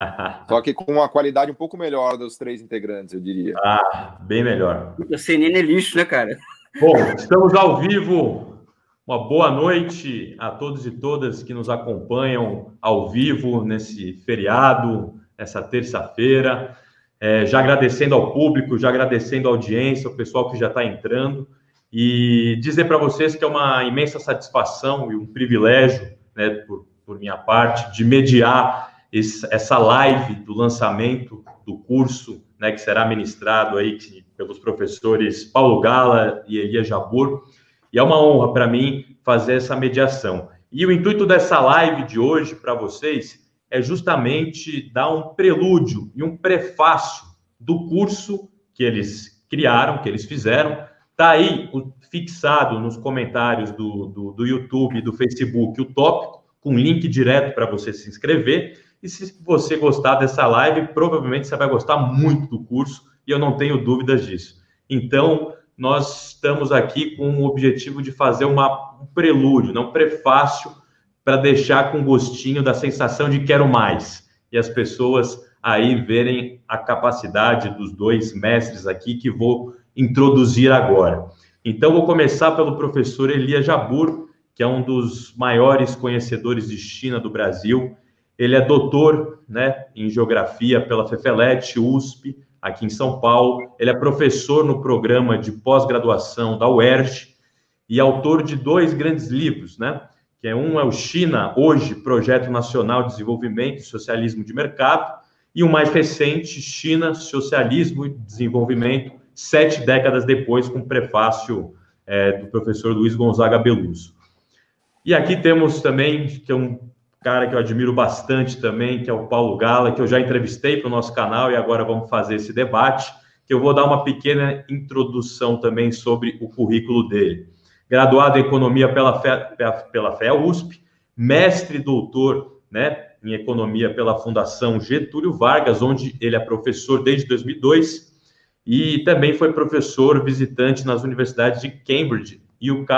Só que com uma qualidade um pouco melhor dos três integrantes, eu diria. Ah, bem melhor. O CNN é lixo, né, cara? Bom, estamos ao vivo. Uma boa noite a todos e todas que nos acompanham ao vivo nesse feriado, nessa terça-feira. É, já agradecendo ao público, já agradecendo a audiência, o pessoal que já está entrando. E dizer para vocês que é uma imensa satisfação e um privilégio, né, por, por minha parte, de mediar esse, essa live do lançamento do curso, né, que será ministrado aí pelos professores Paulo Gala e Elia Jabur. E é uma honra para mim fazer essa mediação. E o intuito dessa live de hoje para vocês é justamente dar um prelúdio e um prefácio do curso que eles criaram, que eles fizeram. Está aí fixado nos comentários do, do, do YouTube do Facebook o tópico, com link direto para você se inscrever. E se você gostar dessa live, provavelmente você vai gostar muito do curso, e eu não tenho dúvidas disso. Então, nós estamos aqui com o objetivo de fazer uma, um prelúdio, não um prefácio, para deixar com gostinho da sensação de quero mais. E as pessoas aí verem a capacidade dos dois mestres aqui que vou introduzir agora. Então, vou começar pelo professor Elia Jabur, que é um dos maiores conhecedores de China do Brasil. Ele é doutor né, em geografia pela FEFELET, USP, aqui em São Paulo. Ele é professor no programa de pós-graduação da UERJ e autor de dois grandes livros, né? Que é um é o China hoje, Projeto Nacional de Desenvolvimento e Socialismo de Mercado, e o mais recente, China, Socialismo e Desenvolvimento, sete décadas depois, com prefácio é, do professor Luiz Gonzaga Beluso. E aqui temos também, que é um cara que eu admiro bastante também, que é o Paulo Gala, que eu já entrevistei para o nosso canal e agora vamos fazer esse debate, que eu vou dar uma pequena introdução também sobre o currículo dele. Graduado em Economia pela FEA, pela FEA USP, mestre e doutor né, em Economia pela Fundação Getúlio Vargas, onde ele é professor desde 2002, e também foi professor visitante nas universidades de Cambridge e UK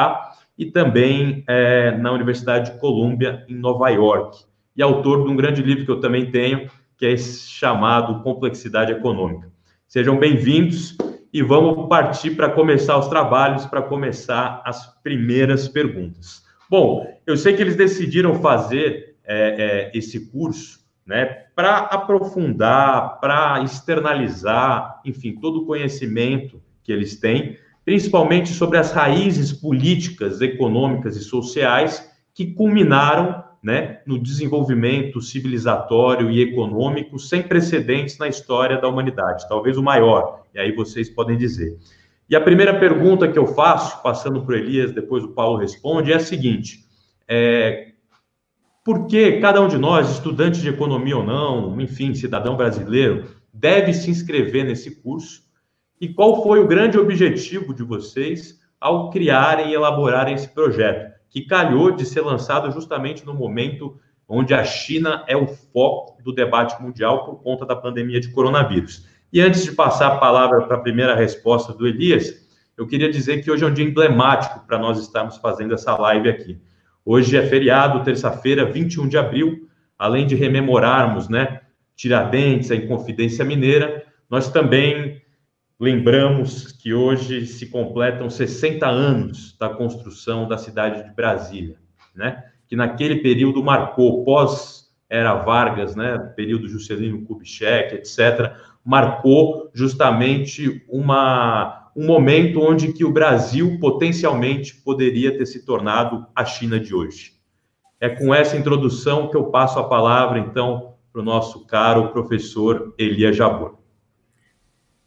e também é, na Universidade de Columbia, em Nova York. E autor de um grande livro que eu também tenho, que é chamado Complexidade Econômica. Sejam bem-vindos e vamos partir para começar os trabalhos, para começar as primeiras perguntas. Bom, eu sei que eles decidiram fazer é, é, esse curso né, para aprofundar, para externalizar, enfim, todo o conhecimento que eles têm principalmente sobre as raízes políticas, econômicas e sociais que culminaram né, no desenvolvimento civilizatório e econômico sem precedentes na história da humanidade, talvez o maior, e aí vocês podem dizer. E a primeira pergunta que eu faço, passando para o Elias, depois o Paulo responde, é a seguinte: é, por que cada um de nós, estudante de economia ou não, enfim, cidadão brasileiro, deve se inscrever nesse curso? E qual foi o grande objetivo de vocês ao criarem e elaborarem esse projeto, que calhou de ser lançado justamente no momento onde a China é o foco do debate mundial por conta da pandemia de coronavírus. E antes de passar a palavra para a primeira resposta do Elias, eu queria dizer que hoje é um dia emblemático para nós estarmos fazendo essa live aqui. Hoje é feriado, terça-feira, 21 de abril, além de rememorarmos, né, Tiradentes, a Inconfidência Mineira, nós também Lembramos que hoje se completam 60 anos da construção da cidade de Brasília, né? Que naquele período marcou pós era Vargas, né? Período Juscelino Kubitschek, etc. Marcou justamente uma um momento onde que o Brasil potencialmente poderia ter se tornado a China de hoje. É com essa introdução que eu passo a palavra então para o nosso caro professor Elia Jabor.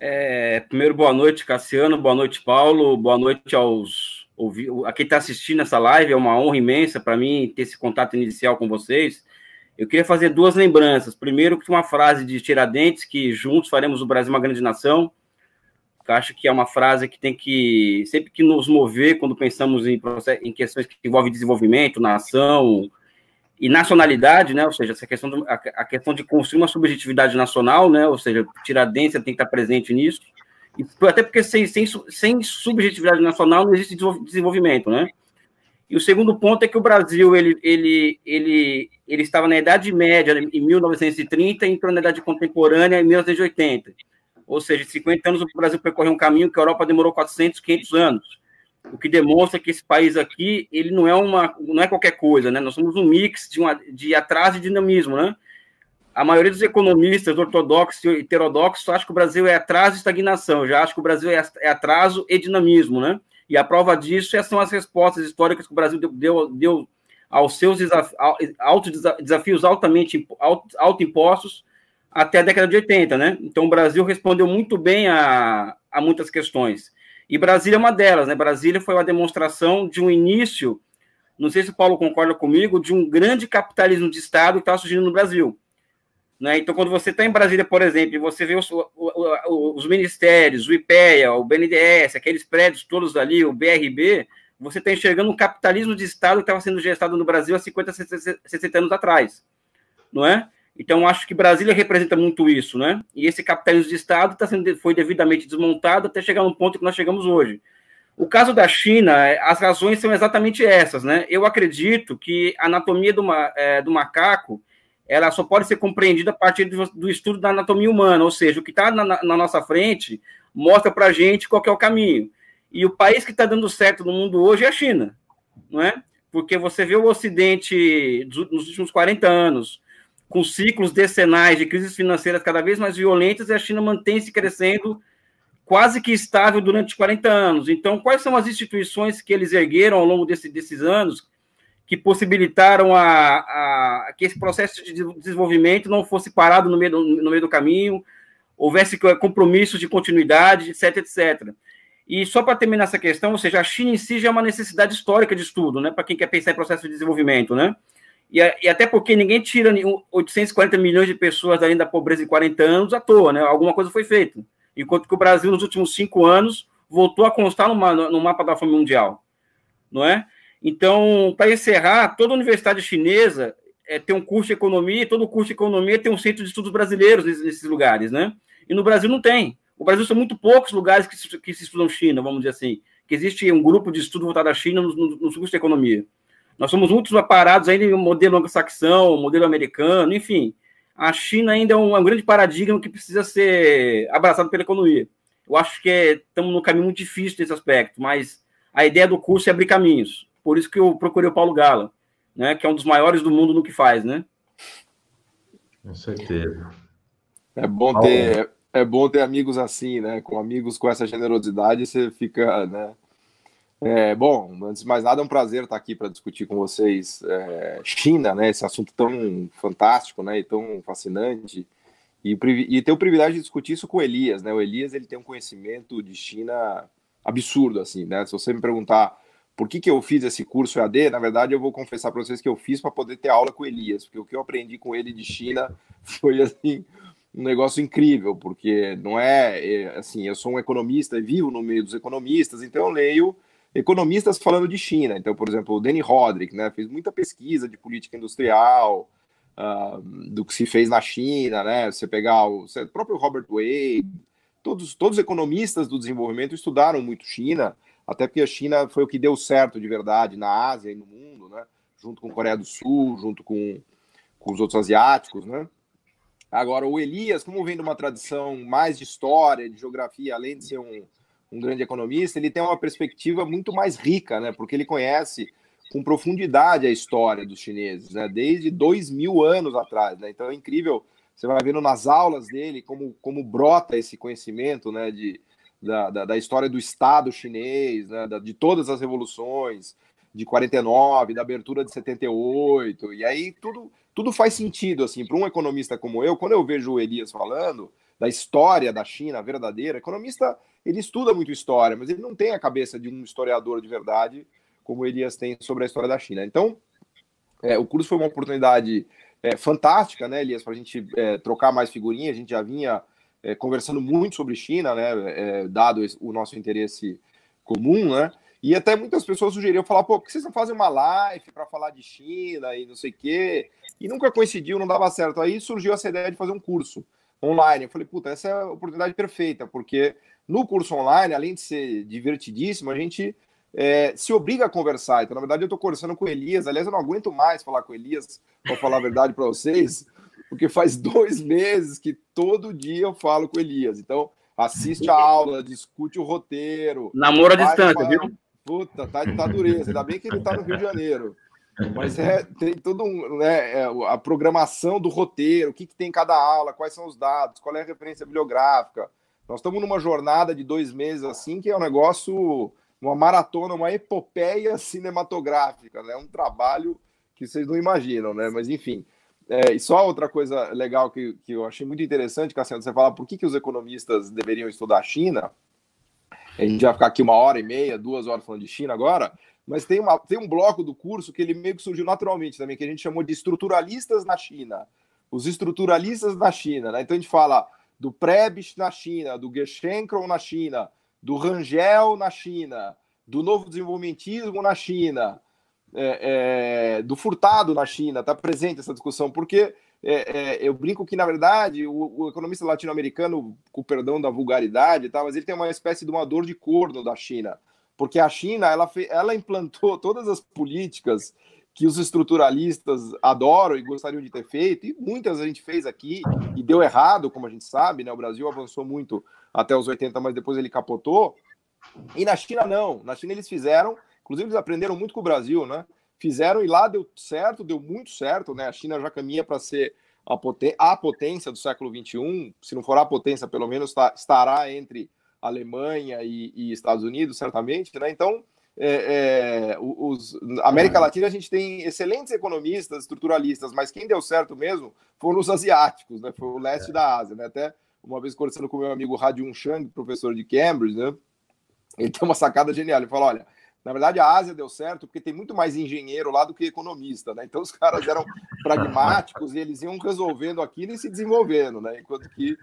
É, primeiro, boa noite, Cassiano, boa noite, Paulo, boa noite aos a quem está assistindo essa live. É uma honra imensa para mim ter esse contato inicial com vocês. Eu queria fazer duas lembranças. Primeiro, que uma frase de Tiradentes, que juntos faremos o Brasil uma grande nação. Eu acho que é uma frase que tem que, sempre que nos mover quando pensamos em, em questões que envolvem desenvolvimento, nação, e nacionalidade, né? Ou seja, essa questão do, a, a, questão de construir uma subjetividade nacional, né? Ou seja, Tiradentes tem que estar presente nisso. E, até porque sem, sem, sem subjetividade nacional não existe desenvolvimento, né? E o segundo ponto é que o Brasil ele, ele, ele, ele estava na Idade Média em 1930 e entrou na Idade Contemporânea em 1980. Ou seja, 50 anos o Brasil percorreu um caminho que a Europa demorou 400, 500 anos. O que demonstra que esse país aqui, ele não é uma, não é qualquer coisa, né? Nós somos um mix de, uma, de atraso e dinamismo, né? A maioria dos economistas ortodoxos e heterodoxos acha que o Brasil é atraso e estagnação. Eu já acho que o Brasil é, é atraso e dinamismo, né? E a prova disso são as respostas históricas que o Brasil deu, deu aos seus desafios, desafios altamente autoimpostos até a década de 80, né? Então o Brasil respondeu muito bem a, a muitas questões. E Brasília é uma delas, né? Brasília foi uma demonstração de um início, não sei se o Paulo concorda comigo, de um grande capitalismo de Estado que está surgindo no Brasil. Né? Então, quando você está em Brasília, por exemplo, e você vê os, os, ministérios, o IPEA, o BNDES, aqueles prédios todos ali, o BRB, você está enxergando um capitalismo de Estado que estava sendo gestado no Brasil há 50, 60 anos atrás, não é? Então, acho que Brasília representa muito isso, né? E esse capitalismo de Estado tá sendo, foi devidamente desmontado até chegar no ponto que nós chegamos hoje. O caso da China, as razões são exatamente essas, né? Eu acredito que a anatomia do, é, do macaco ela só pode ser compreendida a partir do, do estudo da anatomia humana, ou seja, o que está na, na, nossa frente mostra para a gente qual é o caminho. E o país que está dando certo no mundo hoje é a China, não é? Porque você vê o Ocidente nos últimos 40 anos, com ciclos decenais de crises financeiras cada vez mais violentas, e a China mantém-se crescendo quase que estável durante 40 anos. Então, quais são as instituições que eles ergueram ao longo desse, desses anos que possibilitaram a, a, que esse processo de desenvolvimento não fosse parado no meio do, no meio do caminho, houvesse compromissos de continuidade, etc, etc. E só para terminar essa questão, ou seja, a China em si já é uma necessidade histórica de estudo, né, para quem quer pensar em processo de desenvolvimento, né? E, e, até porque ninguém tira 840 milhões de pessoas da da pobreza em 40 anos à toa, né? Alguma coisa foi feita. Enquanto que o Brasil, nos últimos cinco anos, voltou a constar no, no mapa da fome mundial, não é? Então, para encerrar, toda universidade chinesa é, tem um curso de economia, e todo curso de economia tem um centro de estudos brasileiros nesses, nesses lugares, né? E no Brasil não tem. O Brasil são muito poucos lugares que se, que se estudam China, vamos dizer assim, que existe um grupo de estudo voltado à China nos, nos, nos cursos de economia. Nós somos muito parados ainda em modelo anglo-saxão, modelo americano, enfim. A China ainda é um, é um, grande paradigma que precisa ser abraçado pela economia. Eu acho que é, estamos num caminho muito difícil nesse aspecto, mas a ideia do curso é abrir caminhos. Por isso que eu procurei o Paulo Gala, né, que é um dos maiores do mundo no que faz, né? Com certeza. É bom ter, é bom ter amigos assim, né? Com amigos com essa generosidade, você fica, né? É, bom, antes de mais nada, é um prazer estar aqui para discutir com vocês é, China, né? Esse assunto tão fantástico, né? E tão fascinante. E, e ter o privilégio de discutir isso com o Elias, né? O Elias ele tem um conhecimento de China absurdo, assim, né? Se você me perguntar por que, que eu fiz esse curso EAD, na verdade eu vou confessar para vocês que eu fiz para poder ter aula com o Elias, porque o que eu aprendi com ele de China foi assim um negócio incrível, porque não é, é assim, eu sou um economista e vivo no meio dos economistas, então eu leio economistas falando de China. Então, por exemplo, o Danny Roderick, né, fez muita pesquisa de política industrial, uh, do que se fez na China, né? Você pegar o, o próprio Robert Wade, todos, todos os economistas do desenvolvimento estudaram muito China até porque a China foi o que deu certo de verdade na Ásia e no mundo, né? junto com a Coreia do Sul, junto com, com os outros asiáticos. Né? Agora, o Elias, como vem de uma tradição mais de história, de geografia, além de ser um, um grande economista, ele tem uma perspectiva muito mais rica, né? porque ele conhece com profundidade a história dos chineses, né? desde dois mil anos atrás. Né? Então é incrível, você vai vendo nas aulas dele como, como brota esse conhecimento né? de, da, da, da história do Estado chinês, né, da, de todas as revoluções, de 49, da abertura de 78, e aí tudo, tudo faz sentido, assim, para um economista como eu, quando eu vejo o Elias falando da história da China verdadeira, economista, ele estuda muito história, mas ele não tem a cabeça de um historiador de verdade, como Elias tem sobre a história da China. Então, é, o curso foi uma oportunidade é, fantástica, né, Elias, para a gente é, trocar mais figurinhas, a gente já vinha é, conversando muito sobre China, né, é, dado o nosso interesse comum, né, e até muitas pessoas sugeriram falar, pô, por que vocês não fazem uma live para falar de China e não sei o quê? E nunca coincidiu, não dava certo. Aí surgiu essa ideia de fazer um curso online. Eu falei, puta, essa é a oportunidade perfeita, porque no curso online, além de ser divertidíssimo, a gente é, se obriga a conversar. Então, na verdade, eu estou conversando com o Elias. Aliás, eu não aguento mais falar com o Elias, para falar a verdade para vocês, porque faz dois meses que todo dia eu falo com o Elias. Então, assiste a aula, discute o roteiro. Namoro à distância, viu? Puta, tá, tá dureza. Ainda bem que ele está no Rio de Janeiro. Mas é, tem todo um, né, é, a programação do roteiro, o que, que tem em cada aula, quais são os dados, qual é a referência bibliográfica. Nós estamos numa jornada de dois meses assim, que é um negócio, uma maratona, uma epopeia cinematográfica, né? Um trabalho que vocês não imaginam, né? Mas enfim. É, e só outra coisa legal que, que eu achei muito interessante, Cassiano, você fala por que, que os economistas deveriam estudar a China. A gente vai ficar aqui uma hora e meia, duas horas falando de China agora, mas tem, uma, tem um bloco do curso que ele meio que surgiu naturalmente também, que a gente chamou de estruturalistas na China. Os estruturalistas na China, né? Então a gente fala do Prebisch na China, do Gerschenkron na China, do Rangel na China, do novo desenvolvimentismo na China, é, é, do furtado na China, está presente essa discussão, porque é, é, eu brinco que, na verdade, o, o economista latino-americano, com o perdão da vulgaridade, tá, mas ele tem uma espécie de uma dor de corno da China, porque a China ela, ela implantou todas as políticas que os estruturalistas adoram e gostariam de ter feito, e muitas a gente fez aqui e deu errado, como a gente sabe, né? O Brasil avançou muito até os 80, mas depois ele capotou. E na China não, na China eles fizeram, inclusive eles aprenderam muito com o Brasil, né? Fizeram e lá deu certo, deu muito certo, né? A China já caminha para ser a, potência do século 21, se não for a potência, pelo menos tá, estará entre Alemanha e, e Estados Unidos, certamente, né? Então, é, é, os, América Latina a gente tem excelentes economistas, estruturalistas, mas quem deu certo mesmo foram os asiáticos, né? Foi o leste é. da Ásia, né? Até uma vez conversando com meu amigo Radiun Chang, professor de Cambridge, né? Ele tem uma sacada genial. Ele falou: olha, na verdade a Ásia deu certo porque tem muito mais engenheiro lá do que economista, né? Então os caras eram pragmáticos e eles iam resolvendo aquilo e se desenvolvendo, né? Enquanto que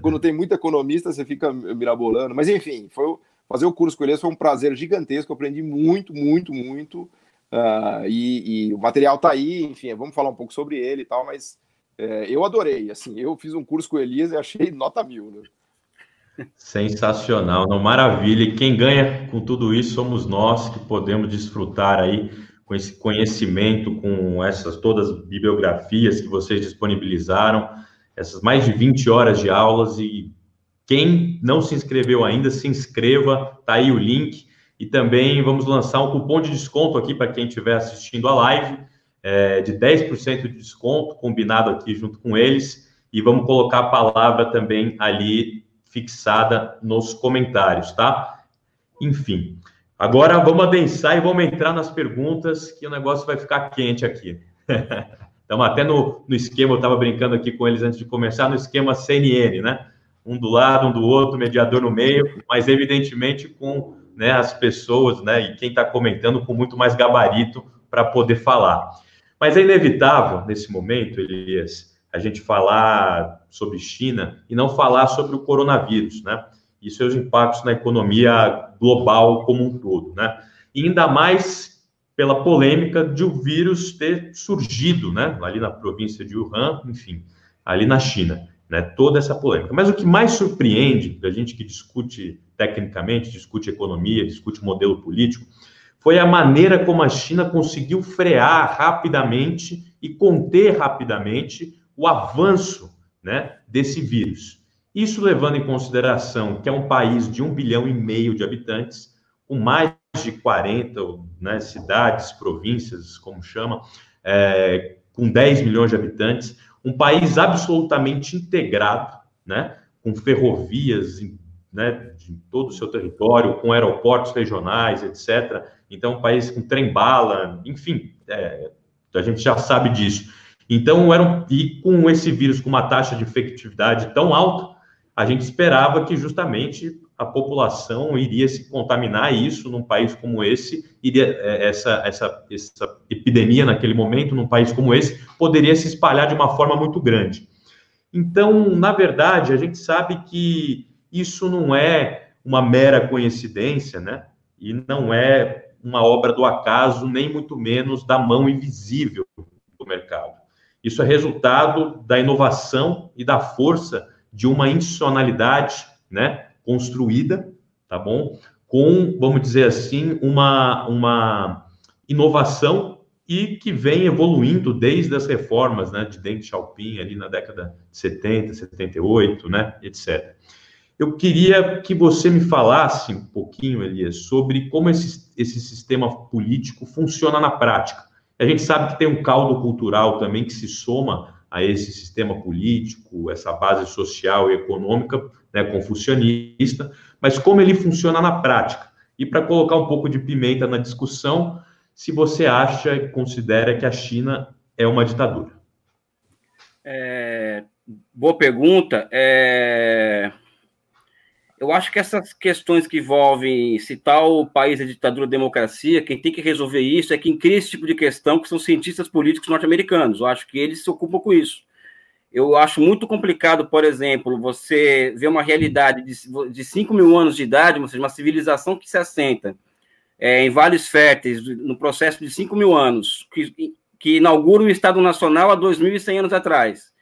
quando tem muito economista você fica mirabolando. Mas enfim, foi fazer o curso com eles foi um prazer gigantesco, aprendi muito, muito, muito. Uh, e, e, o material tá aí, enfim, vamos falar um pouco sobre ele e tal, mas é, eu adorei, assim, eu fiz um curso com o Elias e achei nota mil, né? Sensacional, não, maravilha. E quem ganha com tudo isso somos nós que podemos desfrutar aí com esse conhecimento, com essas todas as bibliografias que vocês disponibilizaram, essas mais de 20 horas de aulas e quem não se inscreveu ainda, se inscreva, tá aí o link. E também vamos lançar um cupom de desconto aqui para quem estiver assistindo a live, é, de 10% de desconto, combinado aqui junto com eles. E vamos colocar a palavra também ali fixada nos comentários, tá? Enfim, agora vamos adensar e vamos entrar nas perguntas, que o negócio vai ficar quente aqui. Estamos até no, no esquema, eu estava brincando aqui com eles antes de começar, no esquema CNN, né? um do lado, um do outro, mediador no meio, mas evidentemente com né, as pessoas, né, e quem está comentando com muito mais gabarito para poder falar. Mas é inevitável nesse momento, Elias, a gente falar sobre China e não falar sobre o coronavírus, né? E seus impactos na economia global como um todo, né? E ainda mais pela polêmica de o vírus ter surgido, né? Ali na província de Wuhan, enfim, ali na China né, toda essa polêmica. Mas o que mais surpreende da gente que discute tecnicamente, discute economia, discute modelo político, foi a maneira como a China conseguiu frear rapidamente e conter rapidamente o avanço né, desse vírus. Isso levando em consideração que é um país de um bilhão e meio de habitantes, com mais de 40 né, cidades, províncias, como chama, é, com 10 milhões de habitantes, um país absolutamente integrado, né, com ferrovias né, todo o seu território, com aeroportos regionais, etc. Então, um país com trem-bala, enfim, é, a gente já sabe disso. Então, era e com esse vírus com uma taxa de efetividade tão alta, a gente esperava que justamente a população iria se contaminar isso num país como esse, iria é, essa, essa, essa epidemia naquele momento, num país como esse, poderia se espalhar de uma forma muito grande. Então, na verdade, a gente sabe que isso não é uma mera coincidência, né? E não é uma obra do acaso, nem muito menos da mão invisível do mercado. Isso é resultado da inovação e da força de uma institucionalidade, né? construída, tá bom? com, vamos dizer assim, uma, uma inovação e que vem evoluindo desde as reformas né, de Deng Xiaoping ali na década de 70, 78, né, etc. Eu queria que você me falasse um pouquinho, Elias, sobre como esse, esse sistema político funciona na prática. A gente sabe que tem um caldo cultural também que se soma a esse sistema político, essa base social e econômica né, confucionista, mas como ele funciona na prática. E para colocar um pouco de pimenta na discussão, se você acha e considera que a China é uma ditadura. É, boa pergunta. É, eu acho que essas questões que envolvem se tal país é ditadura ou democracia, quem tem que resolver isso é quem cria esse tipo de questão, que são cientistas políticos norte-americanos. Eu acho que eles se ocupam com isso. Eu acho muito complicado, por exemplo, você ver uma realidade de, de 5 mil anos de idade, ou seja, uma civilização que se assenta é, em vales férteis, no processo de 5 mil anos, que, que inaugura o Estado Nacional há 2.100 anos atrás,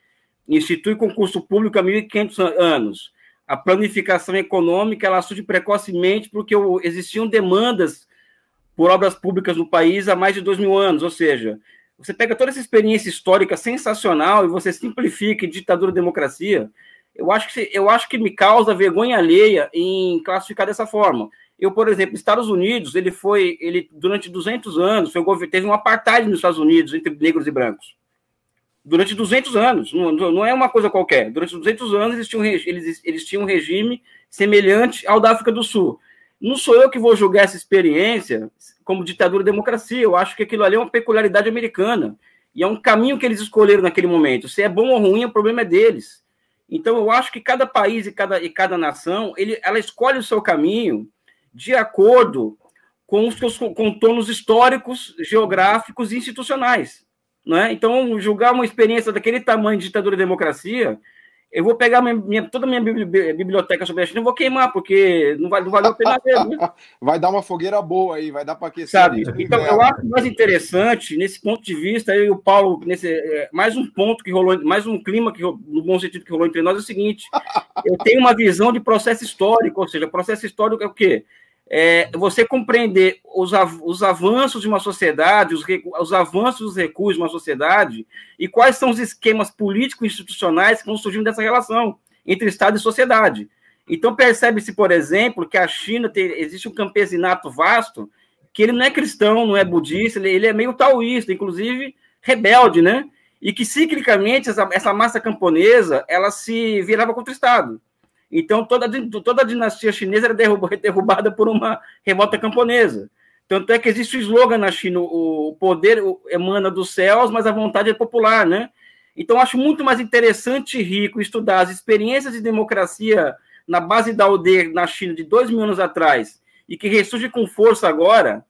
institui concurso público há 1.500 anos, a planificação econômica ela surge precocemente porque existiam demandas por obras públicas no país há mais de dois mil anos, ou seja, você pega toda essa experiência histórica sensacional e você simplifica em ditadura e democracia, eu acho que eu acho que me causa vergonha alheia em classificar dessa forma. Eu, por exemplo, Estados Unidos, ele foi, ele durante 200 anos, foi, teve um apartheid nos Estados Unidos entre negros e brancos durante 200 anos, não, não, é uma coisa qualquer. Durante 200 anos eles tinham, eles, eles tinham um regime semelhante ao da África do Sul. Não sou eu que vou julgar essa experiência como ditadura e democracia. Eu acho que aquilo ali é uma peculiaridade americana. E é um caminho que eles escolheram naquele momento. Se é bom ou ruim, o problema é deles. Então, eu acho que cada país e cada, e cada nação, ele, ela escolhe o seu caminho de acordo com os seus contornos históricos, geográficos e institucionais. Né? Então, julgar uma experiência daquele tamanho de ditadura e democracia, eu vou pegar minha, minha, toda a minha biblioteca sobre a China e vou queimar, porque não, vai, não vale a pena mesmo. Né? Vai dar uma fogueira boa aí, vai dar para aquecer. Sabe? Então, eu acho mais interessante, nesse ponto de vista, aí o Paulo, nesse, é, mais um ponto que rolou, mais um clima, que, no bom sentido que rolou entre nós, é o seguinte: eu tenho uma visão de processo histórico, ou seja, processo histórico é o quê? É, você compreender os, os avanços de uma sociedade, os, os avanços dos recursos de uma sociedade e quais são os esquemas políticos institucionais que vão surgindo dessa relação entre Estado e sociedade. Então, percebe-se, por exemplo, que a China tem, existe um campesinato vasto, que ele não é cristão, não é budista, ele, ele é meio taoísta, inclusive rebelde, né? E que, ciclicamente, essa, essa massa camponesa, ela se virava contra o Estado. Então, toda, toda a dinastia chinesa era derrubada por uma revolta camponesa. Tanto é que existe o slogan na China: o poder emana dos céus, mas a vontade é popular, né? Então, acho muito mais interessante e rico estudar as experiências de democracia na base da aldeia na China de dois mil anos atrás e que ressurge com força agora,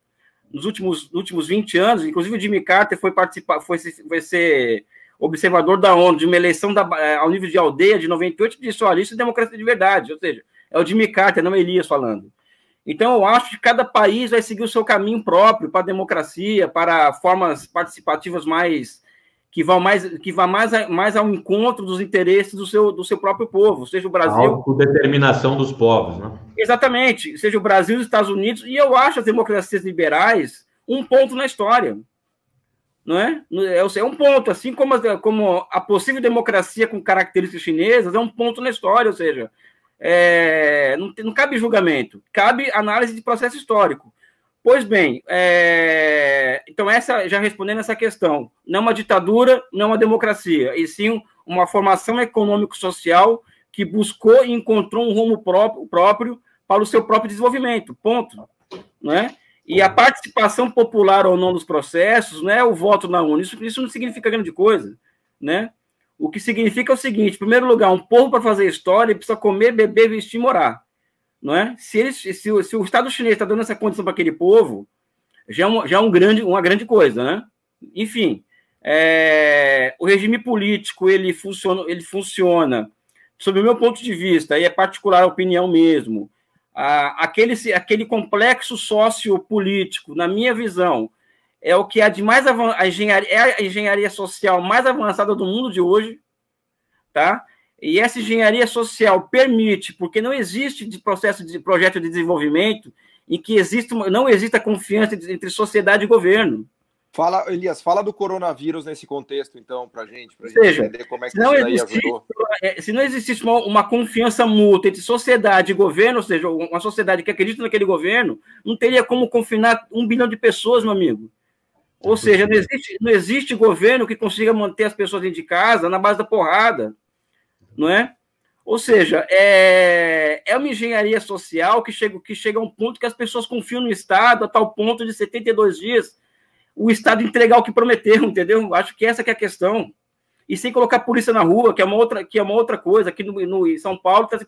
nos últimos, últimos 20 anos. Inclusive, o Jimmy Carter foi participar, foi, foi ser observador da ONU de uma eleição da, eh, ao nível de aldeia de 98 disse: olha, isso é democracia de verdade. Ou seja, é o Jimmy Carter, não Elias falando. Então, eu acho que cada país vai seguir o seu caminho próprio para a democracia, para formas participativas mais que vão mais que vá mais, mais ao encontro dos interesses do seu, do seu próprio povo, seja o Brasil. A autodeterminação dos povos, né? Exatamente, seja o Brasil, os Estados Unidos, e eu acho as democracias liberais um ponto na história não é? É, é um ponto, assim como a, como a possível democracia com características chinesas é um ponto na história, ou seja, é, não, não, cabe julgamento, cabe análise de processo histórico. Pois bem, é, então essa já respondendo essa questão, não uma ditadura, não uma democracia, e sim uma formação econômico-social que buscou e encontrou um rumo próprio, próprio para o seu próprio desenvolvimento, ponto, não é? E a participação popular ou não nos processos, né, o voto na UNE, isso, isso não significa grande coisa, né? O que significa é o seguinte: em primeiro lugar, um povo para fazer história precisa comer, beber, vestir e morar, não é? Se, eles, se, se o Estado chinês está dando essa condição para aquele povo, já é, um, já é um grande, uma grande coisa, né? Enfim, é, o regime político ele funciona, ele funciona, sob o meu ponto de vista, e é particular a opinião mesmo, aquele, aquele complexo sociopolítico, na minha visão, é o que é de mais a engenharia, é a engenharia social mais avançada do mundo de hoje, tá? E essa engenharia social permite, porque não existe de processo de projeto de desenvolvimento em que existe, não exista confiança entre sociedade e governo. Fala, Elias, fala do coronavírus nesse contexto, então, para gente, para gente entender como é que isso ajudou. É, se não existisse uma, uma, confiança mútua entre sociedade e governo, ou seja, uma sociedade que acredita naquele governo, não teria como confinar um bilhão de pessoas, meu amigo. Ou seja, não existe, não existe governo que consiga manter as pessoas dentro de casa na base da porrada, não é? Ou seja, é, é uma engenharia social que chega, que chega a um ponto que as pessoas confiam no Estado a tal ponto de 72 dias o Estado entregar o que prometeu, entendeu? Acho que essa que é a questão. E sem colocar polícia na rua, que é uma outra, que é uma outra coisa. Aqui no, no em São Paulo está se,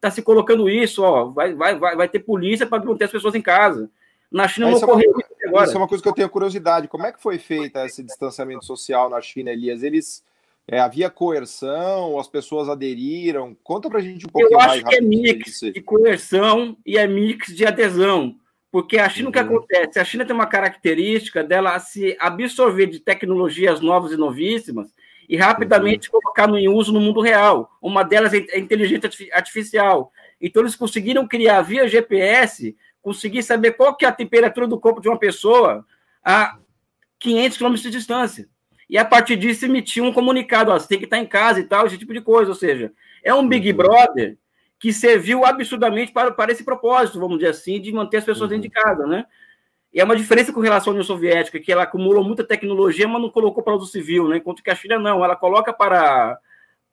tá se colocando isso, ó. Vai, vai, vai, vai ter polícia para manter as pessoas em casa. Na China não ocorreu isso agora. Isso é uma coisa que eu tenho curiosidade. Como é que foi feita esse distanciamento social na China, Elias? Eles é, havia coerção, as pessoas aderiram? Conta pra gente um pouquinho mais. Eu acho que é mix de coerção e é mix de adesão. Porque a China, uhum. o que uhum. acontece? A China tem uma característica dela se absorver de tecnologias novas e novíssimas e rapidamente uhum. colocar no, em uso no mundo real. Uma delas é a inteligência artificial. Então, eles conseguiram criar via GPS, conseguir saber qual que é a temperatura do corpo de uma pessoa a 500 km de distância. E a partir disso emitir um comunicado, ó, você tem que estar em casa e tal, esse tipo de coisa. Ou seja, é um Big uhum. Brother que serviu absurdamente para, para esse propósito, vamos dizer assim, de manter as pessoas uhum. dentro de casa, né? E é uma diferença com relação à União Soviética, que ela acumulou muita tecnologia, mas não colocou para o uso civil, né? Enquanto que a China não, ela coloca para,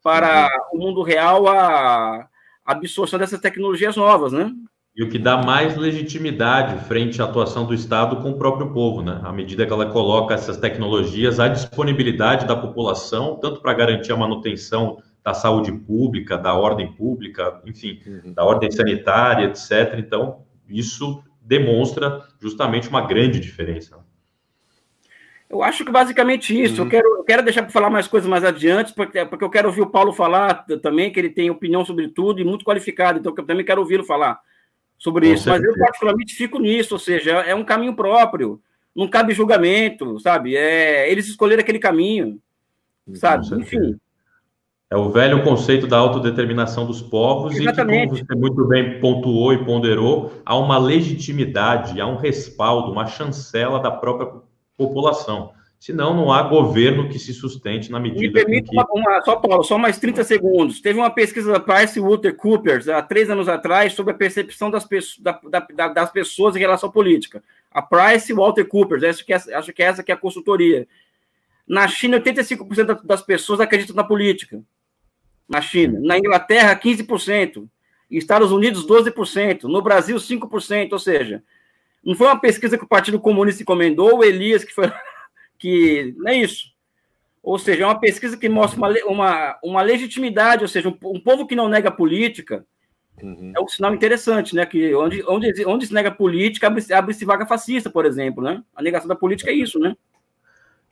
para uhum. o mundo real a, absorção dessas tecnologias novas, né? E o que dá mais legitimidade frente à atuação do Estado com o próprio povo, né? À medida que ela coloca essas tecnologias à disponibilidade da população, tanto para garantir a manutenção da saúde pública, da ordem pública, enfim, uhum. da ordem sanitária, etc. Então, isso demonstra justamente uma grande diferença. Eu acho que basicamente isso. Uhum. Eu, quero, eu quero deixar para falar mais coisas mais adiante, porque, porque eu quero ouvir o Paulo falar também, que ele tem opinião sobre tudo e muito qualificado, então eu também quero ouvi-lo falar sobre Com isso. Certeza. Mas eu, particularmente, fico nisso, ou seja, é um caminho próprio, não cabe julgamento, sabe? É, eles escolheram aquele caminho, sabe? Enfim. É o velho conceito da autodeterminação dos povos Exatamente. e que, como você muito bem pontuou e ponderou, há uma legitimidade, há um respaldo, uma chancela da própria população. Senão, não há governo que se sustente na medida. Me permita que... uma, uma, só, Paulo, só mais 30 segundos. Teve uma pesquisa da Price Water Coopers, há três anos atrás, sobre a percepção das, da, da, das pessoas em relação à política. A Price Walter Coopers, acho que, essa, acho que essa que é a consultoria. Na China, 85% das pessoas acreditam na política na China. Na Inglaterra, 15%. Estados Unidos, 12%. No Brasil, 5%. Ou seja, não foi uma pesquisa que o Partido Comunista encomendou, o Elias, que foi. que Não é isso. Ou seja, é uma pesquisa que mostra uma, uma, uma legitimidade, ou seja, um, um povo que não nega política. Uhum. É um sinal interessante, né? Que onde, onde, onde se nega política, abre-se abre vaga fascista, por exemplo, né? A negação da política é isso, né?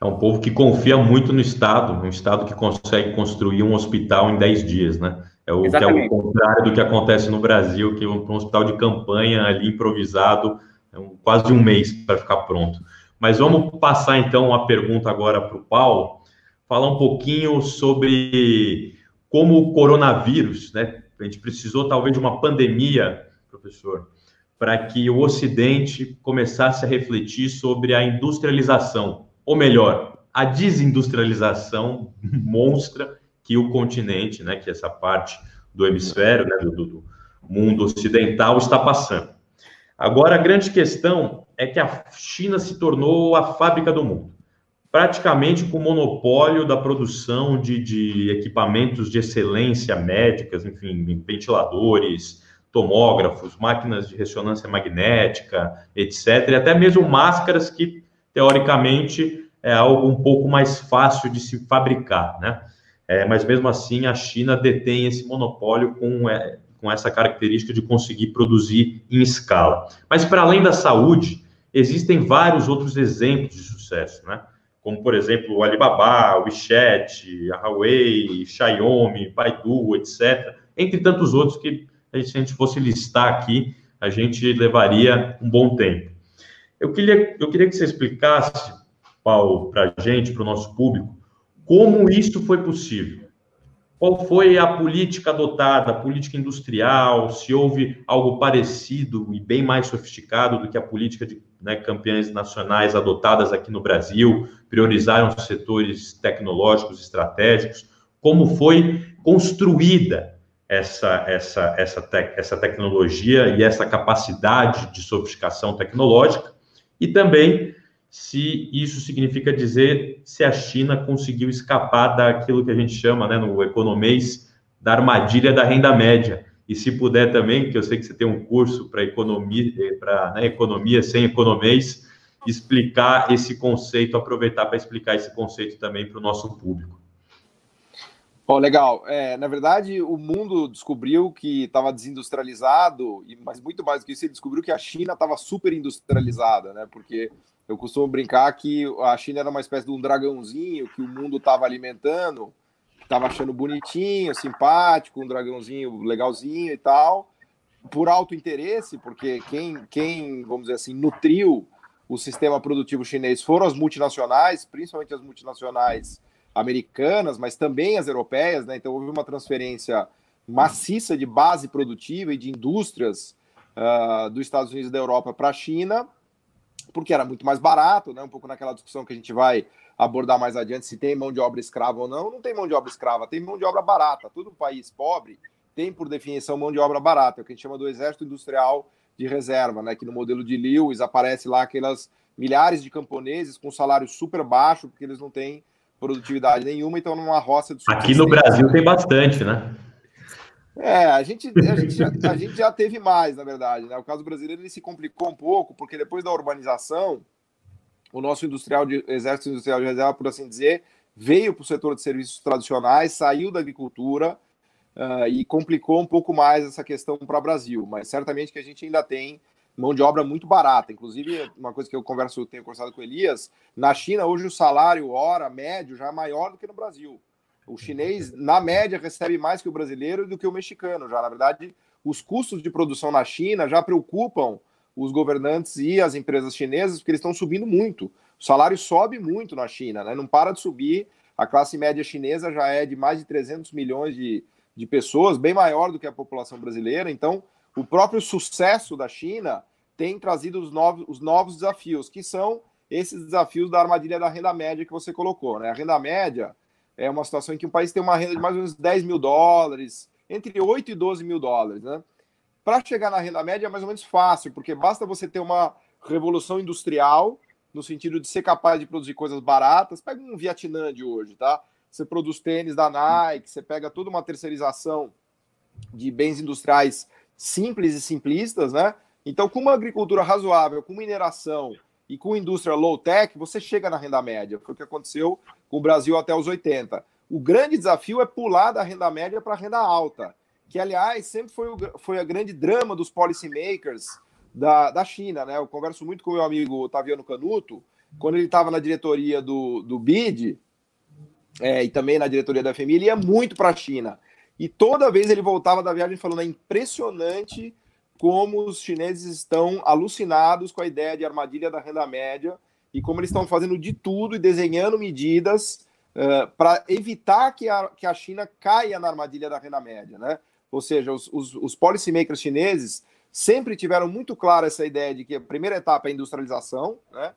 É um povo que confia muito no Estado, um Estado que consegue construir um hospital em 10 dias, né? É o, que é o contrário do que acontece no Brasil, que um, um hospital de campanha ali improvisado, é um, quase um mês para ficar pronto. Mas vamos passar então a pergunta agora para o Paulo, falar um pouquinho sobre como o coronavírus, né? A gente precisou talvez de uma pandemia, professor, para que o Ocidente começasse a refletir sobre a industrialização ou melhor, a desindustrialização monstra que o continente, né, que essa parte do hemisfério, né, do, do mundo ocidental está passando. Agora, a grande questão é que a China se tornou a fábrica do mundo, praticamente com monopólio da produção de, de equipamentos de excelência médicas, enfim, ventiladores, tomógrafos, máquinas de ressonância magnética, etc., e até mesmo máscaras que teoricamente, é algo um pouco mais fácil de se fabricar, né? É, mas mesmo assim, a China detém esse monopólio com, é, com essa característica de conseguir produzir em escala. Mas para além da saúde, existem vários outros exemplos de sucesso, né? Como, por exemplo, o Alibaba, o WeChat, a Huawei, Xiaomi, Baidu, etc. Entre tantos outros que, se a gente fosse listar aqui, a gente levaria um bom tempo. Eu queria, eu queria que você explicasse, Paulo, para a gente, para o nosso público, como isso foi possível. qual foi a política adotada, a política industrial, se houve algo parecido e bem mais sofisticado do que a política de né, campeões nacionais adotadas aqui no Brasil, priorizaram setores tecnológicos estratégicos, como foi construída essa, essa, essa, essa tecnologia e essa capacidade de sofisticação tecnológica, e também se isso significa dizer se a China conseguiu escapar daquilo que a gente chama, né, no economês, da armadilha da renda média. E se puder também, que eu sei que você tem um curso para economia, para né, economia sem economês, explicar esse conceito, aproveitar para explicar esse conceito também para o nosso público. Bom, legal. É, na verdade, o mundo descobriu que estava desindustrializado, mas muito mais do que isso, ele descobriu que a China estava super industrializada, né? Porque eu costumo brincar que a China era uma espécie de um dragãozinho que o mundo estava alimentando, estava achando bonitinho, simpático, um dragãozinho legalzinho e tal, por alto interesse, porque quem, quem, vamos dizer assim, nutriu o sistema produtivo chinês foram as multinacionais, principalmente as multinacionais americanas, mas também as europeias, né? Então houve uma transferência maciça de base produtiva e de indústrias uh, dos Estados Unidos e da Europa para a China porque era muito mais barato, né? Um pouco naquela discussão que a gente vai abordar mais adiante, se tem mão de obra escrava ou não. Não tem mão de obra escrava, tem mão de obra barata. Todo país pobre tem, por definição, mão de obra barata, é o que a gente chama do exército industrial de reserva, né? Que no modelo de Lewis aparece lá aquelas milhares de camponeses com salário super baixo, porque eles não têm produtividade nenhuma, então numa roça de Aqui no Brasil tem bastante, né? É, a gente, a, gente já, a gente já teve mais, na verdade. Né? O caso brasileiro ele se complicou um pouco, porque depois da urbanização, o nosso industrial de, exército industrial de reserva, por assim dizer, veio para o setor de serviços tradicionais, saiu da agricultura uh, e complicou um pouco mais essa questão para o Brasil. Mas certamente que a gente ainda tem mão de obra muito barata. Inclusive, uma coisa que eu converso, tenho conversado com o Elias, na China hoje o salário hora médio já é maior do que no Brasil. O chinês, na média, recebe mais que o brasileiro do que o mexicano. Já, na verdade, os custos de produção na China já preocupam os governantes e as empresas chinesas, porque eles estão subindo muito. O salário sobe muito na China, né? não para de subir. A classe média chinesa já é de mais de 300 milhões de, de pessoas, bem maior do que a população brasileira. Então, o próprio sucesso da China tem trazido os novos, os novos desafios, que são esses desafios da armadilha da renda média que você colocou. Né? A renda média é uma situação em que um país tem uma renda de mais ou menos 10 mil dólares, entre 8 e 12 mil dólares, né? Para chegar na renda média é mais ou menos fácil, porque basta você ter uma revolução industrial, no sentido de ser capaz de produzir coisas baratas. Pega um Vietnã de hoje, tá? Você produz tênis da Nike, você pega toda uma terceirização de bens industriais simples e simplistas, né? Então, com uma agricultura razoável, com mineração e com indústria low-tech, você chega na renda média. Foi o que aconteceu com o Brasil até os 80. O grande desafio é pular da renda média para a renda alta, que, aliás, sempre foi, o, foi a grande drama dos policymakers da, da China. Né? Eu converso muito com meu amigo Otaviano Canuto, quando ele estava na diretoria do, do BID é, e também na diretoria da FMI, ele ia muito para a China. E toda vez ele voltava da viagem falando: é impressionante como os chineses estão alucinados com a ideia de armadilha da renda média e como eles estão fazendo de tudo e desenhando medidas uh, para evitar que a, que a China caia na armadilha da renda média, né? Ou seja, os, os, os policymakers chineses sempre tiveram muito clara essa ideia de que a primeira etapa é a industrialização, né?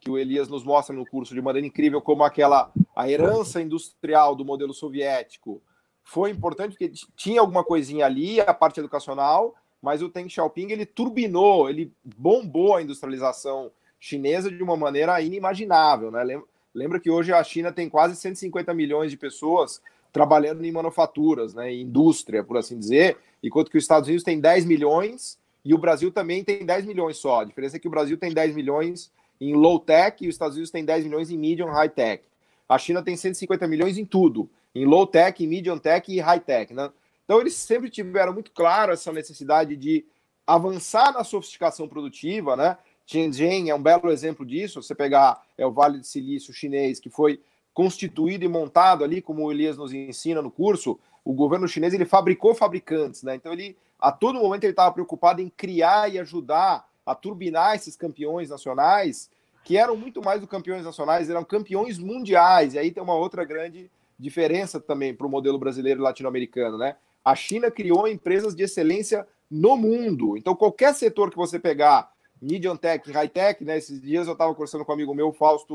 Que o Elias nos mostra no curso de maneira incrível como aquela a herança industrial do modelo soviético foi importante porque tinha alguma coisinha ali, a parte educacional, mas o Deng Xiaoping ele turbinou, ele bombou a industrialização chinesa de uma maneira inimaginável. Né? Lembra que hoje a China tem quase 150 milhões de pessoas trabalhando em manufaturas, né, em indústria, por assim dizer, enquanto que os Estados Unidos tem 10 milhões e o Brasil também tem 10 milhões só. A diferença é que o Brasil tem 10 milhões em low tech e os Estados Unidos tem 10 milhões em medium high tech. A China tem 150 milhões em tudo, em low tech, medium tech e high tech. Né? Então eles sempre tiveram muito claro essa necessidade de avançar na sofisticação produtiva, né? Shenzhen é um belo exemplo disso. Você pegar é o Vale de Silício chinês, que foi constituído e montado ali, como o Elias nos ensina no curso, o governo chinês ele fabricou fabricantes, né? Então ele a todo momento ele estava preocupado em criar e ajudar a turbinar esses campeões nacionais, que eram muito mais do campeões nacionais, eram campeões mundiais. E aí tem uma outra grande diferença também para o modelo brasileiro e latino-americano, né? A China criou empresas de excelência no mundo. Então, qualquer setor que você pegar, medium tech, high tech, né? Esses dias eu estava conversando com um amigo meu, Fausto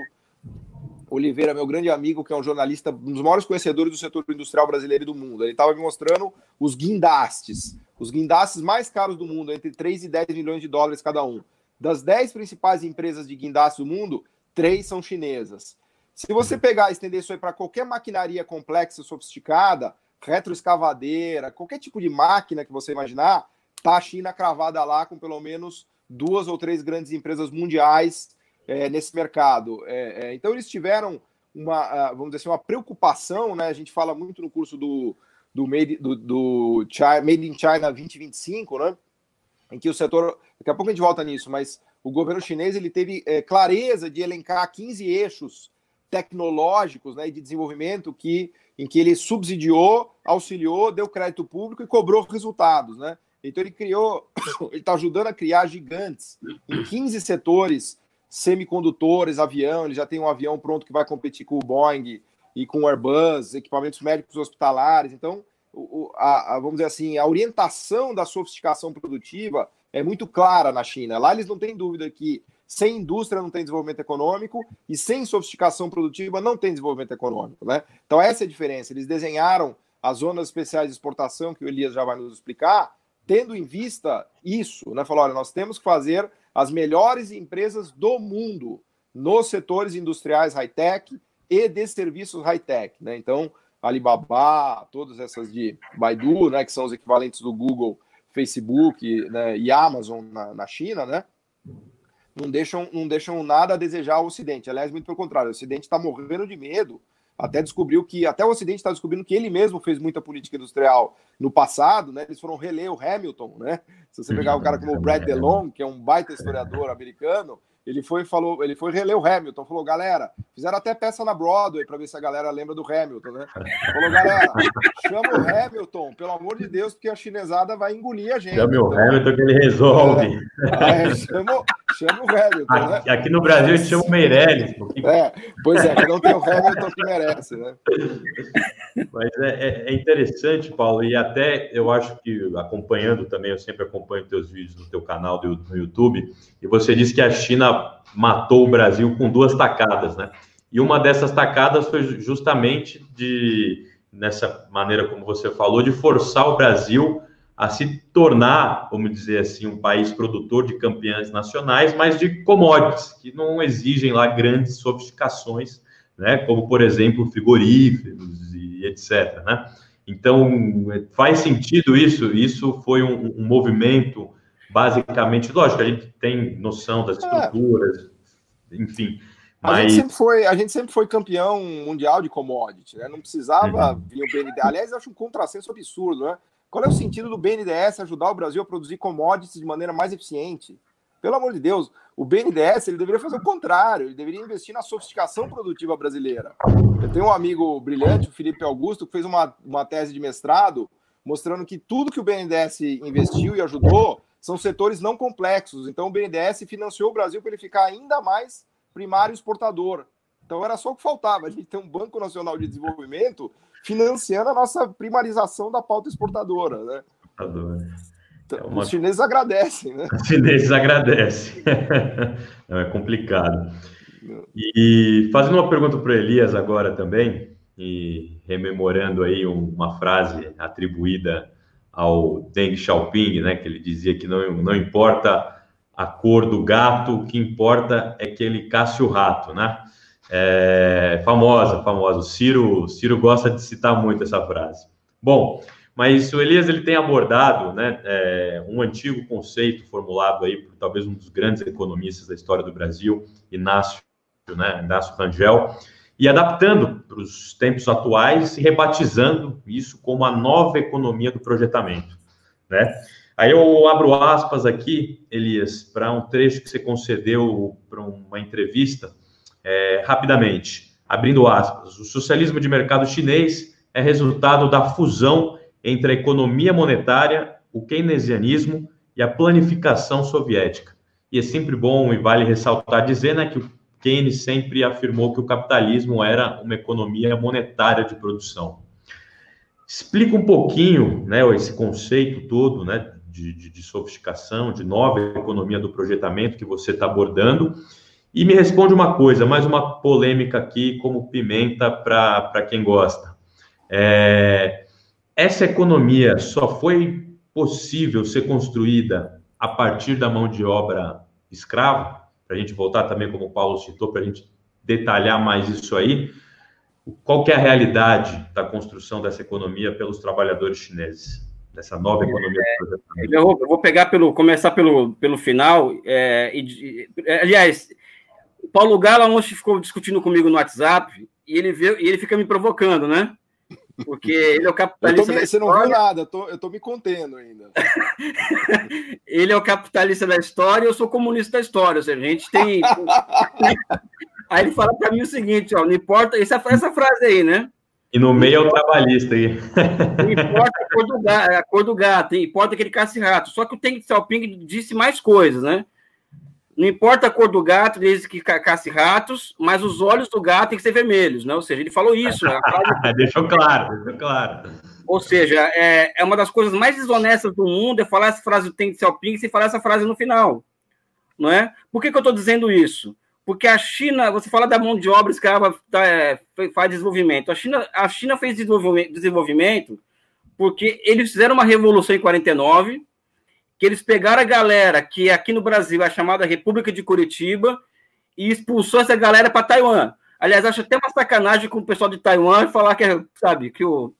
Oliveira, meu grande amigo, que é um jornalista, um dos maiores conhecedores do setor industrial brasileiro do mundo. Ele estava me mostrando os guindastes, os guindastes mais caros do mundo, entre 3 e 10 milhões de dólares cada um. Das 10 principais empresas de guindastes do mundo, três são chinesas. Se você pegar e estender isso aí para qualquer maquinaria complexa, sofisticada, retroescavadeira, qualquer tipo de máquina que você imaginar, tá a China cravada lá com pelo menos duas ou três grandes empresas mundiais é, nesse mercado. É, é, então eles tiveram uma, vamos dizer assim, uma preocupação, né? A gente fala muito no curso do, do, Made, do, do China, Made in China 2025, né? Em que o setor, daqui a pouco a gente volta nisso, mas o governo chinês ele teve é, clareza de elencar 15 eixos tecnológicos né, de desenvolvimento que, em que ele subsidiou, auxiliou, deu crédito público e cobrou resultados. Né? Então ele criou, ele está ajudando a criar gigantes em 15 setores, semicondutores, avião, ele já tem um avião pronto que vai competir com o Boeing e com o Airbus, equipamentos médicos hospitalares. Então, o, a, a, vamos dizer assim, a orientação da sofisticação produtiva é muito clara na China. Lá eles não têm dúvida que sem indústria não tem desenvolvimento econômico e sem sofisticação produtiva não tem desenvolvimento econômico, né? Então essa é a diferença. Eles desenharam as zonas especiais de exportação que o Elias já vai nos explicar, tendo em vista isso, né? Falou, olha, nós temos que fazer as melhores empresas do mundo nos setores industriais high-tech e de serviços high-tech, né? Então, Alibaba, todas essas de Baidu, né, que são os equivalentes do Google Facebook né, e Amazon na, na China, né? Não deixam, não deixam nada a desejar ao Ocidente. Aliás, muito pelo contrário, o Ocidente está morrendo de medo. Até descobriu que, até o Ocidente está descobrindo que ele mesmo fez muita política industrial no passado, né? Eles foram reler o Hamilton, né? Se você pegar um cara como o Brad DeLong, que é um baita historiador americano, ele foi falou, ele foi reler o Hamilton, falou, galera, fizeram até peça na Broadway para ver se a galera lembra do Hamilton, né? Falou, galera, chama o Hamilton, pelo amor de Deus, porque a chinesada vai engolir a gente. Chama então, o Hamilton que ele resolve. É, é, chama, chama o Hamilton, aqui, né? Aqui no Brasil a gente chama o Meirelles. Porque... É, pois é, não tem o Hamilton que merece, né? Mas é, é, é, interessante, Paulo, e até eu acho que acompanhando também, eu sempre acompanho teus vídeos no teu canal do, no YouTube, e você disse que a China matou o Brasil com duas tacadas, né? E uma dessas tacadas foi justamente de, nessa maneira como você falou, de forçar o Brasil a se tornar, vamos dizer assim, um país produtor de campeões nacionais, mas de commodities, que não exigem lá grandes sofisticações, né? Como, por exemplo, frigoríferos e etc, né? Então, faz sentido isso? Isso foi um, um movimento basicamente, lógico, a gente tem noção das é. estruturas, é. enfim. Mas... A, gente sempre foi, a gente sempre foi campeão mundial de commodity, né? Não precisava uhum. vir o BNDES. Aliás, eu acho um contrassenso absurdo, né? Qual é o sentido do BNDES ajudar o Brasil a produzir commodities de maneira mais eficiente? Pelo amor de Deus, o BNDES ele deveria fazer o contrário, ele deveria investir na sofisticação produtiva brasileira. Eu tenho um amigo brilhante, o Felipe Augusto, que fez uma, uma tese de mestrado mostrando que tudo que o BNDES investiu e ajudou são setores não complexos. Então o BNDES financiou o Brasil para ele ficar ainda mais primário exportador. Então era só o que faltava. A gente tem um Banco Nacional de Desenvolvimento financiando a nossa primarização da pauta exportadora. Né? Então, é uma... Os chineses agradecem, né? Os chineses agradecem. é complicado. E fazendo uma pergunta para Elias agora também, e rememorando aí uma frase atribuída ao Deng Xiaoping, né, que ele dizia que não, não importa a cor do gato, o que importa é que ele casse o rato, né? É, famosa, famosa. O Ciro, Ciro gosta de citar muito essa frase. Bom, mas o Elias ele tem abordado, né, é, um antigo conceito formulado aí por talvez um dos grandes economistas da história do Brasil, Inácio, né, Inácio Rangel, e adaptando para os tempos atuais e rebatizando isso como a nova economia do projetamento, né? Aí eu abro aspas aqui, Elias, para um trecho que você concedeu para uma entrevista, é, rapidamente, abrindo aspas. O socialismo de mercado chinês é resultado da fusão entre a economia monetária, o keynesianismo e a planificação soviética. E é sempre bom e vale ressaltar dizer né, que o Keynes sempre afirmou que o capitalismo era uma economia monetária de produção. Explica um pouquinho, né, esse conceito todo, né, de, de, de sofisticação, de nova economia do projetamento que você está abordando, e me responde uma coisa, mais uma polêmica aqui, como pimenta para quem gosta. É, essa economia só foi possível ser construída a partir da mão de obra escrava? Para a gente voltar também, como o Paulo citou, para a gente detalhar mais isso aí. Qual que é a realidade da construção dessa economia pelos trabalhadores chineses? Dessa nova economia é, eu, vou, eu vou pegar pelo começar pelo, pelo final. É, e, aliás, o Paulo Gala ontem ficou discutindo comigo no WhatsApp e ele, veio, e ele fica me provocando, né? Porque ele é o capitalista. Me, você não viu nada, eu tô, eu tô me contendo ainda. ele é o capitalista da história, eu sou comunista da história. Ou seja, a gente tem. aí ele fala para mim o seguinte: ó, não importa. Essa, essa frase aí, né? E no meio é o trabalhista aí. Não importa a cor do gato, a cor do gato importa que ele caça rato. Só que o Teng Xiaoping disse mais coisas, né? Não importa a cor do gato, desde que casse ratos, mas os olhos do gato têm que ser vermelhos, né? Ou seja, ele falou isso. Né? Frase... deixou claro, deixou claro. Ou seja, é, é uma das coisas mais desonestas do mundo é falar essa frase do Teng Xiaoping e falar essa frase no final. Não é? Por que, que eu estou dizendo isso? Porque a China, você fala da mão de obra escrava, tá, é, faz desenvolvimento. A China, a China fez desenvolvimento porque eles fizeram uma revolução em 49, que eles pegaram a galera que aqui no Brasil é chamada República de Curitiba e expulsou essa galera para Taiwan. Aliás, acho até uma sacanagem com o pessoal de Taiwan falar que, é, sabe, que o.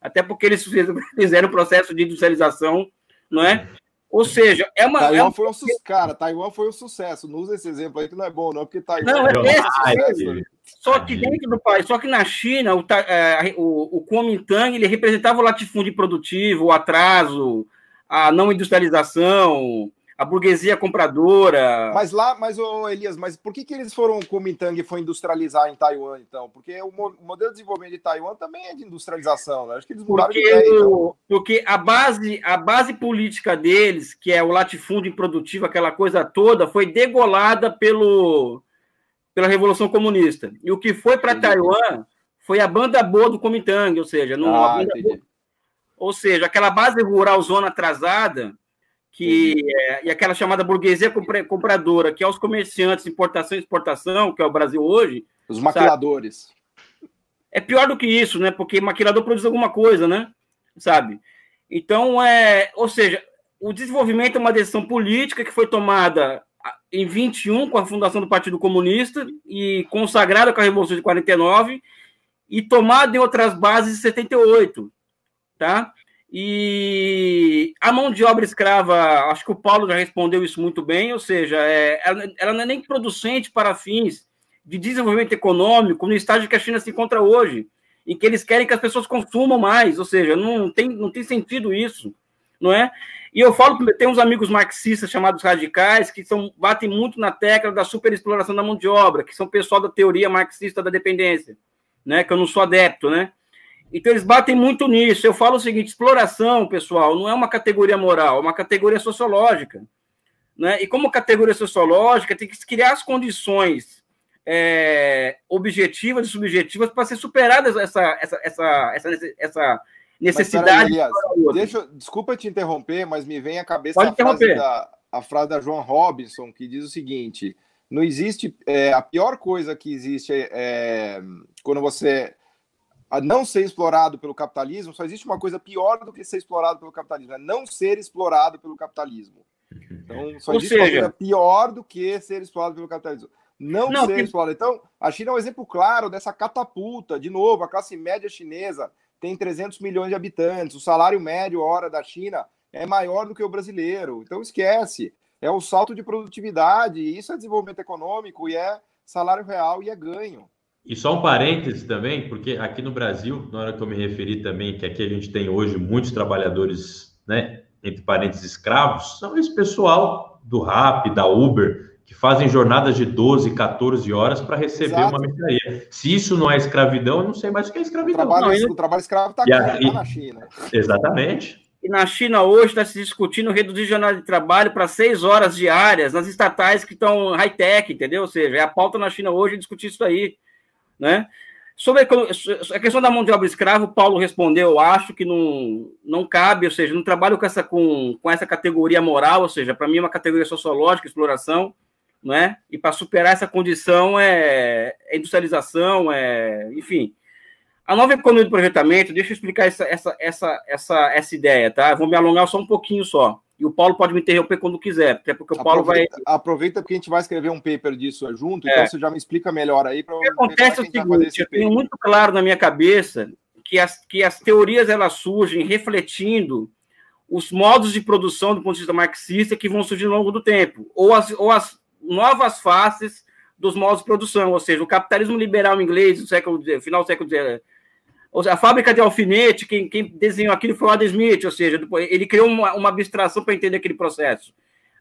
Até porque eles fizeram o processo de industrialização, não é? Ou seja, é uma. Taiwan é uma... foi um sucesso. Cara, Taiwan foi um sucesso. Não usa esse exemplo aí que não é bom, não, porque Taiwan. Não, é esse, Só que dentro do país, só que na China, o, é, o, o Kuomintang ele representava o latifúndio produtivo, o atraso, a não industrialização, a burguesia compradora. Mas lá, mas ô Elias, mas por que, que eles foram, o Kuomintang foi industrializar em Taiwan, então? Porque o, modelo de desenvolvimento de Taiwan também é de industrialização, né? Acho que eles mudaram porque, de ideia, então. Porque a base, a base política deles, que é o latifúndio improdutivo, aquela coisa toda, foi degolada pelo, pela Revolução Comunista. E o que foi para Taiwan foi a banda boa do Kuomintang, ou seja, não, ah, a banda boa, ou seja, aquela base rural zona atrasada, que é, e aquela chamada burguesia compradora, que é os comerciantes, importação e exportação, que é o Brasil hoje. Os maquiladores. Sabe? É pior do que isso, né? Porque maquilador produz alguma coisa, né? Sabe? Então, é, ou seja, o desenvolvimento é uma decisão política que foi tomada em 21 com a fundação do Partido Comunista e consagrada com a Revolução de 49 e tomada em outras bases em 78 tá? E a mão de obra escrava, acho que o Paulo já respondeu isso muito bem, ou seja, é, ela, ela, não é nem producente para fins de desenvolvimento econômico no estágio que a China se encontra hoje, em que eles querem que as pessoas consumam mais, ou seja, não tem, não tem sentido isso, não é? E eu falo, tem uns amigos marxistas chamados radicais que são, batem muito na tecla da superexploração da mão de obra, que são pessoal da teoria marxista da dependência, né? Que eu não sou adepto, né? Então eles batem muito nisso. Eu falo o seguinte: exploração, pessoal, não é uma categoria moral, é uma categoria sociológica. Né? E como categoria sociológica, tem que criar as condições é, objetivas e subjetivas para ser superadas essa, essa, essa, essa, essa necessidade. Mas, Elias, deixa, desculpa te interromper, mas me vem à cabeça a frase, da, a frase da Joan Robinson, que diz o seguinte: não existe. É, a pior coisa que existe é quando você a não ser explorado pelo capitalismo, só existe uma coisa pior do que ser explorado pelo capitalismo, é não ser explorado pelo capitalismo. Então, só Ou existe seja... uma coisa pior do que ser explorado pelo capitalismo. Não, não ser que... explorado. Então, a China é um exemplo claro dessa catapulta. De novo, a classe média chinesa tem 300 milhões de habitantes, o salário médio hora da China é maior do que o brasileiro. Então, esquece. É o salto de produtividade, isso é desenvolvimento econômico e é salário real e é ganho. E só um parêntese também, porque aqui no Brasil, na hora que eu me referi também, que aqui a gente tem hoje muitos trabalhadores, né, entre parênteses, escravos, são esse pessoal do RAP, da Uber, que fazem jornadas de 12, 14 horas para receber Exato. uma mercadoria. Se isso não é escravidão, eu não sei mais o que é escravidão. O trabalho, não, o trabalho escravo está tá na China. Exatamente. que na China hoje está se discutindo reduzir jornada de trabalho para seis horas diárias nas estatais que estão high-tech, entendeu? Ou seja, é a pauta na China hoje discutir isso aí, né? Sobre a questão da mão de obra escrava, Paulo respondeu, eu acho que não, não cabe, ou seja, não trabalho com essa, com, com essa categoria moral, ou seja, para mim é uma categoria sociológica, exploração, não é? E para superar essa condição é, é industrialização, é, enfim, a nova economia do projetamento, deixa eu explicar essa, essa, essa, essa, essa ideia, tá? Vou me alongar só um pouquinho só. E o Paulo pode me interromper quando quiser, até porque o Paulo aproveita, vai. Aproveita porque a gente vai escrever um paper disso junto, é. então você já me explica melhor aí. O que acontece é o seguinte: eu tenho muito claro na minha cabeça que as, que as teorias elas surgem refletindo os modos de produção do ponto de vista marxista que vão surgir ao longo do tempo, ou as, ou as novas faces dos modos de produção, ou seja, o capitalismo liberal inglês do século final do século a fábrica de alfinete, quem, quem desenhou aquilo foi o Adam Smith, ou seja, ele criou uma, uma abstração para entender aquele processo.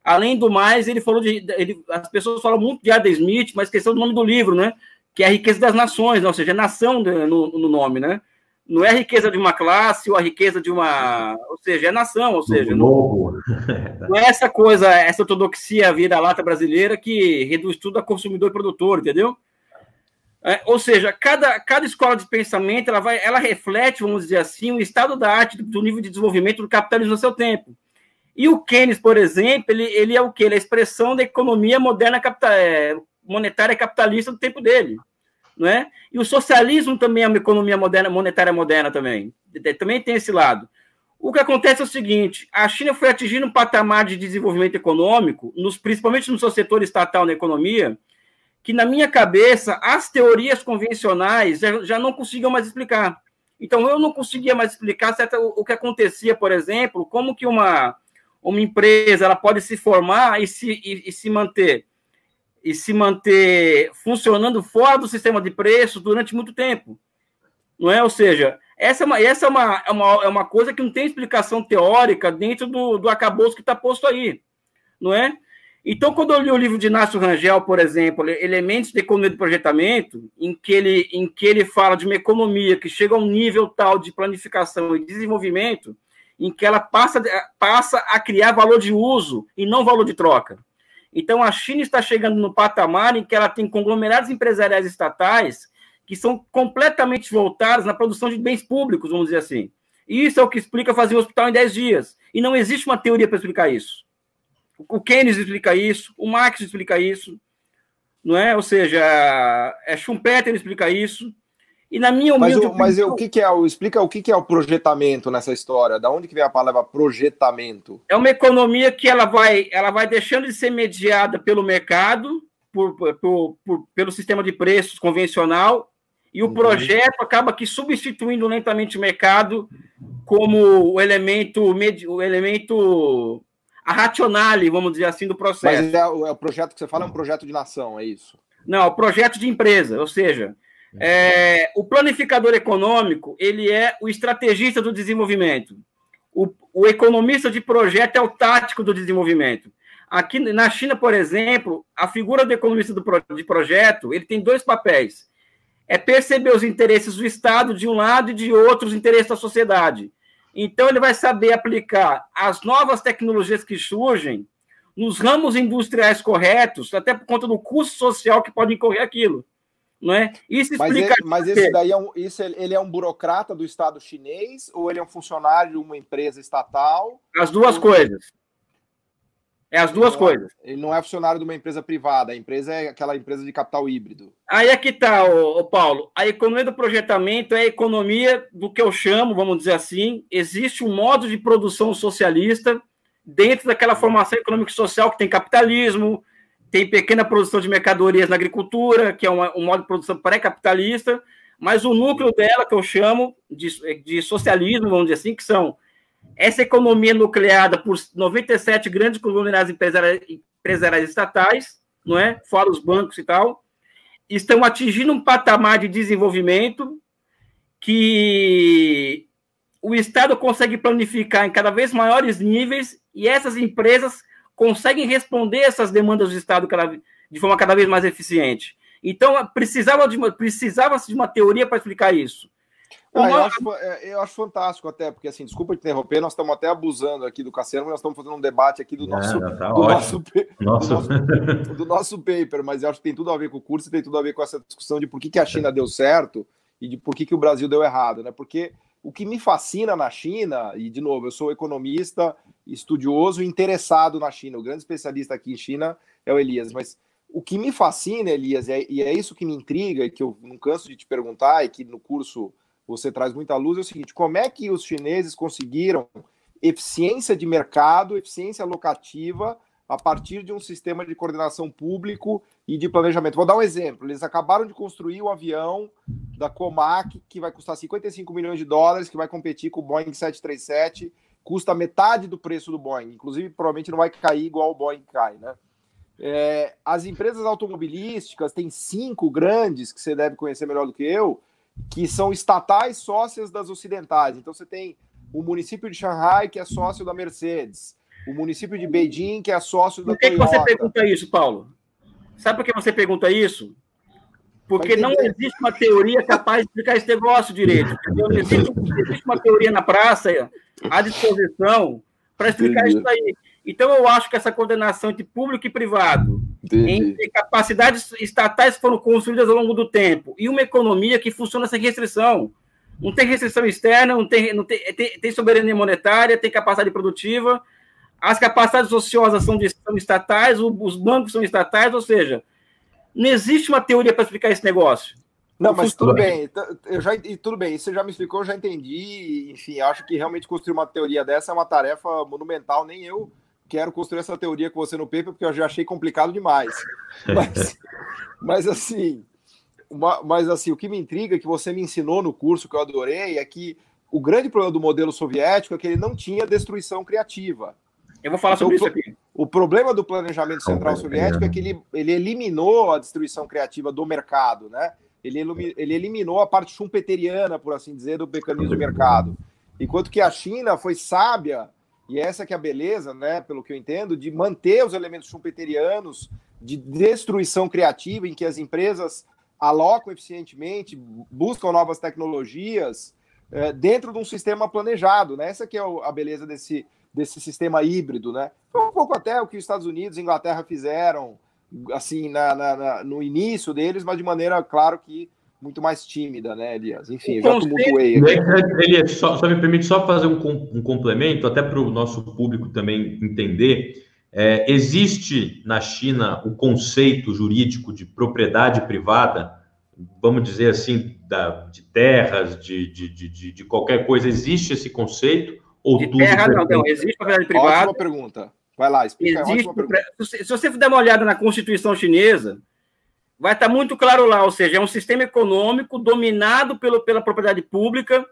Além do mais, ele falou de. Ele, as pessoas falam muito de Adam Smith, mas questão do nome do livro, né? Que é a riqueza das nações, né? ou seja, é nação no, no nome, né? Não é a riqueza de uma classe ou a riqueza de uma. Ou seja, é nação, ou seja. Não, não é essa coisa, essa ortodoxia vira-lata brasileira que reduz tudo a consumidor e produtor, entendeu? É, ou seja, cada, cada escola de pensamento ela, vai, ela reflete, vamos dizer assim, o estado da arte do, nível de desenvolvimento do capitalismo no seu tempo. E o Keynes, por exemplo, ele, ele é o que? Ele é a expressão da economia moderna capital, é, monetária capitalista do tempo dele. Não é? E o socialismo também é uma economia moderna, monetária moderna também. Também tem esse lado. O que acontece é o seguinte: a China foi atingindo um patamar de desenvolvimento econômico, nos, principalmente no seu setor estatal na economia, que na minha cabeça as teorias convencionais já, já não conseguiam mais explicar. Então eu não conseguia mais explicar certo, o, o que acontecia, por exemplo, como que uma, uma empresa ela pode se formar e se, e, e se manter e se manter funcionando fora do sistema de preços durante muito tempo. Não é? Ou seja, essa é uma, essa é uma, é uma, é uma coisa que não tem explicação teórica dentro do, do acabouço que está posto aí. Não é? Então, quando eu li o livro de Inácio Rangel, por exemplo, Elementos de Economia do Projetamento, em que, ele, em que ele fala de uma economia que chega a um nível tal de planificação e desenvolvimento, em que ela passa, passa a criar valor de uso e não valor de troca. Então, a China está chegando no patamar em que ela tem conglomerados empresariais estatais que são completamente voltados na produção de bens públicos, vamos dizer assim. E isso é o que explica fazer um hospital em 10 dias. E não existe uma teoria para explicar isso. O Keynes explica isso, o Marx explica isso, não é? Ou seja, é Schumpeter explica isso. E na minha humilde Mas, o, mas o que, que é o explica o que, que é o projetamento nessa história? Da onde que vem a palavra projetamento? É uma economia que ela vai, ela vai deixando de ser mediada pelo mercado, por, por, por pelo sistema de preços convencional, e o uhum. projeto acaba que substituindo lentamente o mercado como o elemento, o elemento a racionale, vamos dizer assim, do processo. Mas é o, é o, projeto que você fala é um projeto de nação, é isso? Não, é o projeto de empresa, ou seja, é, o planificador econômico ele é o estrategista do desenvolvimento. O, o economista de projeto é o tático do desenvolvimento. Aqui na China, por exemplo, a figura do economista do, de projeto ele tem dois papéis. É perceber os interesses do Estado de um lado e de outro os interesses da sociedade. Então, ele vai saber aplicar as novas tecnologias que surgem nos ramos industriais corretos, até por conta do custo social que pode incorrer aquilo. Não é? Isso explica. Mas, ele, mas esse daí é um, isso, ele é um burocrata do Estado chinês ou ele é um funcionário de uma empresa estatal? As duas ou... coisas. É as duas ele coisas. É, ele não é funcionário de uma empresa privada, a empresa é aquela empresa de capital híbrido. Aí é que tá, ô, ô Paulo. A economia do projetamento é a economia do que eu chamo, vamos dizer assim, existe um modo de produção socialista dentro daquela formação econômica e social que tem capitalismo, tem pequena produção de mercadorias na agricultura, que é uma, um modo de produção pré-capitalista, mas o núcleo dela, que eu chamo de, de socialismo, vamos dizer assim, que são essa economia nucleada por 97 grandes conglomerados empresariais, estatais, não é? fora os bancos e tal, estão atingindo um patamar de desenvolvimento que o Estado consegue planificar em cada vez maiores níveis e essas empresas conseguem responder essas demandas do Estado de forma cada vez mais eficiente. Então, precisava de precisava de uma teoria para explicar isso. Ah, eu, acho, é, eu, acho, fantástico até, porque assim, desculpa te interromper, nós estamos até abusando aqui do Cassiano, nós estamos fazendo um debate aqui do nosso, é, tá do, nosso do, nosso, do nosso paper, mas eu acho que tem tudo a ver com o curso e tem tudo a ver com essa discussão de por que, que a China deu certo e de por que, que o Brasil deu errado, né? Porque o que me fascina na China, e de novo, eu sou economista, estudioso e interessado na China, o grande especialista aqui em China é o Elias, mas o que me fascina, Elias, e é isso que me intriga, e que eu não canso de te perguntar, e que no curso você traz muita luz, é o seguinte: como é que os chineses conseguiram eficiência de mercado, eficiência locativa, a partir de um sistema de coordenação público e de planejamento? Vou dar um exemplo: eles acabaram de construir o um avião da Comac, que vai custar 55 milhões de dólares, que vai competir com o Boeing 737, custa metade do preço do Boeing, inclusive provavelmente não vai cair igual o Boeing cai, né? É, as empresas automobilísticas, tem cinco grandes que você deve conhecer melhor do que eu, que são estatais sócias das ocidentais. Então você tem o município de Xangai, que é sócio da Mercedes, o município de Beijing, que é sócio da Por que, que você pergunta isso, Paulo? Sabe por que você pergunta isso? Porque não existe uma teoria capaz de explicar esse negócio direito. Não existe, existe uma teoria na praça à disposição para explicar Entendi. isso aí. Então, eu acho que essa condenação entre público e privado, Entendi. entre capacidades estatais que foram construídas ao longo do tempo e uma economia que funciona sem restrição. Não tem restrição externa, não tem, não tem, tem, tem soberania monetária, tem capacidade produtiva, as capacidades ociosas são, de, são estatais, os bancos são estatais, ou seja, não existe uma teoria para explicar esse negócio. Não, mas tudo bem, eu já, tudo bem, isso já me explicou, eu já entendi, enfim, acho que realmente construir uma teoria dessa é uma tarefa monumental, nem eu quero construir essa teoria com você no paper, porque eu já achei complicado demais. Mas, mas assim, uma, mas assim, o que me intriga, que você me ensinou no curso, que eu adorei, é que o grande problema do modelo soviético é que ele não tinha destruição criativa. Eu vou falar sobre então, isso aqui. O problema do planejamento central soviético é que ele, ele eliminou a destruição criativa do mercado, né? Ele, ele eliminou a parte schumpeteriana, por assim dizer, do mecanismo de mercado. Enquanto que a China foi sábia e essa que é a beleza, né, pelo que eu entendo, de manter os elementos schumpeterianos de destruição criativa, em que as empresas alocam eficientemente, buscam novas tecnologias é, dentro de um sistema planejado, né? Essa que é a beleza desse, desse sistema híbrido, né? Foi um pouco até o que os Estados Unidos e Inglaterra fizeram, assim, na, na, na, no início deles, mas de maneira, claro que muito mais tímida, né, Elias? Enfim, já tumultuei aqui. Elias, só, só, me permite só fazer um, um complemento, até para o nosso público também entender. É, existe na China o conceito jurídico de propriedade privada, vamos dizer assim, da, de terras, de, de, de, de qualquer coisa, existe esse conceito? Ou de tudo terra, não, não, existe propriedade privada. Ótima pergunta. Vai lá, explica. Existe, se você der uma olhada na Constituição chinesa, vai estar muito claro lá, ou seja, é um sistema econômico dominado pelo, pela propriedade pública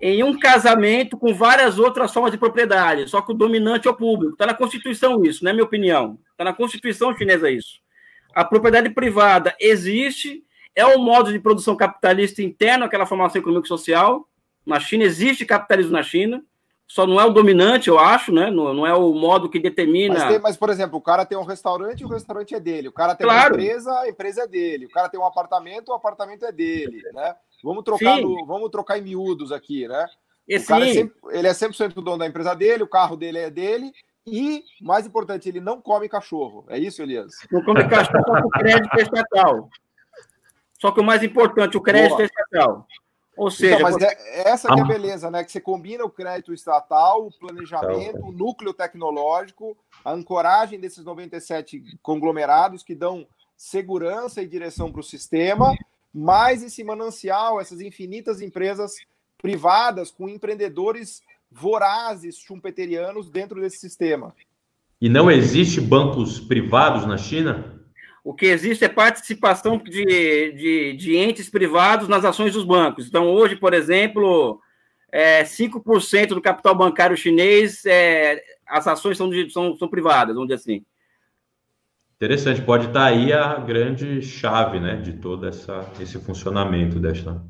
em um casamento com várias outras formas de propriedade, só que o dominante é o público. Está na Constituição isso, não é minha opinião. Está na Constituição chinesa isso. A propriedade privada existe, é um modo de produção capitalista interno àquela formação econômica e social. Na China existe capitalismo na China, só não é o dominante, eu acho, né? Não, não é o modo que determina. Mas, tem, mas, por exemplo, o cara tem um restaurante, o restaurante é dele. O cara tem claro. uma empresa, a empresa é dele. O cara tem um apartamento, o apartamento é dele, né? Vamos trocar, no, vamos trocar em miúdos aqui, né? E, o cara é sempre, ele é 100% dono da empresa dele, o carro dele é dele e, mais importante, ele não come cachorro. É isso, Elias? Não come cachorro, só o crédito é estatal. Só que o mais importante, o crédito Boa. é estatal. Ou então, seja, então, mas você... é, essa que é a beleza, né? Que você combina o crédito estatal, o planejamento, o núcleo tecnológico, a ancoragem desses 97 conglomerados que dão segurança e direção para o sistema, mais esse manancial, essas infinitas empresas privadas com empreendedores vorazes schumpeterianos dentro desse sistema. E não existe bancos privados na China? O que existe é participação de, de, de entes privados nas ações dos bancos. Então, hoje, por exemplo, é, 5% do capital bancário chinês, é, as ações são, de, são, são privadas, vamos dizer assim. Interessante, pode estar aí a grande chave né, de todo essa, esse funcionamento desta.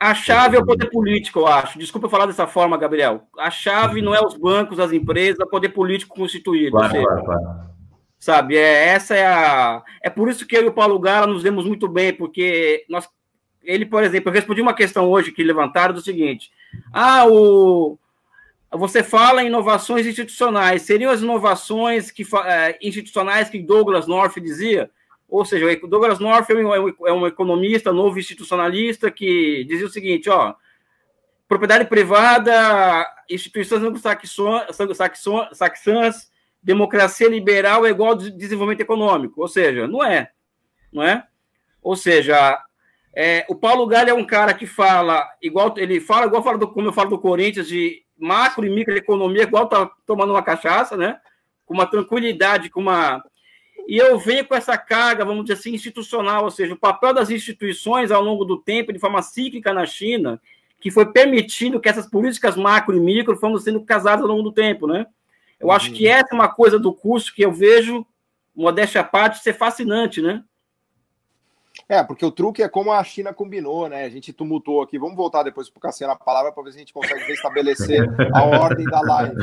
A chave é o poder político, eu acho. Desculpa falar dessa forma, Gabriel. A chave não é os bancos, as empresas, é o poder político constituído. Claro, claro, claro. Sabe, é, essa é a. É por isso que eu e o Paulo Gala nos demos muito bem, porque nós ele, por exemplo, eu respondi uma questão hoje que levantaram do seguinte: ah, o você fala em inovações institucionais. Seriam as inovações que, é, institucionais que Douglas North dizia? Ou seja, o Douglas North é um, é um economista novo institucionalista que dizia o seguinte: ó, propriedade privada, instituições anglo-saxãs, democracia liberal é igual ao desenvolvimento econômico. Ou seja, não é. Não é? Ou seja, é, o Paulo Galho é um cara que fala igual ele fala igual fala do, como eu falo do Corinthians de macro e microeconomia, igual tá tomando uma cachaça, né? Com uma tranquilidade, com uma. E eu venho com essa carga, vamos dizer assim, institucional, ou seja, o papel das instituições ao longo do tempo, de forma cíclica na China, que foi permitindo que essas políticas macro e micro foram sendo casadas ao longo do tempo, né? Eu acho que uhum. essa é uma coisa do curso que eu vejo, modéstia à parte, ser fascinante, né? É, porque o truque é como a China combinou, né? A gente tumultuou aqui. Vamos voltar depois para o Cassiano a palavra para ver se a gente consegue restabelecer a ordem da live.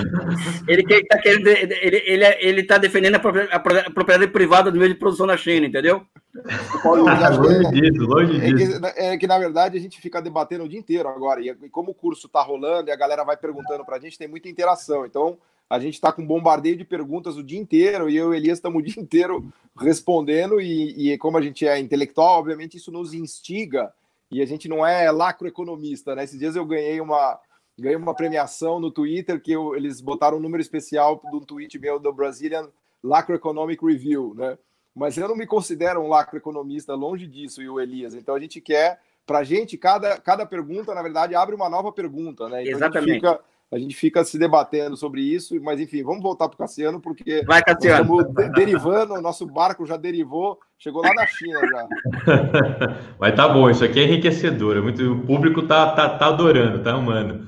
Ele está querendo, ele, ele, ele tá defendendo a propriedade privada do meio de produção na China, entendeu? longe disso, longe disso. É que, é que, na verdade, a gente fica debatendo o dia inteiro agora. E como o curso está rolando e a galera vai perguntando para a gente, tem muita interação. Então, a gente está com um bombardeio de perguntas o dia inteiro e eu e o Elias estamos o dia inteiro respondendo. E, e, como a gente é intelectual, obviamente isso nos instiga e a gente não é lacroeconomista, né? Esses dias eu ganhei uma, ganhei uma premiação no Twitter que eu, eles botaram um número especial do tweet meu do Brazilian Lacroeconomic Review, né? Mas eu não me considero um lacroeconomista, longe disso, e o Elias. Então a gente quer, para a gente, cada, cada pergunta, na verdade, abre uma nova pergunta, né? Então, Exatamente. A gente fica a gente fica se debatendo sobre isso, mas enfim, vamos voltar para o Cassiano, porque Vai, Cassiano. estamos derivando, o nosso barco já derivou, chegou lá na China já. Mas tá bom, isso aqui é enriquecedor, é muito, o público tá, tá, tá adorando, tá amando.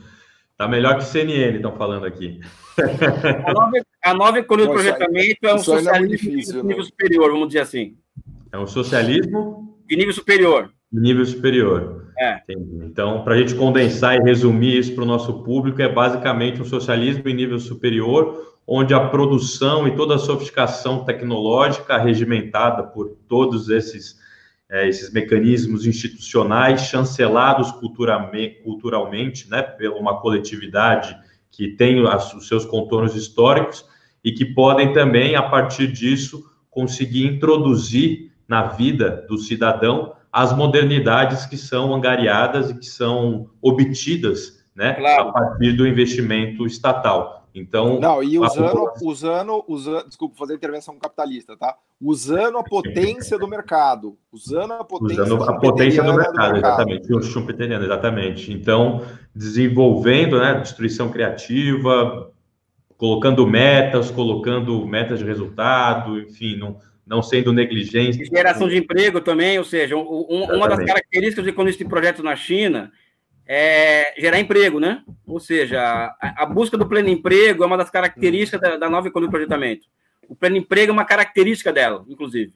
Tá melhor que CNN, estão falando aqui. A nova, a nova economia de projetamento é um é socialismo é difícil, de nível né? superior, vamos dizer assim. É um socialismo? De nível superior. Nível superior. É. Então, para a gente condensar e resumir isso para o nosso público, é basicamente um socialismo em nível superior, onde a produção e toda a sofisticação tecnológica regimentada por todos esses, é, esses mecanismos institucionais, chancelados culturalmente, culturalmente né, por uma coletividade que tem os seus contornos históricos e que podem também, a partir disso, conseguir introduzir na vida do cidadão as modernidades que são angariadas e que são obtidas né, claro. a partir do investimento estatal. Então, não, e usando, a... usando, usando, desculpa, fazer intervenção capitalista, tá? Usando a potência do mercado, usando a potência, usando a potência do mercado, do mercado. exatamente, o schumpeteriano, exatamente. Então, desenvolvendo, né, destruição criativa, colocando metas, colocando metas de resultado, enfim, não, não sendo negligente. Geração de emprego também, ou seja, um, uma das características do economista de projeto na China é gerar emprego, né? Ou seja, a, a busca do pleno emprego é uma das características da, da nova economia de projetamento. O pleno emprego é uma característica dela, inclusive.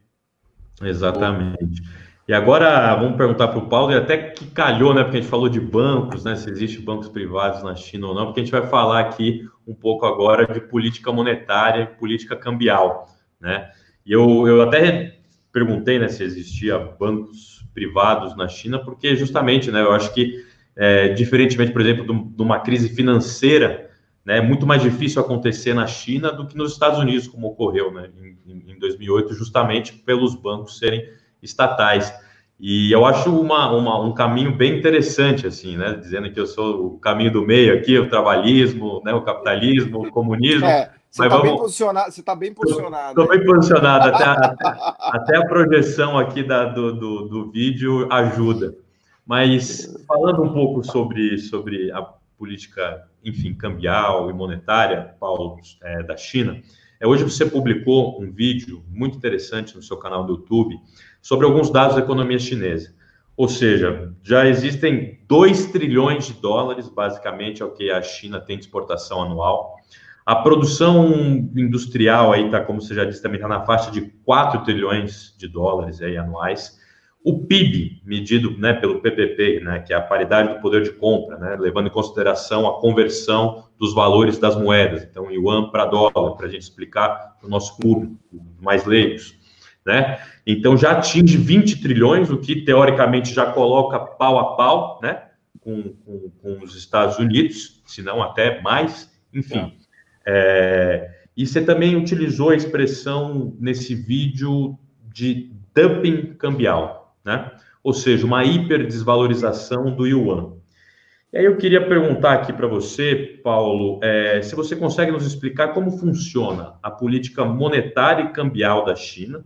Exatamente. E agora vamos perguntar para o Paulo, e até que calhou, né? Porque a gente falou de bancos, né? Se existem bancos privados na China ou não, porque a gente vai falar aqui um pouco agora de política monetária e política cambial, né? E eu, eu até perguntei né, se existia bancos privados na China, porque justamente, né, eu acho que, é, diferentemente, por exemplo, de, uma crise financeira, né, é muito mais difícil acontecer na China do que nos Estados Unidos, como ocorreu né, em, em 2008, justamente pelos bancos serem estatais. E eu acho uma, uma, um caminho bem interessante, assim, né? Dizendo que eu sou o caminho do meio aqui, o trabalhismo, né? o capitalismo, o comunismo. É, você está bem posicionado. Você tá bem posicionado. Estou bem posicionado. Até a, até a projeção aqui da, do, do, do, vídeo ajuda. Mas falando um pouco sobre, sobre a política, enfim, cambial e monetária, Paulo, é, da China, é, hoje você publicou um vídeo muito interessante no seu canal do YouTube sobre alguns dados da economia chinesa. Ou seja, já existem 2 trilhões de dólares, basicamente, é o que a China tem de exportação anual. A produção industrial aí tá, como você já disse, também está na faixa de 4 trilhões de dólares aí anuais. O PIB, medido né, pelo PPP, né, que é a paridade do poder de compra, né, levando em consideração a conversão dos valores das moedas, então yuan para dólar, para a gente explicar para o nosso público mais leigos, né? Então já atinge 20 trilhões, o que teoricamente já coloca pau a pau, né? Com, com, com os Estados Unidos, se não até mais, enfim. É. É, e você também utilizou a expressão nesse vídeo de dumping cambial, né? Ou seja, uma hiperdesvalorização do yuan. E aí eu queria perguntar aqui para você, Paulo, é, se você consegue nos explicar como funciona a política monetária e cambial da China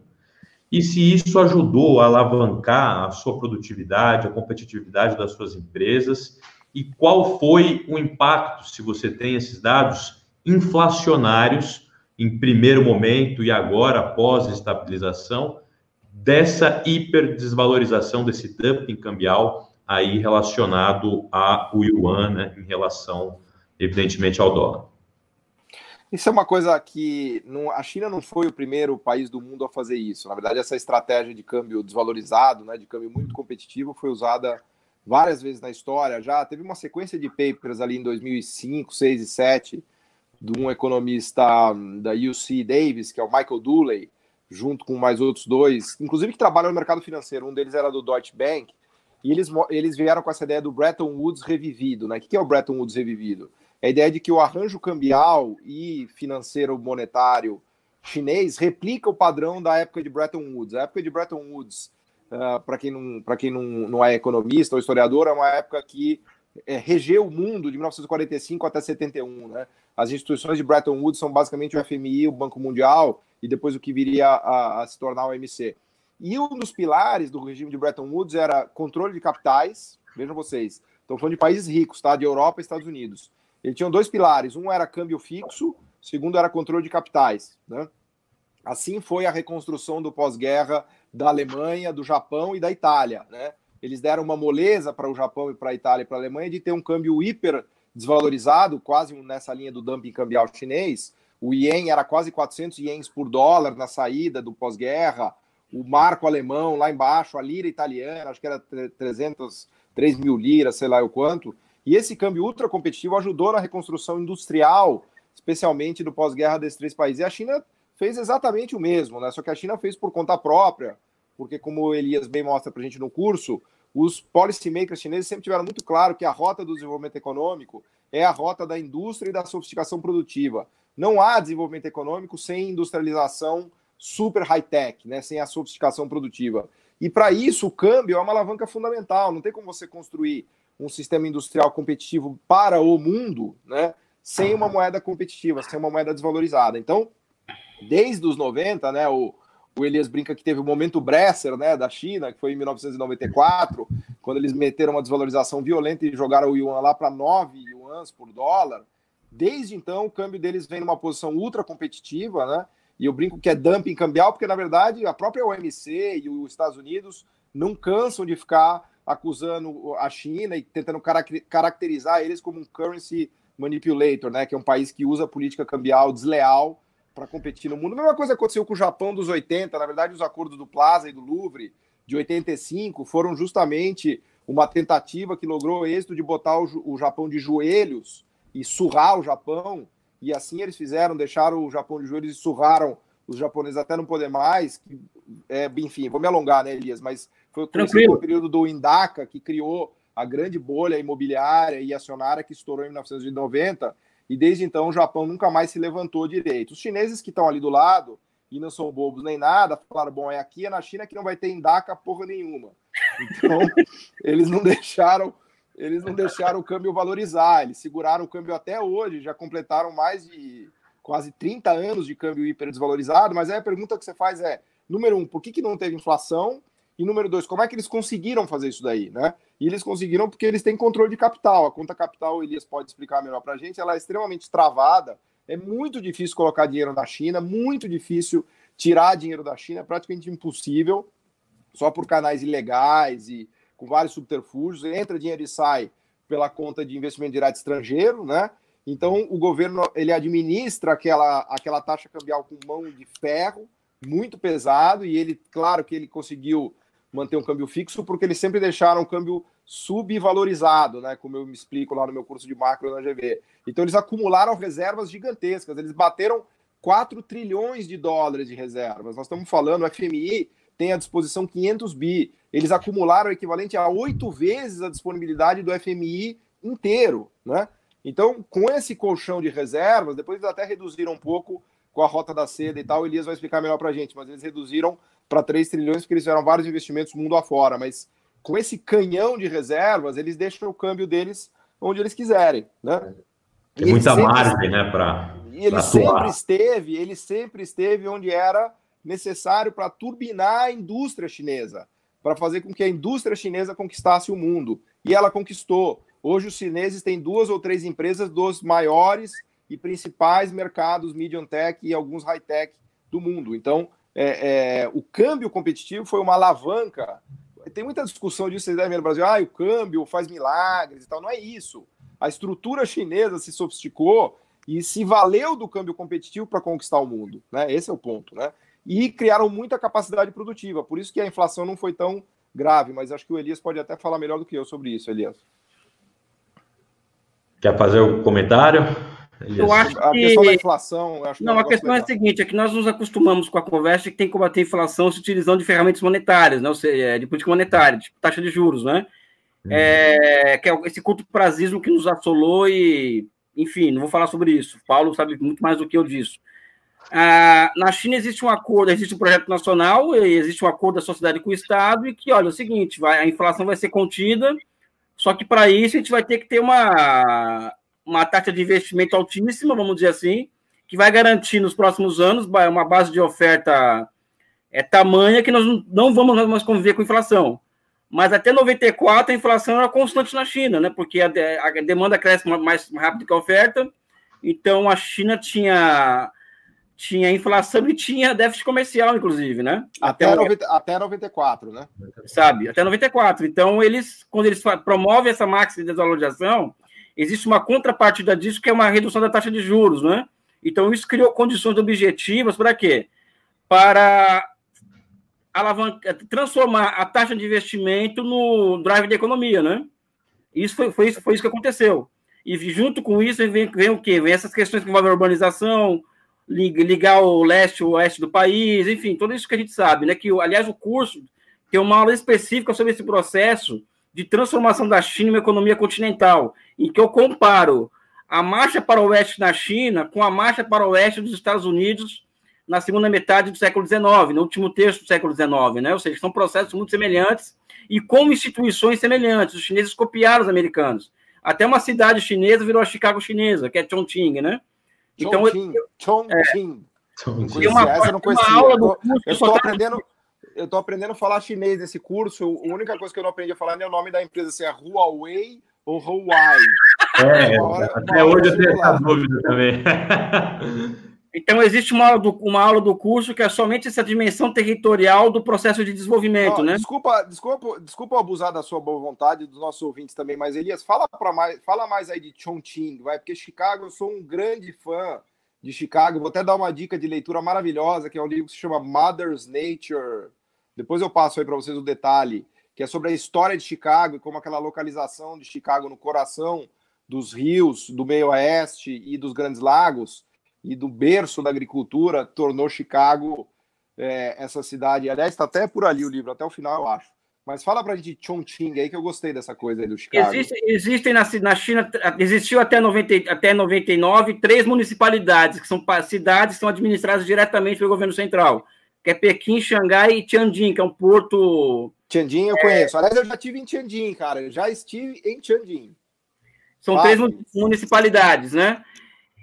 e se isso ajudou a alavancar a sua produtividade, a competitividade das suas empresas e qual foi o impacto, se você tem esses dados, inflacionários em primeiro momento e agora após a estabilização dessa hiperdesvalorização desse dumping cambial aí relacionado ao yuan, né, em relação, evidentemente, ao dólar. Isso é uma coisa que não, a China não foi o primeiro país do mundo a fazer isso. Na verdade, essa estratégia de câmbio desvalorizado, né, de câmbio muito competitivo, foi usada várias vezes na história. Já teve uma sequência de papers ali em 2005, 6 e 7 de um economista da UC Davis, que é o Michael Dooley, junto com mais outros dois, inclusive que trabalham no mercado financeiro. Um deles era do Deutsche Bank, e eles, eles vieram com essa ideia do Bretton Woods revivido. Né? O que é o Bretton Woods revivido? É a ideia de que o arranjo cambial e financeiro monetário chinês replica o padrão da época de Bretton Woods. A época de Bretton Woods, uh, para quem, não, quem não, não é economista ou historiador, é uma época que é, regeu o mundo de 1945 até 71. Né? As instituições de Bretton Woods são basicamente o FMI, o Banco Mundial e depois o que viria a, a se tornar o OMC. E um dos pilares do regime de Bretton Woods era controle de capitais. Vejam vocês, estão falando de países ricos, tá? De Europa e Estados Unidos. Ele tinha dois pilares: um era câmbio fixo, segundo era controle de capitais. Né? Assim foi a reconstrução do pós-guerra da Alemanha, do Japão e da Itália. Né? Eles deram uma moleza para o Japão e para a Itália e para a Alemanha de ter um câmbio hiper desvalorizado, quase nessa linha do dumping cambial chinês. O ien era quase 400 ienes por dólar na saída do pós-guerra. O marco alemão lá embaixo, a lira italiana, acho que era 300, 3 mil liras, sei lá o quanto. E esse câmbio ultra competitivo ajudou na reconstrução industrial, especialmente do pós-guerra desses três países. E a China fez exatamente o mesmo, né? Só que a China fez por conta própria, porque, como o Elias bem mostra para a gente no curso, os policymakers chineses sempre tiveram muito claro que a rota do desenvolvimento econômico é a rota da indústria e da sofisticação produtiva. Não há desenvolvimento econômico sem industrialização super high-tech, né? sem a sofisticação produtiva. E para isso, o câmbio é uma alavanca fundamental. Não tem como você construir um sistema industrial competitivo para o mundo né? sem uma moeda competitiva, sem uma moeda desvalorizada. Então, desde os 90, né, o, o Elias brinca que teve o momento Bresser, né, da China, que foi em 1994, quando eles meteram uma desvalorização violenta e jogaram o yuan lá para 9 yuans por dólar. Desde então, o câmbio deles vem numa posição ultra competitiva, né? E eu brinco que é dumping cambial, porque na verdade a própria OMC e os Estados Unidos não cansam de ficar acusando a China e tentando caracterizar eles como um currency manipulator, né? Que é um país que usa política cambial desleal para competir no mundo. A mesma coisa aconteceu com o Japão dos 80, na verdade, os acordos do Plaza e do Louvre de 85 foram justamente uma tentativa que logrou êxito de botar o, o Japão de joelhos e surrar o Japão, e assim eles fizeram, deixaram o Japão de joelhos e surraram os japoneses até não poder mais. Que, é, enfim, vou me alongar, né, Elias? Mas foi o período do Indaka que criou a grande bolha imobiliária e acionária que estourou em 1990, e desde então o Japão nunca mais se levantou direito. Os chineses que estão ali do lado, e não são bobos nem nada, falaram: bom, é aqui, é na China que não vai ter Indaka porra nenhuma. Então, eles não deixaram eles não deixaram o câmbio valorizar, eles seguraram o câmbio até hoje, já completaram mais de quase 30 anos de câmbio hiper desvalorizado, mas aí a pergunta que você faz é, número um, por que, que não teve inflação? E número dois, como é que eles conseguiram fazer isso daí, né? E eles conseguiram porque eles têm controle de capital. A conta capital, o Elias pode explicar melhor para a gente, ela é extremamente travada. É muito difícil colocar dinheiro na China, muito difícil tirar dinheiro da China, é praticamente impossível, só por canais ilegais e com vários subterfúgios, entra dinheiro e sai pela conta de investimento direto estrangeiro, né? Então o governo ele administra aquela, aquela taxa cambial com mão de ferro, muito pesado, e ele, claro que ele conseguiu manter um câmbio fixo, porque eles sempre deixaram o câmbio subvalorizado, né? Como eu me explico lá no meu curso de macro na GV. Então eles acumularam reservas gigantescas, eles bateram 4 trilhões de dólares de reservas. Nós estamos falando, o FMI tem à disposição 500 bi. Eles acumularam o equivalente a oito vezes a disponibilidade do FMI inteiro, né? Então, com esse colchão de reservas, depois eles até reduziram um pouco com a rota da seda e tal, o Elias vai explicar melhor para a gente, mas eles reduziram para 3 trilhões porque eles fizeram vários investimentos mundo afora, mas com esse canhão de reservas, eles deixam o câmbio deles onde eles quiserem, né? Tem muita margem, né, para E ele sempre esteve, ele sempre esteve onde era necessário para turbinar a indústria chinesa, para fazer com que a indústria chinesa conquistasse o mundo. E ela conquistou. Hoje os chineses têm duas ou três empresas dos maiores e principais mercados medium tech e alguns high tech do mundo. Então, é, é, o câmbio competitivo foi uma alavanca. Tem muita discussão disso, vocês devem ver no Brasil, ah, o câmbio faz milagres e tal. Não é isso. A estrutura chinesa se sofisticou e se valeu do câmbio competitivo para conquistar o mundo. Né? Esse é o ponto. Né? E criaram muita capacidade produtiva. Por isso que a inflação não foi tão grave. Mas acho que o Elias pode até falar melhor do que eu sobre isso, Elias. Quer fazer o comentário? Eu acho que... A questão da inflação... não, é a questão legal. é a seguinte, é que nós nos acostumamos com a conversa que tem que combater a inflação se utilizando de ferramentas monetárias, né? ou seja, é, de política monetária, de taxa de juros, né? Hum. É, que é esse curto prazismo que nos assolou e, enfim, não vou falar sobre isso. Paulo sabe muito mais do que eu disso. Ah, na China existe um acordo, existe um projeto nacional, existe um acordo da sociedade com o Estado e que, olha, é o seguinte, vai, a inflação vai ser contida só que para isso a gente vai ter que ter uma, uma taxa de investimento altíssima, vamos dizer assim, que vai garantir nos próximos anos uma base de oferta é tamanha que nós não vamos mais conviver com inflação. Mas até 94 a inflação era constante na China, né? Porque a, a demanda cresce mais rápido que a oferta. Então a China tinha tinha inflação e tinha déficit comercial, inclusive, né? Até, até, 90, até 94, né? Sabe, até 94. Então, eles, quando eles promovem essa máxima de desvalorização, existe uma contrapartida disso, que é uma redução da taxa de juros, né? Então, isso criou condições objetivas para quê? Para alavancar, transformar a taxa de investimento no drive da economia, né? Isso foi, foi, isso, foi isso que aconteceu. E junto com isso vem, vem o quê? Vem essas questões que envolvem a urbanização, ligar o leste o oeste do país, enfim, tudo isso que a gente sabe, né? Que, aliás, o curso tem uma aula específica sobre esse processo de transformação da China em uma economia continental, em que eu comparo a marcha para o oeste na China com a marcha para o oeste dos Estados Unidos na segunda metade do século XIX, no último terço do século XIX, né? Ou seja, são processos muito semelhantes e com instituições semelhantes. Os chineses copiaram os americanos. Até uma cidade chinesa virou a Chicago chinesa, que é Chongqing, né? Então, Chongqing. É, uma, essa eu não conhecia. Aula do curso, eu estou aprendendo, eu estou aprendendo a falar chinês nesse curso. A única coisa que eu não aprendi a falar é o nome da empresa, se é Huawei ou Huawei. É, hora, até hoje eu tenho essa dúvida também. Então, existe uma aula, do, uma aula do curso que é somente essa dimensão territorial do processo de desenvolvimento, né? Desculpa, desculpa, desculpa abusar da sua boa vontade dos nossos ouvintes também, mas Elias, fala para mais, fala mais aí de Chongqing, vai, porque Chicago, eu sou um grande fã de Chicago. Vou até dar uma dica de leitura maravilhosa, que é um livro que se chama Mother's Nature. Depois eu passo aí para vocês o detalhe, que é sobre a história de Chicago e como aquela localização de Chicago no coração dos rios do meio oeste e dos grandes lagos e do berço da agricultura tornou Chicago é, essa cidade. Aliás, está até por ali o livro, até o final, eu acho. Mas fala para a gente Chongqing aí, que eu gostei dessa coisa aí do Chicago. Existe, existem na, na China, existiu até, 90, até 99 três municipalidades, que são cidades que são administradas diretamente pelo governo central, que é Pequim, Xangai e Tianjin, que é um porto... Tianjin eu é... conheço. Aliás, eu já estive em Tianjin, cara. Eu já estive em Tianjin. São três municipalidades, né?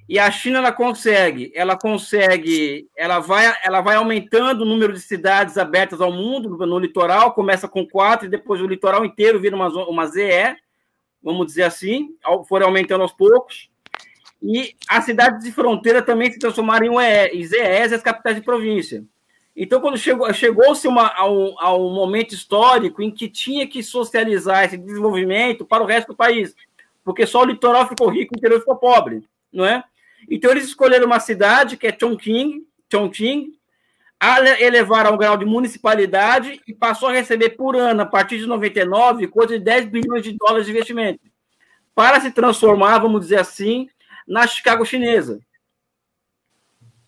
E a China ela consegue, ela consegue, ela vai, ela vai aumentando o número de cidades abertas ao mundo no, litoral, começa com quatro e depois o litoral inteiro vira uma, uma ZE, vamos dizer assim, foram aumentando aos poucos. E as cidades de fronteira também se transformaram em, em ZEs, as capitais de província. Então, quando chegou, chegou-se a, um, a um momento histórico em que tinha que socializar esse desenvolvimento para o resto do país, porque só o litoral ficou rico e o interior ficou pobre, não é? Então, eles escolheram uma cidade, que é Chongqing, Chongqing elevaram ao grau de municipalidade e passou a receber por ano, a partir de 99, coisa de 10 bilhões de dólares de investimento, para se transformar, vamos dizer assim, na Chicago chinesa.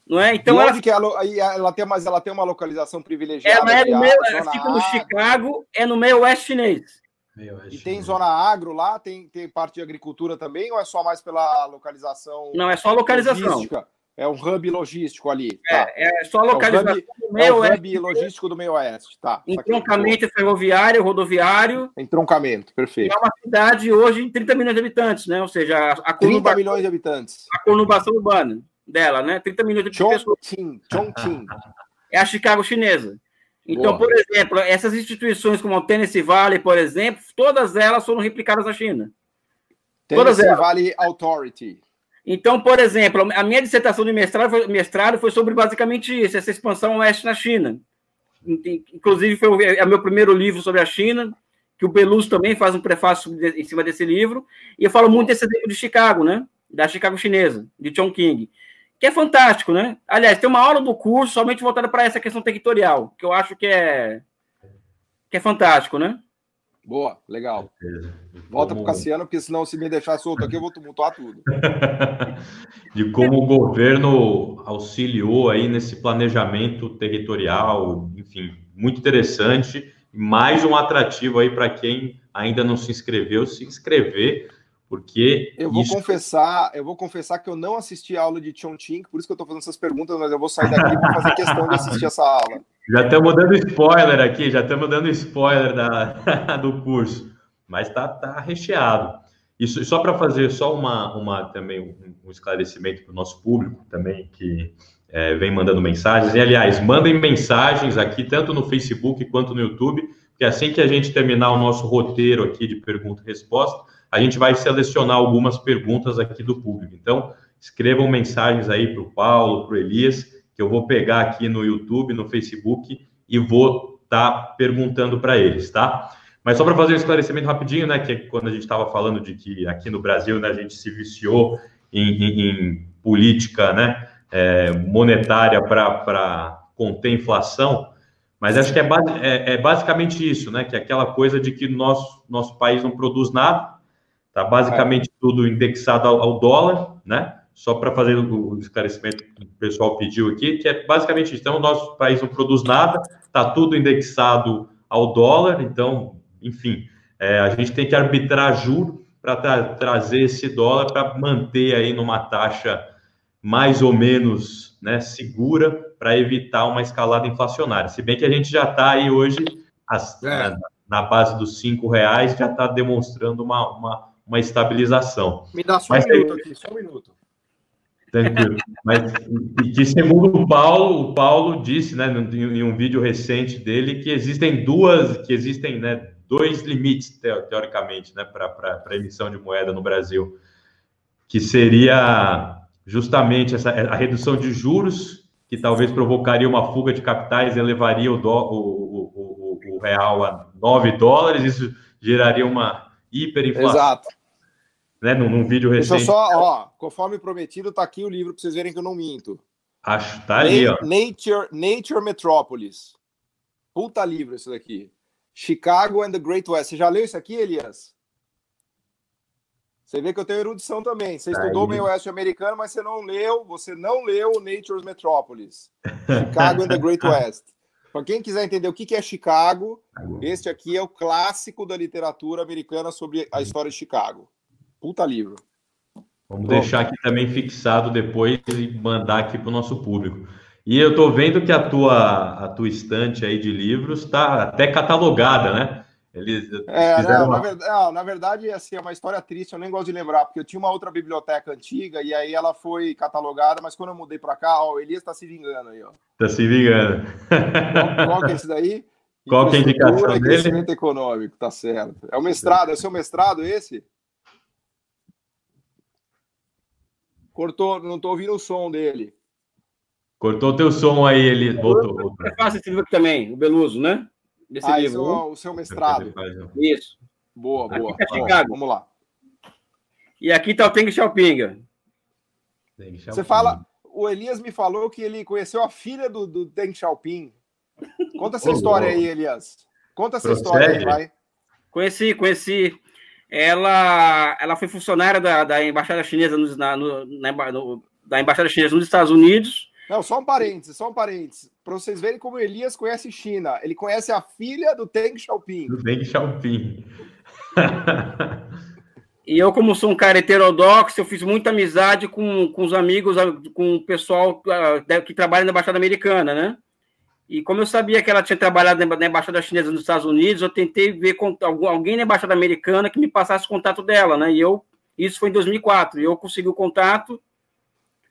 Não é? Então ela, que ela, ela tem, mas ela tem uma localização privilegiada. Ela é no meio, ela fica no Chicago, é no meio oeste chinês. E tem zona agro lá? Tem, tem parte de agricultura também? Ou é só mais pela localização? Não, é só localização. Logística? É um hub logístico ali. É, tá. é só localização é hub, do meio é um hub logístico do meio oeste. Tá. Entroncamento ferroviário, rodoviário. Entroncamento, perfeito. É uma cidade hoje em 30 milhões de habitantes, né? Ou seja, a 30 milhões de habitantes. A conurbação urbana dela, né? 30 milhões de pessoas. Chongqing. É a Chicago chinesa. Então, Boa. por exemplo, essas instituições como o Tennessee Valley, por exemplo, todas elas foram replicadas na China. Tennessee todas elas. Valley Authority. Então, por exemplo, a minha dissertação de mestrado foi, mestrado foi sobre basicamente isso, essa expansão oeste na China. Inclusive, foi é o meu primeiro livro sobre a China, que o Beluso também faz um prefácio em cima desse livro, e eu falo muito desse exemplo de Chicago, né? Da Chicago chinesa, de Chongqing que é fantástico, né? Aliás, tem uma aula do curso somente voltada para essa questão territorial, que eu acho que é que é fantástico, né? Boa, legal. Volta para o Cassiano, porque senão se me deixar solto aqui, eu vou tumultuar tudo. De como o governo auxiliou aí nesse planejamento territorial, enfim, muito interessante. Mais um atrativo aí para quem ainda não se inscreveu, se inscrever porque eu vou isso... confessar, eu vou confessar que eu não assisti a aula de Chongqing, por isso que eu estou fazendo essas perguntas, mas eu vou sair daqui para fazer questão de assistir essa aula. Já estamos dando spoiler aqui, já estamos dando spoiler da, do curso, mas tá, tá recheado. Isso só para fazer só uma, uma também um, um esclarecimento para o nosso público também que é, vem mandando mensagens. E aliás, mandem mensagens aqui tanto no Facebook quanto no YouTube, que assim que a gente terminar o nosso roteiro aqui de pergunta e resposta a gente vai selecionar algumas perguntas aqui do público. Então, escrevam mensagens aí para o Paulo, para o Elias, que eu vou pegar aqui no YouTube, no Facebook e vou estar tá perguntando para eles, tá? Mas só para fazer um esclarecimento rapidinho, né? Que quando a gente estava falando de que aqui no Brasil né, a gente se viciou em, em, em política né, é, monetária para conter inflação, mas acho que é, é, é, basicamente isso, né? Que é aquela coisa de que nosso, nosso país não produz nada, Está basicamente é. tudo indexado ao, ao, dólar, né? Só para fazer o esclarecimento que o pessoal pediu aqui, que é basicamente isso. Então, o nosso país não produz nada, está tudo indexado ao dólar, então, enfim, é, a gente tem que arbitrar juro para tra trazer esse dólar para manter aí numa taxa mais ou menos né, segura para evitar uma escalada inflacionária. Se bem que a gente já está aí hoje as, é. na, na, base dos cinco reais, já está demonstrando uma, uma uma estabilização. Me dá só Mas, um minuto aqui, só um minuto. Tranquilo. Mas que segundo o Paulo, o Paulo disse, né, em um vídeo recente dele, que existem duas, que existem, né, dois limites teoricamente, né, para emissão de moeda no Brasil, que seria justamente essa a redução de juros, que talvez provocaria uma fuga de capitais, elevaria o, do, o, o, o, o real a 9 dólares, isso geraria uma hiperinflação. Exato né, num, num vídeo recente. Deixa eu só, ó, conforme prometido, tá aqui o livro para vocês verem que eu não minto. Acho, tá ali, ó. Nature, Nature Metropolis. Puta livro esse daqui. Chicago and the Great West. Você já leu isso aqui, Elias? Você vê que eu tenho erudição também. Você tá estudou o meio oeste americano, mas você não leu, você não leu Nature's Metropolis. Chicago and the Great West. Para quem quiser entender o que é Chicago, este aqui é o clássico da literatura americana sobre a história de Chicago. Puta livro. Vamos Pronto. deixar aqui também fixado depois e mandar aqui para o nosso público. E eu estou vendo que a tua, a tua estante aí de livros está até catalogada, né? Eles é, não, uma... na, verdade, não, na verdade, assim, é uma história triste, eu nem gosto de lembrar, porque eu tinha uma outra biblioteca antiga e aí ela foi catalogada, mas quando eu mudei para cá, ó, o Elias está se vingando aí, ó. Está se vingando. Qual, qual que é esse daí? Qual que é a indicação dele? Crescimento econômico, tá certo. É o mestrado, é o seu mestrado esse? Cortou, não estou ouvindo o som dele. Cortou o teu som aí, ele voltou. É fácil esse livro também, o Beluso, né? Desse ah, livro. Isso, o seu mestrado. Isso. Boa, boa. Aqui tá Chicago. Vamos lá. E aqui está o Teng Xiaoping. Você fala, o Elias me falou que ele conheceu a filha do, do Deng Xiaoping. Conta essa história aí, Elias. Conta essa Procede. história aí, vai. Conheci, conheci ela, ela foi funcionária da, da embaixada chinesa nos, na, no, na, no, da embaixada chinesa nos Estados Unidos Não, só um parênteses, só um parênteses. Para vocês verem como Elias conhece China. Ele conhece a filha do Deng Xiaoping. Do Deng Xiaoping. E eu, como sou um cara heterodoxo, eu fiz muita amizade com, com os amigos, com o pessoal ah, que trabalha na Embaixada Americana, né? E como eu sabia que ela tinha trabalhado na Embaixada Chinesa nos Estados Unidos, eu tentei ver com alguém na Embaixada Americana que me passasse o contato dela, né? E eu, isso foi em 2004, e eu consegui o contato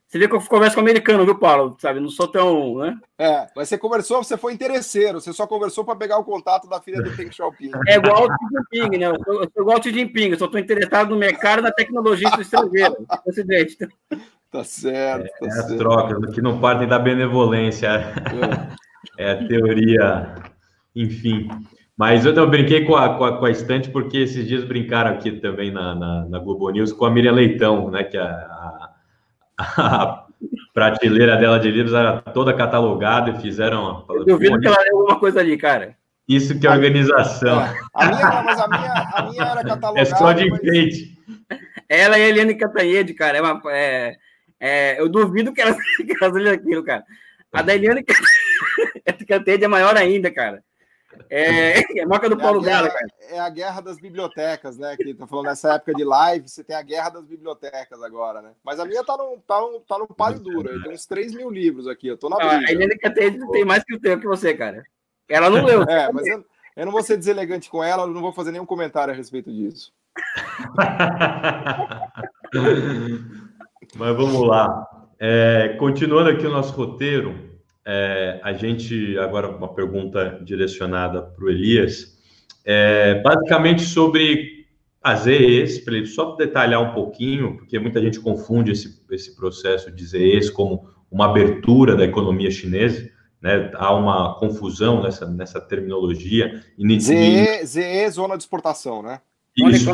você vê que eu converso com americano, viu, Paulo? Sabe, não sou tão, né? É, mas você conversou, você foi interesseiro, você só conversou para pegar o contato da filha do Peng Xiaoping. É igual o Xi Jinping, né? Eu sou, eu sou igual o Xi Jinping, eu só estou interessado no mercado e na tecnologia do estrangeiro. Tá certo, tá é, certo. As trocas que não partem da benevolência. É, é a teoria, enfim. Mas eu, eu brinquei com a, com, a, com a estante porque esses dias brincaram aqui também na, na, na Globo News com a Miriam Leitão, né? Que é a a prateleira dela de livros era toda catalogada e fizeram. Eu duvido que ela leu alguma coisa ali, cara. Isso que é organização. É. A minha, mas a minha, a minha era catalogada. É só de enfeite. Mas... Ela e a Eliane Cantanhede, cara. É uma, é, é, eu duvido que elas, que elas aquilo, cara. A da Eliane Cantanhede é maior ainda, cara. É, é marca do é Paulo Gala, cara. É a guerra das bibliotecas, né? Que tá falando nessa época de live, você tem a guerra das bibliotecas agora, né? Mas a minha tá no, tá no, tá no páreo duro. Eu tenho uns 3 mil livros aqui, eu tô na briga. a Helena tem, tem mais que o teu que você, cara. Ela não leu. É, mas eu, eu não vou ser deselegante com ela, eu não vou fazer nenhum comentário a respeito disso. mas vamos lá. É, continuando aqui o nosso roteiro, é, a gente, agora uma pergunta direcionada para o Elias, é, basicamente sobre as ZEs, para ele só detalhar um pouquinho, porque muita gente confunde esse, esse processo de ZEs como uma abertura da economia chinesa, né? há uma confusão nessa, nessa terminologia. ZE, ZE, zona de exportação, né? Isso,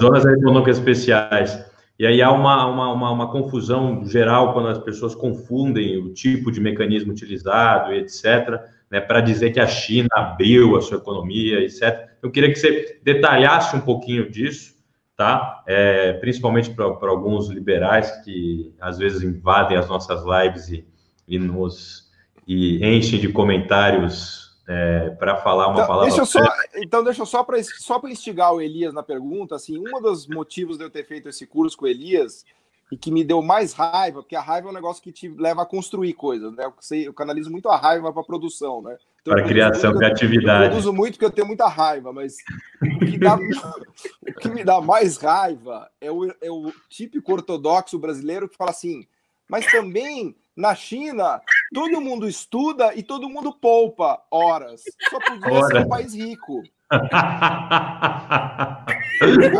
zonas econômicas especiais. E aí há uma, uma, uma, uma, confusão geral quando as pessoas confundem o tipo de mecanismo utilizado etc., né, para dizer que a China abriu a sua economia, etc. Eu queria que você detalhasse um pouquinho disso, tá? É, principalmente para alguns liberais que às vezes invadem as nossas lives e, e nos e enchem de comentários é, para falar uma então, palavra. Deixa só, então, deixa eu só para só instigar o Elias na pergunta, assim, um dos motivos de eu ter feito esse curso com o Elias e que me deu mais raiva, porque a raiva é um negócio que te leva a construir coisas, né? Eu, sei, eu canalizo muito a raiva para produção, né? Então, para criação, muito, criatividade. Eu, uso muito porque eu tenho muita raiva, mas o que, dá, o que me dá mais raiva é o, é o típico ortodoxo brasileiro que fala assim, mas também na China, todo mundo estuda e todo mundo poupa horas. Só podia Ora. ser um país rico.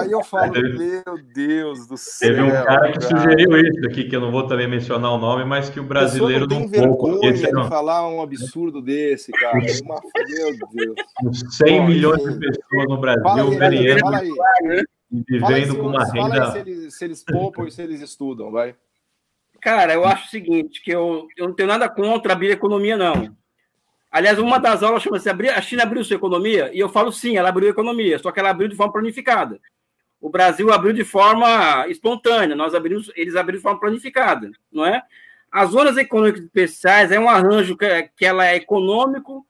Aí eu falo, meu Deus do céu. Teve um cara que cara. sugeriu isso aqui, que eu não vou também mencionar o nome, mas que o brasileiro não tem vergonha de não... falar um absurdo desse, cara. Uma... Meu Deus. 100 Bom, milhões de pessoas no Brasil ganhando e vivendo com uma renda. Fala aí se eles, se eles poupam e se eles estudam, vai. Cara, eu acho o seguinte, que eu, eu não tenho nada contra abrir economia, não. Aliás, uma das aulas chama-se A China abriu sua economia? E eu falo sim, ela abriu a economia, só que ela abriu de forma planificada. O Brasil abriu de forma espontânea, nós abrimos, eles abriram de forma planificada, não é? As zonas econômicas especiais é um arranjo que, que ela é econômico,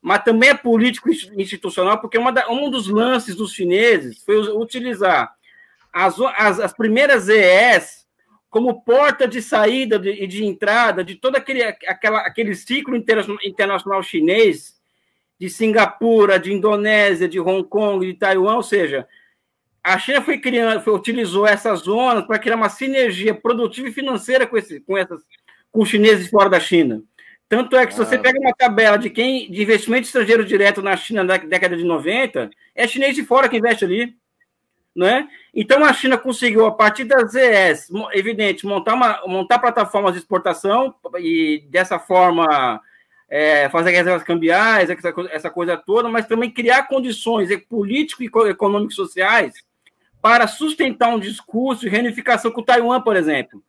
mas também é político institucional, porque uma da, um dos lances dos chineses foi utilizar as, as, as primeiras EEs como porta de saída e de, de, entrada de todo aquele, aquela, aquele ciclo internacional chinês, de Singapura, de Indonésia, de Hong Kong, de Taiwan, ou seja, a China foi criando, foi, utilizou essas zonas para criar uma sinergia produtiva e financeira com, esse, com, essas, com os chineses fora da China. Tanto é que se você ah. pega uma tabela de quem de investimento estrangeiro direto na China na década de 90, é chinês de fora que investe ali né? Então a China conseguiu, a partir das ZS, evidente, montar, uma, montar plataformas de exportação e dessa forma é, fazer reservas cambiais, essa, essa coisa toda, mas também criar condições político e econômicos sociais para sustentar um discurso de reunificação com Taiwan, por exemplo.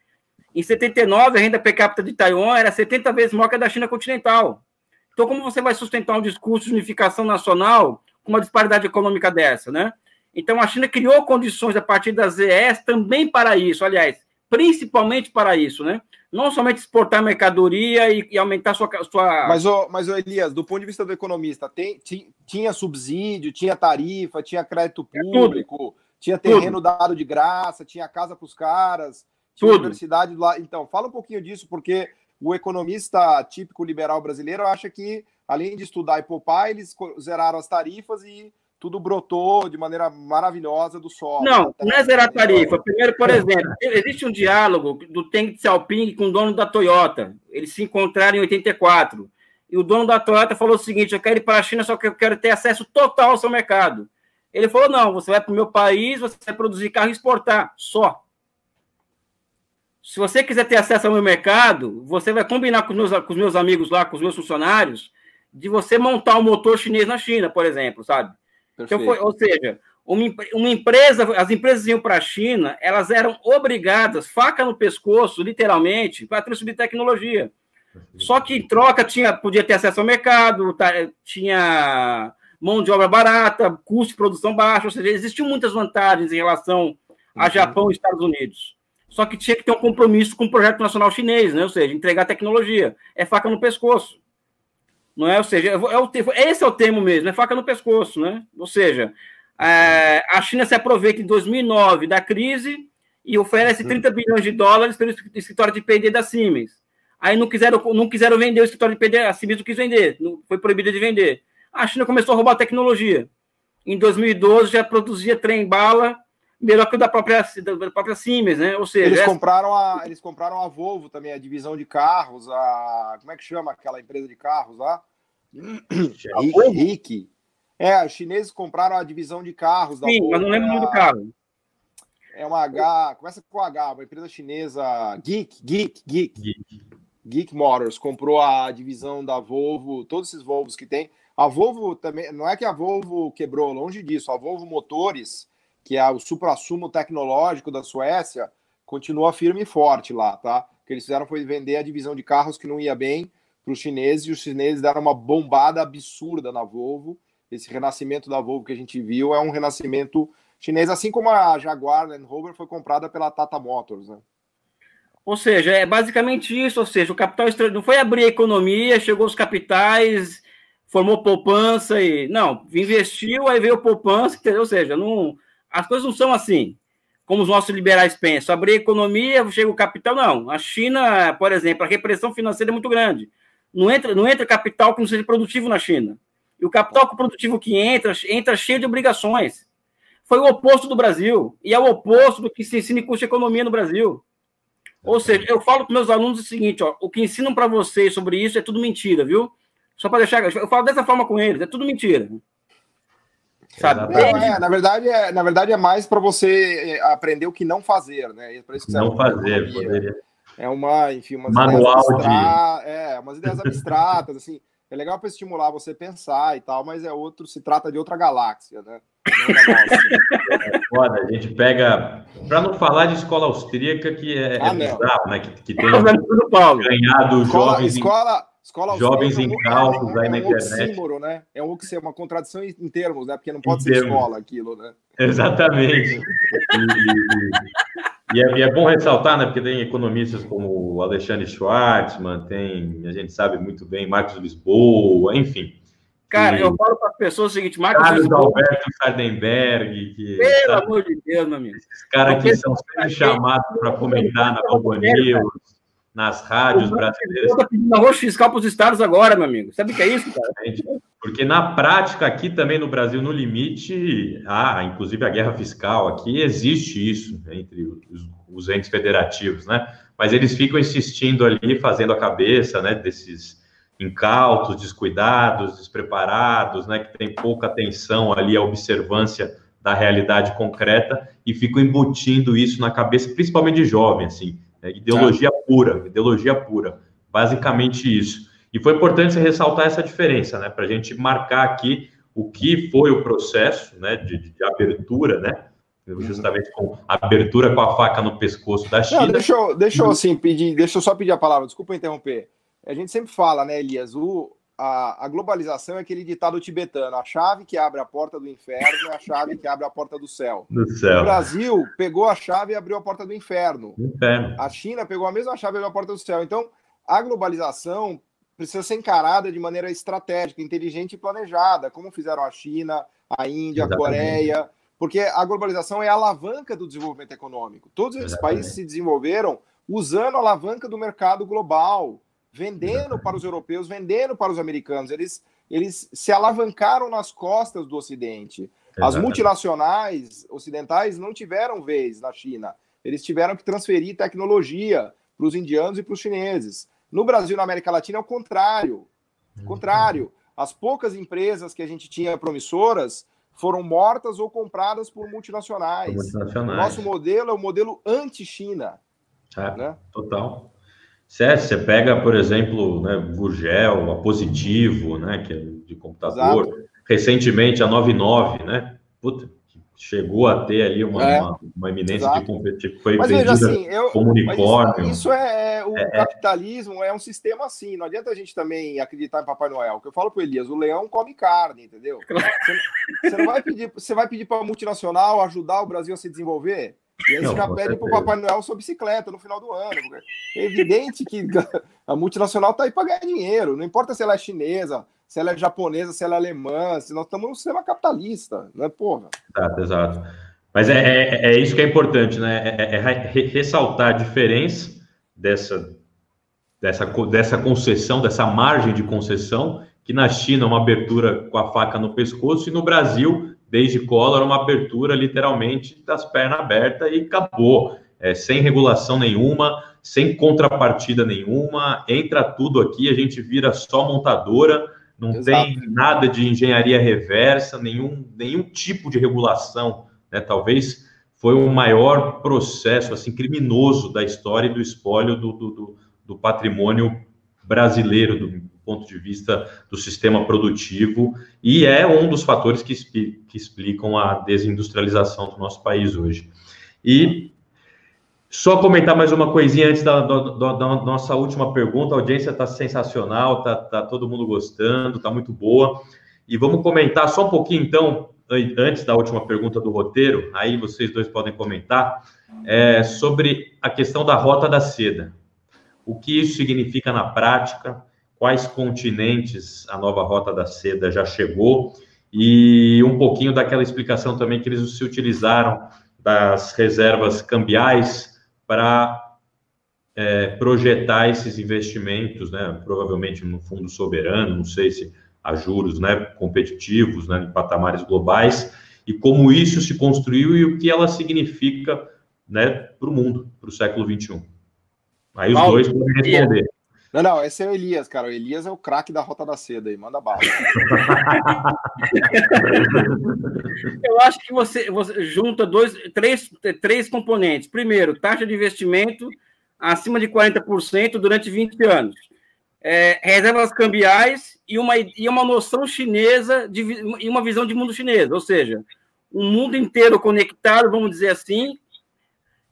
Em 79, a renda per capita de Taiwan era 70 vezes maior que a da China continental. Então, como você vai sustentar um discurso de unificação nacional com uma disparidade econômica dessa, né? Então, a China criou condições a partir das ES também para isso. Aliás, principalmente para isso, né? Não somente exportar mercadoria e, e aumentar sua, sua. Mas, ô, mas Elias, do ponto de vista do economista, tem, tinha subsídio, tinha tarifa, tinha crédito é público, tinha terreno tudo. dado de graça, tinha casa para os caras, tinha tudo. universidade lá. Então, fala um pouquinho disso, porque o economista típico liberal brasileiro acha que, além de estudar e poupar, eles zeraram as tarifas e tudo brotou de maneira maravilhosa do solo. Não, não é zerar tarifa. Primeiro, por exemplo, existe um diálogo do Teng Xiaoping com o dono da Toyota. Eles se encontraram em 84. E o dono da Toyota falou o seguinte: eu quero ir para a China, só que eu quero ter acesso total ao seu mercado. Ele falou: não, você vai para o meu país, você vai produzir carro e exportar, só. Se você quiser ter acesso ao meu mercado, você vai combinar com os meus, com os meus amigos lá, com os meus funcionários, de você montar um motor chinês na China, por exemplo, sabe? Então, foi, ou seja, uma, uma, empresa, as empresas iam para a China, elas eram obrigadas, faca no pescoço, literalmente, para transferir tecnologia. Só que em troca tinha, podia ter acesso ao mercado, tá, tinha mão de obra barata, custo de produção baixo, ou seja, existiam muitas vantagens em relação a uhum. Japão e Estados Unidos. Só que tinha que ter um compromisso com o projeto nacional chinês, né? ou seja, entregar tecnologia. É faca no pescoço. Não é? Ou seja, é o, esse é o termo mesmo, é faca no pescoço. Né? Ou seja, é, a China se aproveita em 2009 da crise e oferece 30 uhum. bilhões de dólares pelo escritório de PD da Siemens. Aí não quiseram, não quiseram vender o escritório de PD, a Siemens não quis vender, não, foi proibida de vender. A China começou a roubar tecnologia. Em 2012 já produzia trem-bala melhor que o da própria, da própria Siemens, né? Ou seja, eles compraram a eles compraram a Volvo também, a divisão de carros, a como é que chama aquela empresa de carros lá? Rick, Rick. É, os chineses compraram a divisão de carros da Sim, Volvo, mas não lembro o nome do carro. É uma H, começa com H, uma empresa chinesa, Geek, Geek, Geek. Geek. Geek Motors comprou a divisão da Volvo, todos esses Volvos que tem. A Volvo também, não é que a Volvo quebrou, longe disso. A Volvo Motores, que é o supra-sumo tecnológico da Suécia, continua firme e forte lá, tá? O que eles fizeram foi vender a divisão de carros que não ia bem para os chineses, e os chineses deram uma bombada absurda na Volvo. Esse renascimento da Volvo que a gente viu é um renascimento chinês, assim como a Jaguar Land Rover foi comprada pela Tata Motors, né? Ou seja, é basicamente isso, ou seja, o capital estrangeiro não foi abrir a economia, chegou os capitais, formou poupança e não, investiu, aí veio poupança, entendeu? ou seja, não, as coisas não são assim, como os nossos liberais pensam. Abrir a economia, chega o capital. Não. A China, por exemplo, a repressão financeira é muito grande. Não entra, não entra capital que não seja produtivo na China. E o capital produtivo que entra, entra cheio de obrigações. Foi o oposto do Brasil. E é o oposto do que se ensina em curso de economia no Brasil. Ou seja, eu falo para meus alunos o seguinte: ó, o que ensinam para vocês sobre isso é tudo mentira, viu? Só para deixar. Eu falo dessa forma com eles, é tudo mentira. Sabe? Não, é, na, verdade, é, na verdade, é mais para você é, aprender o que não fazer, né? Para isso que não fazer, poderia. É uma, enfim, umas Manual ideias, abstra... de... é, umas ideias abstratas, assim. É legal para estimular você pensar e tal, mas é outro, se trata de outra galáxia, né? É foda, a gente pega. Para não falar de escola austríaca, que é, ah, é bizarro, né? Que, que tem ganhado escola, jovens. Escola, Escola Jovens em cálculos é, aí na internet. Oxímoro, né? É um é uma contradição em termos, né? Porque não pode em ser termos. escola aquilo, né? Exatamente. e, e, é, e, é, bom ressaltar, né? Porque tem economistas como o Alexandre Schwartzman, tem, a gente sabe muito bem, Marcos Lisboa, enfim. Cara, e... eu falo para as pessoas o seguinte, Marcos Carlos Lisboa... Alberto Sardenberg, que, Pelo sabe, amor de Deus, meu amigo. Esses caras que são sempre chamados para comentar na Globo News nas rádios brasileiras. Está pedindo arroz fiscal para os estados agora, meu amigo. Sabe o que é isso, cara? Porque na prática, aqui também no Brasil, no limite, há, inclusive a guerra fiscal aqui, existe isso entre os, os entes federativos, né? Mas eles ficam insistindo ali, fazendo a cabeça, né, desses incautos, descuidados, despreparados, né, que tem pouca atenção ali à observância da realidade concreta e ficam embutindo isso na cabeça, principalmente de jovem, assim. É ideologia pura, ideologia pura. Basicamente isso. E foi importante ressaltar essa diferença, né? Para a gente marcar aqui o que foi o processo né, de, de abertura, né? Justamente com abertura com a faca no pescoço da China. Não, deixa eu, deixa eu assim pedir, deixa eu só pedir a palavra, desculpa interromper. A gente sempre fala, né, Elias? O, a, a, globalização é aquele ditado tibetano: a chave que abre a porta do inferno é a chave que abre a porta do céu. Do céu. O Brasil pegou a chave e abriu a porta do inferno. inferno. A China pegou a mesma chave e abriu a porta do céu. Então, a globalização precisa ser encarada de maneira estratégica, inteligente e planejada, como fizeram a China, a Índia, Exatamente. a Coreia, porque a globalização é a alavanca do desenvolvimento econômico. Todos esses Exatamente. países se desenvolveram usando a alavanca do mercado global, vendendo para os europeus, vendendo para os americanos. Eles, eles se alavancaram nas costas do Ocidente. As multinacionais ocidentais não tiveram vez na China. Eles tiveram que transferir tecnologia para os indianos e para os chineses. No Brasil, na América Latina, é o contrário. O contrário. As poucas empresas que a gente tinha promissoras foram mortas ou compradas por multinacionais. multinacionais. O nosso modelo é o modelo anti-China. É, né? Total. Você, você pega, por exemplo, né, Gurgel, a Positivo, né, que é de computador, Exato. recentemente a 99, né? Puta, chegou a ter ali uma, é, uma, uma eminência Exato. de competir, foi mas vendida assim, eu, como unicórnio. Isso, isso, é, é o é, é, capitalismo é um sistema assim, não adianta a gente também acreditar em Papai Noel, que eu falo para Elias, o leão come carne, entendeu? Você, você não vai pedir, você vai pedir para a multinacional ajudar o Brasil a se desenvolver? E aí você já pede para o Papai Noel sua bicicleta no final do ano. É evidente que a multinacional está aí para ganhar dinheiro. Não importa se ela é chinesa, se ela é japonesa, se ela é alemã, se nós estamos no sistema capitalista, né, porra? Exato, exato. Mas é, é, é isso que é importante, né? É, é, é ressaltar a diferença dessa, dessa, dessa concessão, dessa margem de concessão, que na China é uma abertura com a faca no pescoço e no Brasil desde Collor, uma abertura literalmente das pernas abertas e acabou. É, sem regulação nenhuma, sem contrapartida nenhuma, entra tudo aqui, a gente vira só montadora, não Exato. tem nada de engenharia reversa, nenhum, nenhum tipo de regulação, né? Talvez foi o maior processo assim criminoso da história e do espólio do, do, do patrimônio brasileiro, do, ponto de vista do sistema produtivo, e é um dos fatores que, que explicam a desindustrialização do nosso país hoje. E só comentar mais uma coisinha antes da, da, da nossa última pergunta. A audiência está sensacional, está tá todo mundo gostando, está muito boa. E vamos comentar só um pouquinho, então, antes da última pergunta do roteiro, aí vocês dois podem comentar, é, sobre a questão da rota da seda. O que isso significa na prática? Quais continentes a nova Rota da Seda já chegou e um pouquinho daquela explicação também que eles se utilizaram das reservas cambiais para é, projetar esses investimentos, né, provavelmente no fundo soberano, não sei se a juros né, competitivos, né, em patamares globais, e como isso se construiu e o que ela significa né, para o mundo, para o século XXI. Aí os Paulo, dois podem responder. Não, não, esse é o Elias, cara. O Elias é o craque da Rota da Seda aí, manda bala. Eu acho que você, você junta dois, três, três componentes. Primeiro, taxa de investimento acima de 40% durante 20 anos. É, reservas cambiais e uma, e uma noção chinesa de, e uma visão de mundo chinês, ou seja, um mundo inteiro conectado, vamos dizer assim,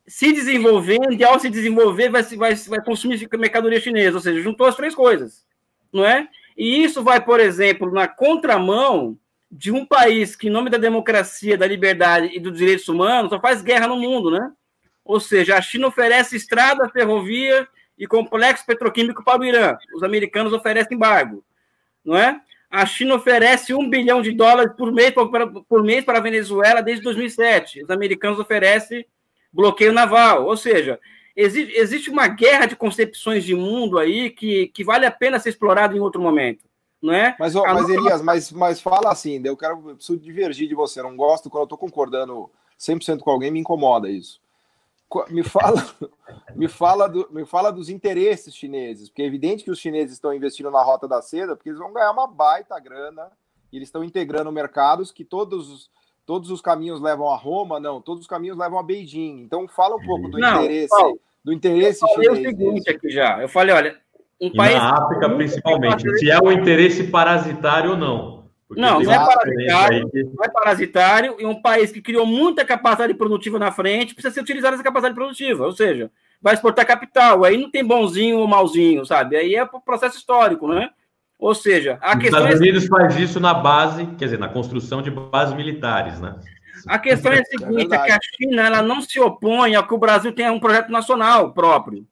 se desenvolvendo e ao se desenvolver vai, vai, vai consumir mercadoria chinesa, ou seja, juntou as três coisas, não é? E isso vai, por exemplo, na contramão de um país que, em nome da democracia, da liberdade e dos direitos humanos, só faz guerra no mundo, né? Ou seja, a China oferece estrada, ferrovia e complexo petroquímico para o Irã. Os americanos oferecem embargo, não é? A China oferece um bilhão de dólares por mês, por, por mês para a Venezuela desde 2007. Os americanos oferecem bloqueio naval. Ou seja, existe, existe uma guerra de concepções de mundo aí que, que vale a pena ser explorado em outro momento. Não é? Mas, mas. Elias, mas, mas fala assim, eu quero eu preciso divergir de você. Eu não gosto quando eu estou concordando 100% com alguém, me incomoda isso. Me fala, me, fala do, me fala dos interesses chineses, porque é evidente que os chineses estão investindo na rota da seda, porque eles vão ganhar uma baita grana, e eles estão integrando mercados que todos os, todos os caminhos levam a Roma, não, todos os caminhos levam a Beijing. Então fala um pouco do não, interesse, Paulo, do interesse eu falei chinês. o seguinte aqui já, eu falei, olha, um e país na África principalmente, se é o interesse parasitário ou não. Não, não é parasitário, que... não é parasitário e um país que criou muita capacidade produtiva na frente precisa ser utilizada essa capacidade produtiva, ou seja, vai exportar capital, aí não tem bonzinho ou malzinho, sabe? Aí é processo histórico, né? Ou seja, a Os questão Estados é Unidos é... faz isso na base, quer dizer, na construção de bases militares, né? A questão é a é seguinte, é, é que a China ela não se opõe a que o Brasil tenha um projeto nacional próprio.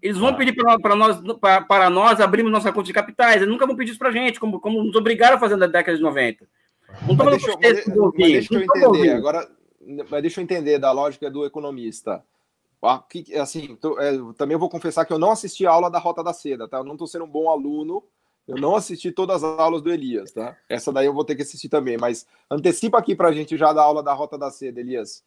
Eles vão ah. pedir para nós, para nós abrirmos nossa conta de capitais. Eles nunca vão pedir isso para a gente, como, como nos obrigaram a fazer na década de 90. Não mas deixa, eu, mas, mas deixa eu entender. Agora, mas deixa eu entender da lógica do economista. Assim, tô, é, também vou confessar que eu não assisti a aula da Rota da Seda, tá? Eu não estou sendo um bom aluno. Eu não assisti todas as aulas do Elias, tá? Essa daí eu vou ter que assistir também. Mas antecipa aqui para a gente já da aula da Rota da Seda, Elias.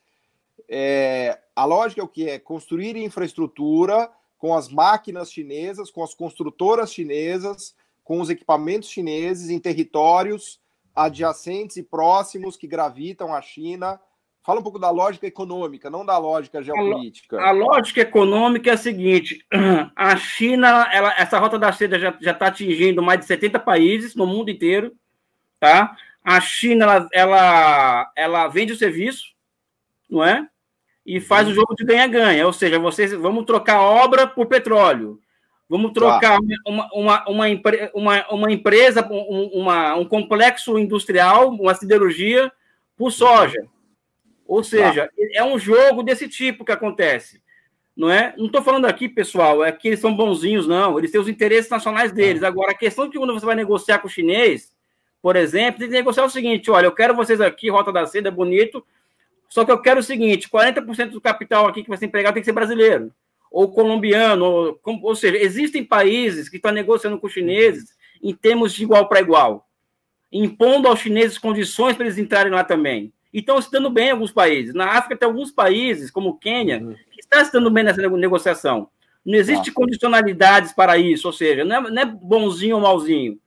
É, a lógica é o que? É construir infraestrutura com as máquinas chinesas, com as construtoras chinesas, com os equipamentos chineses em territórios adjacentes e próximos que gravitam à China. Fala um pouco da lógica econômica, não da lógica geopolítica. A, lógica econômica é a seguinte: a China, ela, essa rota da seda já está atingindo mais de 70 países no mundo inteiro, tá? A China, ela, ela, ela vende o serviço, não é? e faz o jogo de ganha-ganha, ou seja, vocês vamos trocar obra por petróleo, vamos trocar tá. uma, uma, uma, uma, uma empresa, um, uma, um complexo industrial, uma siderurgia por soja. Ou seja, tá. é um jogo desse tipo que acontece. Não é? Não estou falando aqui, pessoal, é que eles são bonzinhos, não. Eles têm os interesses nacionais deles. Agora, a questão é que quando você vai negociar com o chinês, por exemplo, tem que negociar o seguinte: olha, eu quero vocês aqui, Rota da Seda, é bonito, só que eu quero o seguinte: 40% do capital aqui que vai ser empregado tem que ser brasileiro, ou colombiano, ou, ou seja, existem países que estão negociando com os chineses em termos de igual para igual, impondo aos chineses condições para eles entrarem lá também. E estão se dando bem em alguns países. Na África tem alguns países, como o Quênia, uhum. que está se dando bem nessa negociação. Não existe ah. condicionalidades para isso, ou seja, não é, não é bonzinho ou malzinho.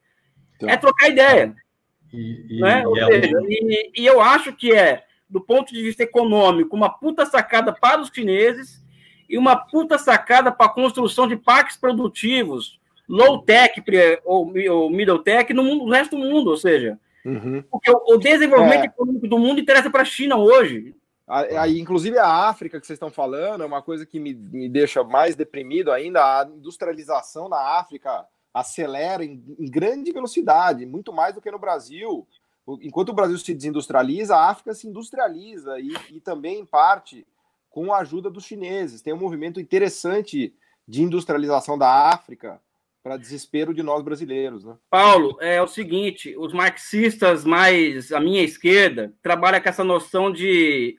Então, é trocar ideia. E, e, né? e, é seja, e, e eu acho que é do ponto de vista econômico, uma puta sacada para os chineses e uma puta sacada para a construção de parques produtivos low-tech ou, ou middle-tech no, mundo, no resto do mundo, ou seja, uhum. porque o, o desenvolvimento é. econômico do mundo interessa para a China hoje. Aí, inclusive a África que vocês estão falando é uma coisa que me, me deixa mais deprimido ainda. A industrialização na África acelera em, em grande velocidade, muito mais do que no Brasil enquanto o Brasil se desindustrializa, a África se industrializa e, e também, em parte, com a ajuda dos chineses. Tem um movimento interessante de industrialização da África para desespero de nós brasileiros. Né? Paulo, é o seguinte: os marxistas mais à minha esquerda trabalham com essa noção de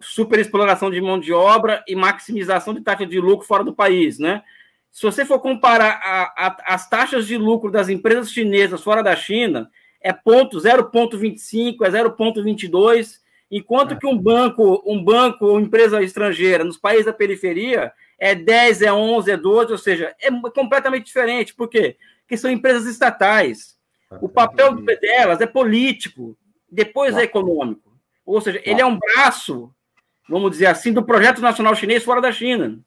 superexploração de mão de obra e maximização de taxa de lucro fora do país, né? Se você for comparar a, a, as taxas de lucro das empresas chinesas fora da China, é ponto 0,25, é 0,22, enquanto é. que um banco, um banco ou empresa estrangeira nos países da periferia é 10, é 11, é 12, ou seja, é completamente diferente. Por quê? Porque são empresas estatais. O papel delas é político, depois é econômico. Ou seja, ele é um braço, vamos dizer assim, do projeto nacional chinês fora da China.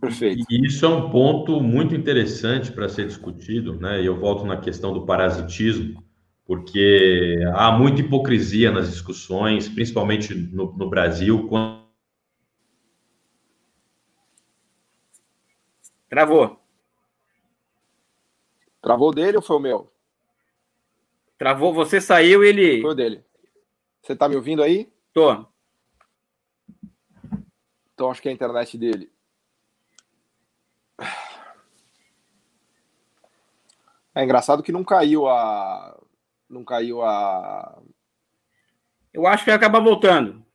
Perfeito. E isso é um ponto muito interessante para ser discutido, né? E eu volto na questão do parasitismo porque há muita hipocrisia nas discussões, principalmente no, no Brasil. Quando... Travou. Travou dele ou foi o meu? Travou, você saiu ele. Foi o dele. Você está me ouvindo aí? Tô. Então acho que é a internet dele. É engraçado que não caiu a não caiu a. Eu acho que vai acabar voltando.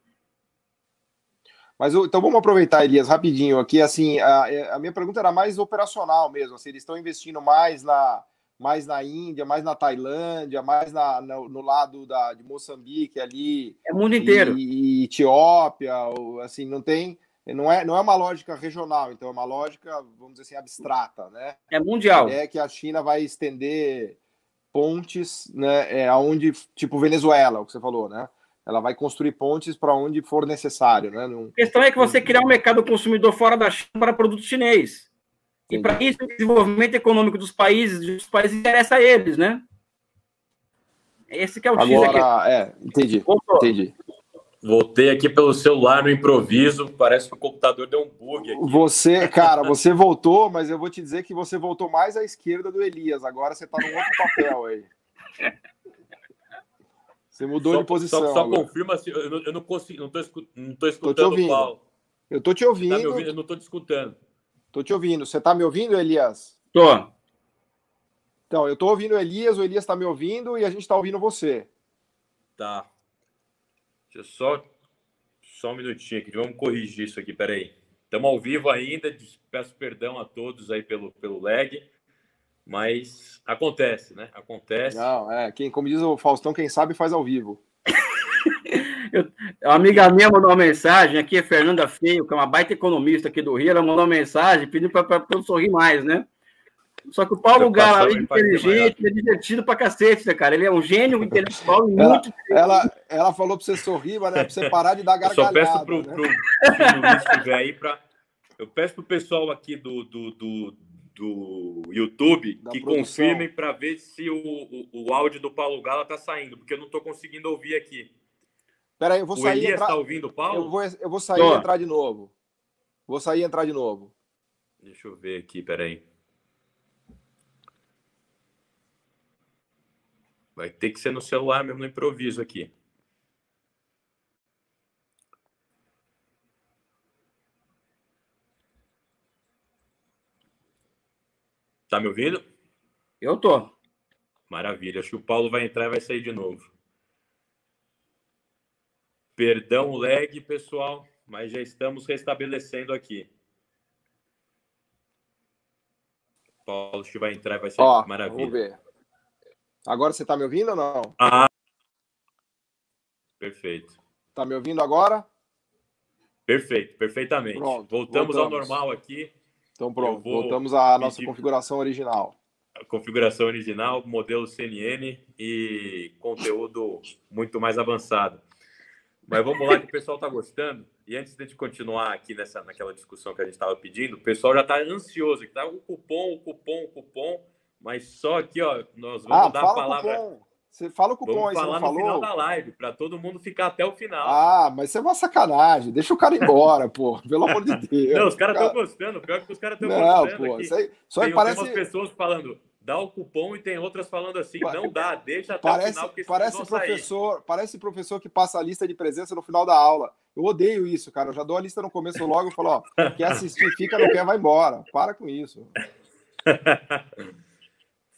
Mas então vamos aproveitar, Elias, rapidinho aqui. Assim, a, a minha pergunta era mais operacional mesmo. Assim, eles estão investindo mais na, mais na Índia, mais na Tailândia, mais na, no, no lado da, de Moçambique ali. É o mundo inteiro. E, e Etiópia, assim, não tem. Não é, não é uma lógica regional, então é uma lógica, vamos dizer assim, abstrata, né? É mundial. É que a China vai estender pontes, né, é, aonde, tipo Venezuela, o que você falou, né? Ela vai construir pontes para onde for necessário, né? Num, a questão é que você criar um mercado consumidor fora da China para produto chinês. E para isso, o desenvolvimento econômico dos países, dos países interessa a eles, né? Esse que é o Agora, é, entendi, Voltou. entendi. Voltei aqui pelo celular no improviso, parece que o computador deu um bug aqui. Você, cara, você voltou, mas eu vou te dizer que você voltou mais à esquerda do Elias. Agora você tá num outro papel aí. Você mudou só, de posição. Só, só confirma se eu, não, eu não consigo, não tô, não tô escutando tô o Paulo. Eu tô te ouvindo. Tá ouvindo. Eu não tô te escutando. Tô te ouvindo. Você tá me ouvindo, Elias? Tô. Então, eu tô ouvindo o Elias, o Elias tá me ouvindo e a gente tá ouvindo você. Tá. Deixa eu só, só um minutinho aqui, vamos corrigir isso aqui, peraí. Estamos ao vivo ainda, peço perdão a todos aí pelo, pelo lag, mas acontece, né? Acontece. Não, é, quem, como diz o Faustão, quem sabe faz ao vivo. Eu, uma amiga minha mandou uma mensagem, aqui é Fernanda Feio, que é uma baita economista aqui do Rio, ela mandou uma mensagem pedindo para eu sorrir mais, né? Só que o Paulo Gala, além de inteligente, é divertido pra cacete, né, cara? Ele é um gênio intelectual e ela, muito. Ela, ela falou pra você sorrir, mas né, pra você parar de dar gargalhada. Eu só peço pro, né? pro, pro estiver aí pra. Eu peço pro pessoal aqui do, do, do, do YouTube da que produção. confirmem para ver se o, o, o, áudio do Paulo Gala tá saindo, porque eu não tô conseguindo ouvir aqui. Peraí, eu vou o sair. Elias entrar... tá ouvindo o Paulo? Eu vou, eu vou sair e entrar de novo. Vou sair e entrar de novo. Deixa eu ver aqui, peraí. Vai ter que ser no celular mesmo, no improviso aqui. Tá me ouvindo? Eu tô. Maravilha. Acho que o Paulo vai entrar e vai sair de novo. Perdão o lag, pessoal, mas já estamos restabelecendo aqui. Paulo acho que vai entrar e vai sair. Ó, Maravilha. Vamos ver. Agora você está me ouvindo ou não? Ah, perfeito. Está me ouvindo agora? Perfeito, perfeitamente. Pronto, voltamos, voltamos, ao normal aqui. Então pronto, voltamos à nossa configuração original. Configuração original, modelo CNN e conteúdo muito mais avançado. Mas vamos lá que o pessoal está gostando. E antes de continuar aqui nessa, naquela discussão que a gente estava pedindo, o pessoal já está ansioso, que tá o cupom, o cupom, o cupom. Mas só aqui, ó, nós vamos ah, dar a palavra. Cupom. Você fala o cupom vamos aí, falar no falou? final da live, para todo mundo ficar até o final. Ah, mas isso é uma sacanagem. Deixa o cara embora, pô. Pelo amor de Deus. Não, os caras estão cara... gostando. Pior que os caras estão gostando. Não, pô. Aqui. Isso aí, só tem, parece... tem umas pessoas falando, dá o cupom, e tem outras falando assim, não dá, deixa até parece, o final, porque parece professor, sair. Parece professor que passa a lista de presença no final da aula. Eu odeio isso, cara. Eu já dou a lista no começo logo e falo, ó, quer assistir, fica, não quer, vai embora. Para com isso.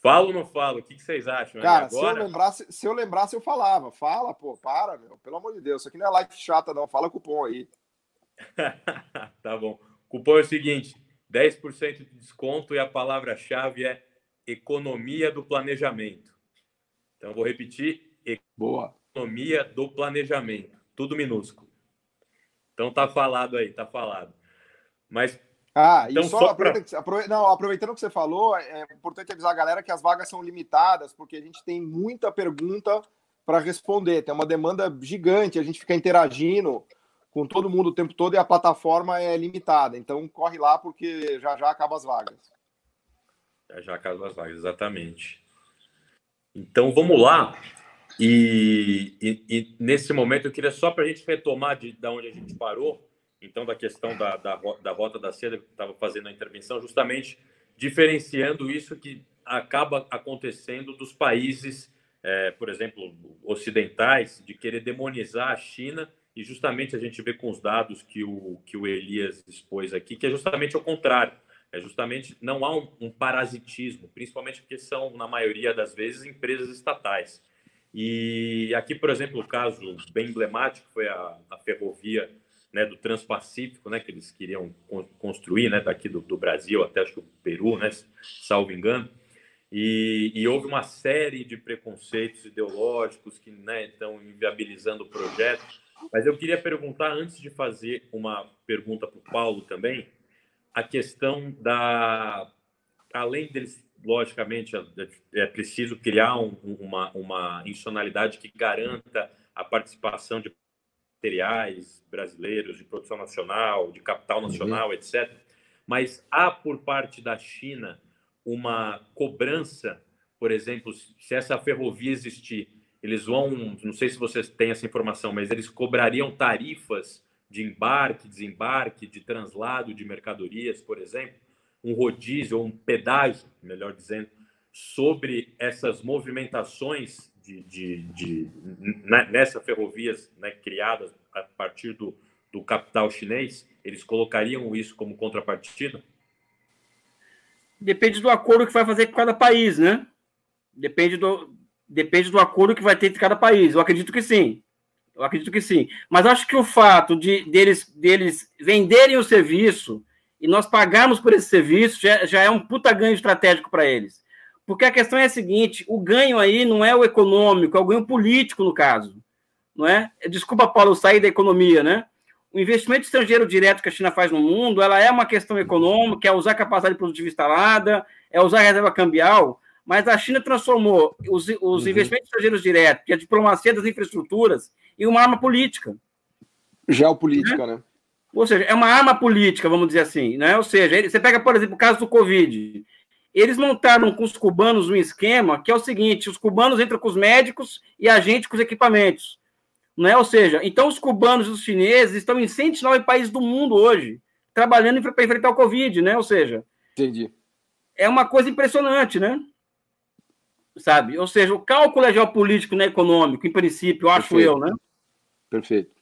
Falo ou não falo? O que, vocês acham? Cara, se, eu lembrasse, se eu lembrasse, eu falava. Fala, pô, para, meu. Pelo amor de Deus. Isso aqui não é live chata, não. Fala cupom aí. tá bom. Cupom é o seguinte: 10% de desconto e a palavra-chave é economia do planejamento. Então, eu vou repetir: Boa. economia do planejamento. Tudo minúsculo. Então, tá falado aí, tá falado. Mas ah, então, e só, só aproveitando, pra... não, aproveitando o que você falou, é importante avisar a galera que as vagas são limitadas, porque a gente tem muita pergunta para responder, tem uma demanda gigante, a gente fica interagindo com todo mundo o tempo todo e a plataforma é limitada. Então corre lá porque já já acaba as vagas. Já já acaba as vagas, exatamente. Então vamos lá. E, e, e nesse momento eu queria só para a gente retomar de, de onde a gente parou então, da questão da, da, da rota da seda, que estava fazendo a intervenção, justamente diferenciando isso que acaba acontecendo dos países, é, por exemplo, ocidentais, de querer demonizar a China, e justamente a gente vê com os dados que o, que o Elias expôs aqui, que é justamente o contrário. É justamente não há um, um parasitismo, principalmente porque são, na maioria das vezes, empresas estatais. E aqui, por exemplo, o caso bem emblemático foi a, a ferrovia né, do Transpacífico, né, que eles queriam construir, né, daqui do, do, Brasil até acho que o Peru, né, salvo engano, e, e houve uma série de preconceitos ideológicos que né, estão inviabilizando o projeto. Mas eu queria perguntar, antes de fazer uma pergunta para o Paulo também, a questão da. Além deles, logicamente, é, é preciso criar um, uma, uma institucionalidade que garanta a participação de materiais brasileiros de produção nacional, de capital uhum. nacional, uhum. etc. Mas há por parte da China uma cobrança, por exemplo, se essa ferrovia existir, eles vão, não sei se vocês têm essa informação, mas eles cobrariam tarifas de embarque, desembarque, de translado de mercadorias, por exemplo, um rodízio ou um pedágio, melhor dizendo, sobre essas movimentações de, de, de né, nessa ferrovias né, criadas a partir do, do capital chinês, eles colocariam isso como contrapartida? Depende do acordo que vai fazer com cada país, né? Depende do, depende do acordo que vai ter entre cada país. Eu acredito que sim. Eu acredito que sim. Mas acho que o fato de deles, deles venderem o serviço e nós pagarmos por esse serviço já, já é um puta ganho estratégico para eles. Porque a questão é a seguinte: o ganho aí não é o econômico, é o ganho político, no caso. Não é? Desculpa, Paulo, sair da economia, né? O investimento estrangeiro direto que a China faz no mundo, ela é uma questão econômica, é usar a capacidade produtiva instalada, é usar a reserva cambial, mas a China transformou os, os uhum. investimentos estrangeiros diretos, que é a diplomacia das infraestruturas, em uma arma política. Geopolítica, né? né? Ou seja, é uma arma política, vamos dizer assim, né? Ou seja, você pega, por exemplo, o caso do Covid. Eles montaram com os cubanos um esquema que é o seguinte: os cubanos entram com os médicos e a gente com os equipamentos. Né? Ou seja, então os cubanos e os chineses estão em 109 países do mundo hoje, trabalhando para enfrentar o Covid, né? Ou seja, Entendi. é uma coisa impressionante, né? Sabe? Ou seja, o cálculo é geopolítico, não é econômico, em princípio, acho Perfeito. eu, né? Perfeito.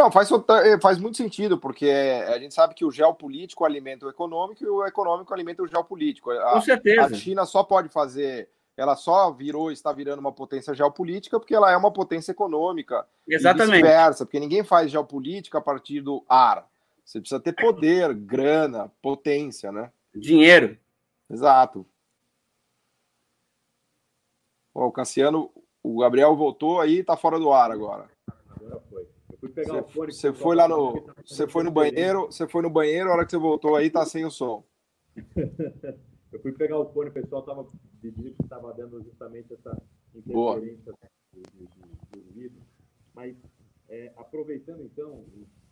Não, faz, eh, faz muito sentido, porque a gente sabe que o geopolítico alimenta o econômico e o econômico alimenta o geopolítico. A, Com certeza. A China só pode fazer, ela só virou, está virando uma potência geopolítica porque ela é uma potência econômica. Exatamente. E vice-versa, porque ninguém faz geopolítica a partir do ar. Você precisa ter poder, grana, potência, né? Dinheiro. Exato. o Cassiano, o Gabriel voltou aí, tá fora do ar agora. Fui pegar você, o fone. Você foi lá no. Você foi no banheiro, você foi no banheiro, a hora que você voltou aí, tá sem o som. eu fui pegar o fone, o pessoal tava pedindo que estava dando justamente essa interferência do, do, do, do vídeo. Mas é, aproveitando então,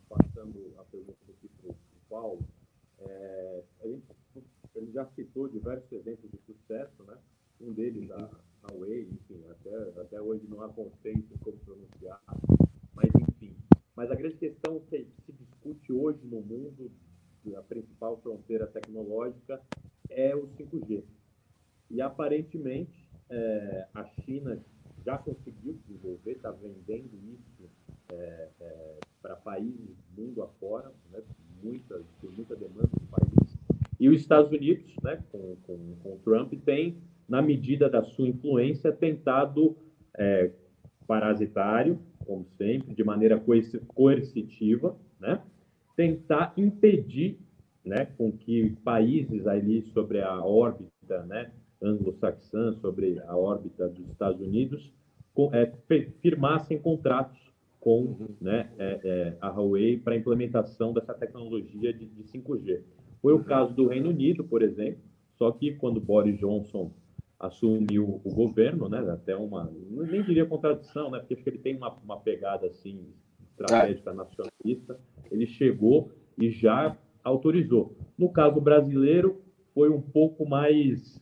passando a pergunta aqui para o Paulo, é, a gente, ele já citou diversos exemplos de sucesso, né? Um deles da, da Way, enfim, até, até hoje não há consenso como pronunciar mas, enfim. Mas a grande questão que se discute hoje no mundo, a principal fronteira tecnológica, é o 5G. E, aparentemente, é, a China já conseguiu desenvolver, está vendendo isso é, é, para países mundo afora, né, muita, tem muita demanda dos países. E os Estados Unidos, né, com, com, com Trump, tem, na medida da sua influência, tentado é, parasitário como sempre, de maneira coercitiva, né? tentar impedir né, com que países ali sobre a órbita né, anglo-saxã, sobre a órbita dos Estados Unidos, com, é, firmassem contratos com uhum. né, é, é, a Huawei para implementação dessa tecnologia de, de 5G. Foi o uhum. caso do Reino Unido, por exemplo, só que quando Boris Johnson assumiu o governo, né? Até uma, nem diria contradição, né? Porque acho que ele tem uma, uma pegada assim estratégica nacionalista. Ele chegou e já autorizou. No caso brasileiro, foi um pouco mais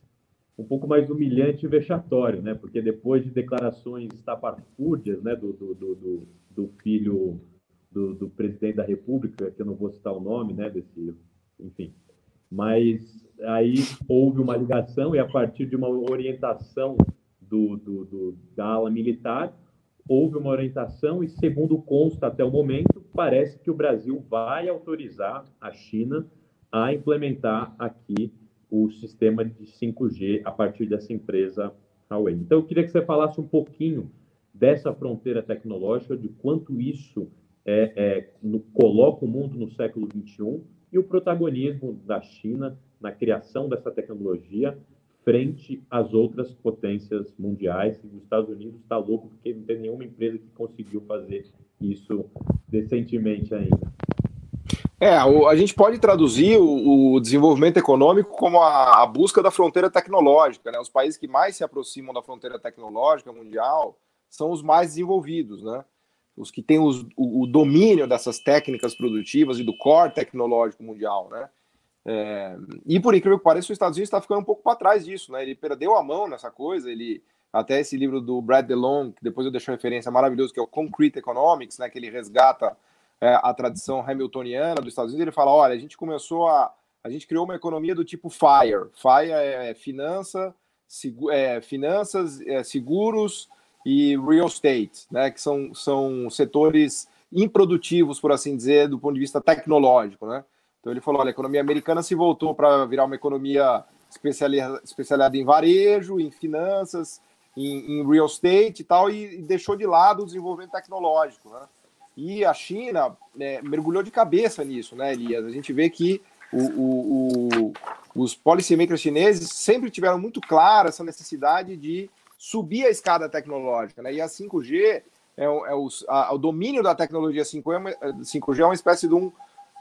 um pouco mais humilhante e vexatório, né? Porque depois de declarações estapafúrdias, né, do, do, do, do filho do, do, presidente da República, que eu não vou citar o nome, né, desse, enfim, mas aí houve uma ligação e a partir de uma orientação do, do, do, da ala militar, houve uma orientação e, segundo consta até o momento, parece que o Brasil vai autorizar a China a implementar aqui o sistema de 5G a partir dessa empresa Huawei. Então, eu queria que você falasse um pouquinho dessa fronteira tecnológica, de quanto isso é, é, no, coloca o mundo no século XXI e o protagonismo da China na criação dessa tecnologia frente às outras potências mundiais. Os Estados Unidos está louco porque não tem nenhuma empresa que conseguiu fazer isso decentemente ainda. É, a gente pode traduzir o, desenvolvimento econômico como a, a, busca da fronteira tecnológica. Né? Os países que mais se aproximam da fronteira tecnológica mundial são os mais desenvolvidos, né? os que têm os, o, o, domínio dessas técnicas produtivas e do core tecnológico mundial, né? É, e por incrível que pareça, os Estados Unidos está ficando um pouco para trás disso, né? Ele perdeu a mão nessa coisa, ele até esse livro do Brad DeLong, que depois eu deixo referência maravilhoso, que é o Concrete Economics, né, que ele resgata é, a tradição hamiltoniana dos Estados Unidos, ele fala, olha, a gente começou a... A gente criou uma economia do tipo FIRE. FIRE é finança, é, finanças, é, seguros e real estate, né, que são, são setores improdutivos, por assim dizer, do ponto de vista tecnológico. Né? Então ele falou: olha, a economia americana se voltou para virar uma economia especializada, especializada em varejo, em finanças, em, em real estate e tal, e, deixou de lado o desenvolvimento tecnológico. Né? E a China né, mergulhou de cabeça nisso, né, Elias? A gente vê que o, o, o, os policymakers chineses sempre tiveram muito clara essa necessidade de subir a escada tecnológica, né? E a 5G é, é o, a, o domínio da tecnologia 5G é, uma, 5G é uma espécie de um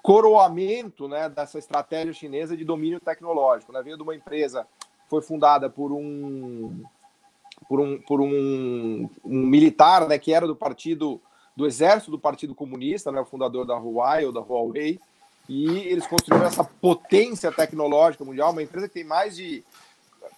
coroamento, né, dessa estratégia chinesa de domínio tecnológico. Né? Veio de uma empresa foi fundada por um por um, por um, um militar, né, que era do partido do exército do Partido Comunista, né, o fundador da Huawei ou da Huawei, e eles construíram essa potência tecnológica mundial, uma empresa que tem mais de.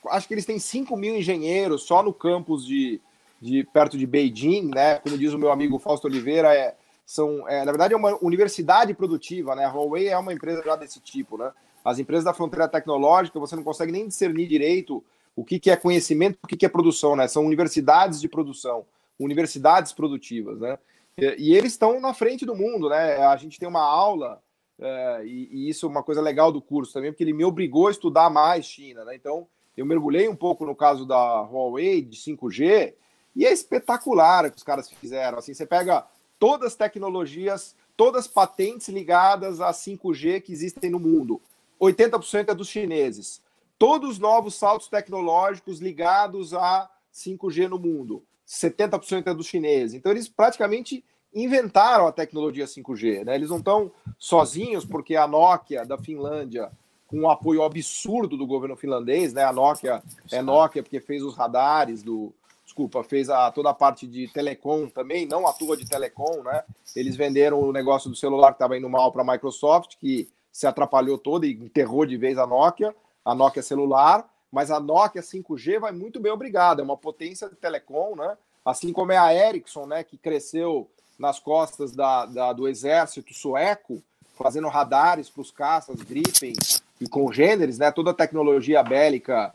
Acho que eles têm 5 mil engenheiros só no campus de, de perto de Beijing, né? Como diz o meu amigo Fausto Oliveira, é, são, é, na verdade é uma universidade produtiva, né? A Huawei é uma empresa já desse tipo, né? As empresas da fronteira tecnológica, você não consegue nem discernir direito o que, que é conhecimento, o que, que é produção, né? São universidades de produção, universidades produtivas, né? E, e eles estão na frente do mundo, né? A gente tem uma aula é, e, e, isso é uma coisa legal do curso também, porque ele me obrigou a estudar mais China, né? Então, eu mergulhei um pouco no caso da Huawei de 5G, e é espetacular o que os caras fizeram. Assim, você pega todas as tecnologias, todas as patentes ligadas a 5G que existem no mundo. 80% é dos chineses. Todos os novos saltos tecnológicos ligados a 5G no mundo. 70% é dos chineses. Então, eles praticamente inventaram a tecnologia 5G. Né? Eles não estão sozinhos, porque a Nokia da Finlândia, com um apoio absurdo do governo finlandês, né? a Nokia é Nokia porque fez os radares do. Desculpa, fez a, toda a parte de telecom também, não atua de telecom, né? Eles venderam o negócio do celular que estava indo mal para a Microsoft, que se atrapalhou toda e enterrou de vez a Nokia, a Nokia celular, mas a Nokia 5G vai muito bem obrigada, é uma potência de telecom, né? Assim como é a Ericsson, né, que cresceu nas costas da, da, do exército sueco, fazendo radares para os caças Gripen e congêneres, né? Toda a tecnologia bélica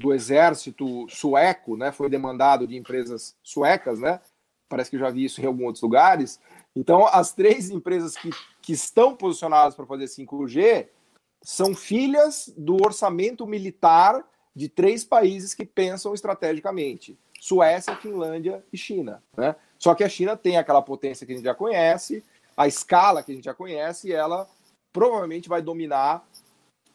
do exército sueco, né? Foi demandado de empresas suecas, né? Parece que já vi isso em alguns outros lugares. Então, as três empresas que, que estão posicionadas para fazer 5G são filhas do orçamento militar de três países que pensam estrategicamente: Suécia, Finlândia e China, né? Só que a China tem aquela potência que a gente já conhece, a escala que a gente já conhece, e ela provavelmente vai dominar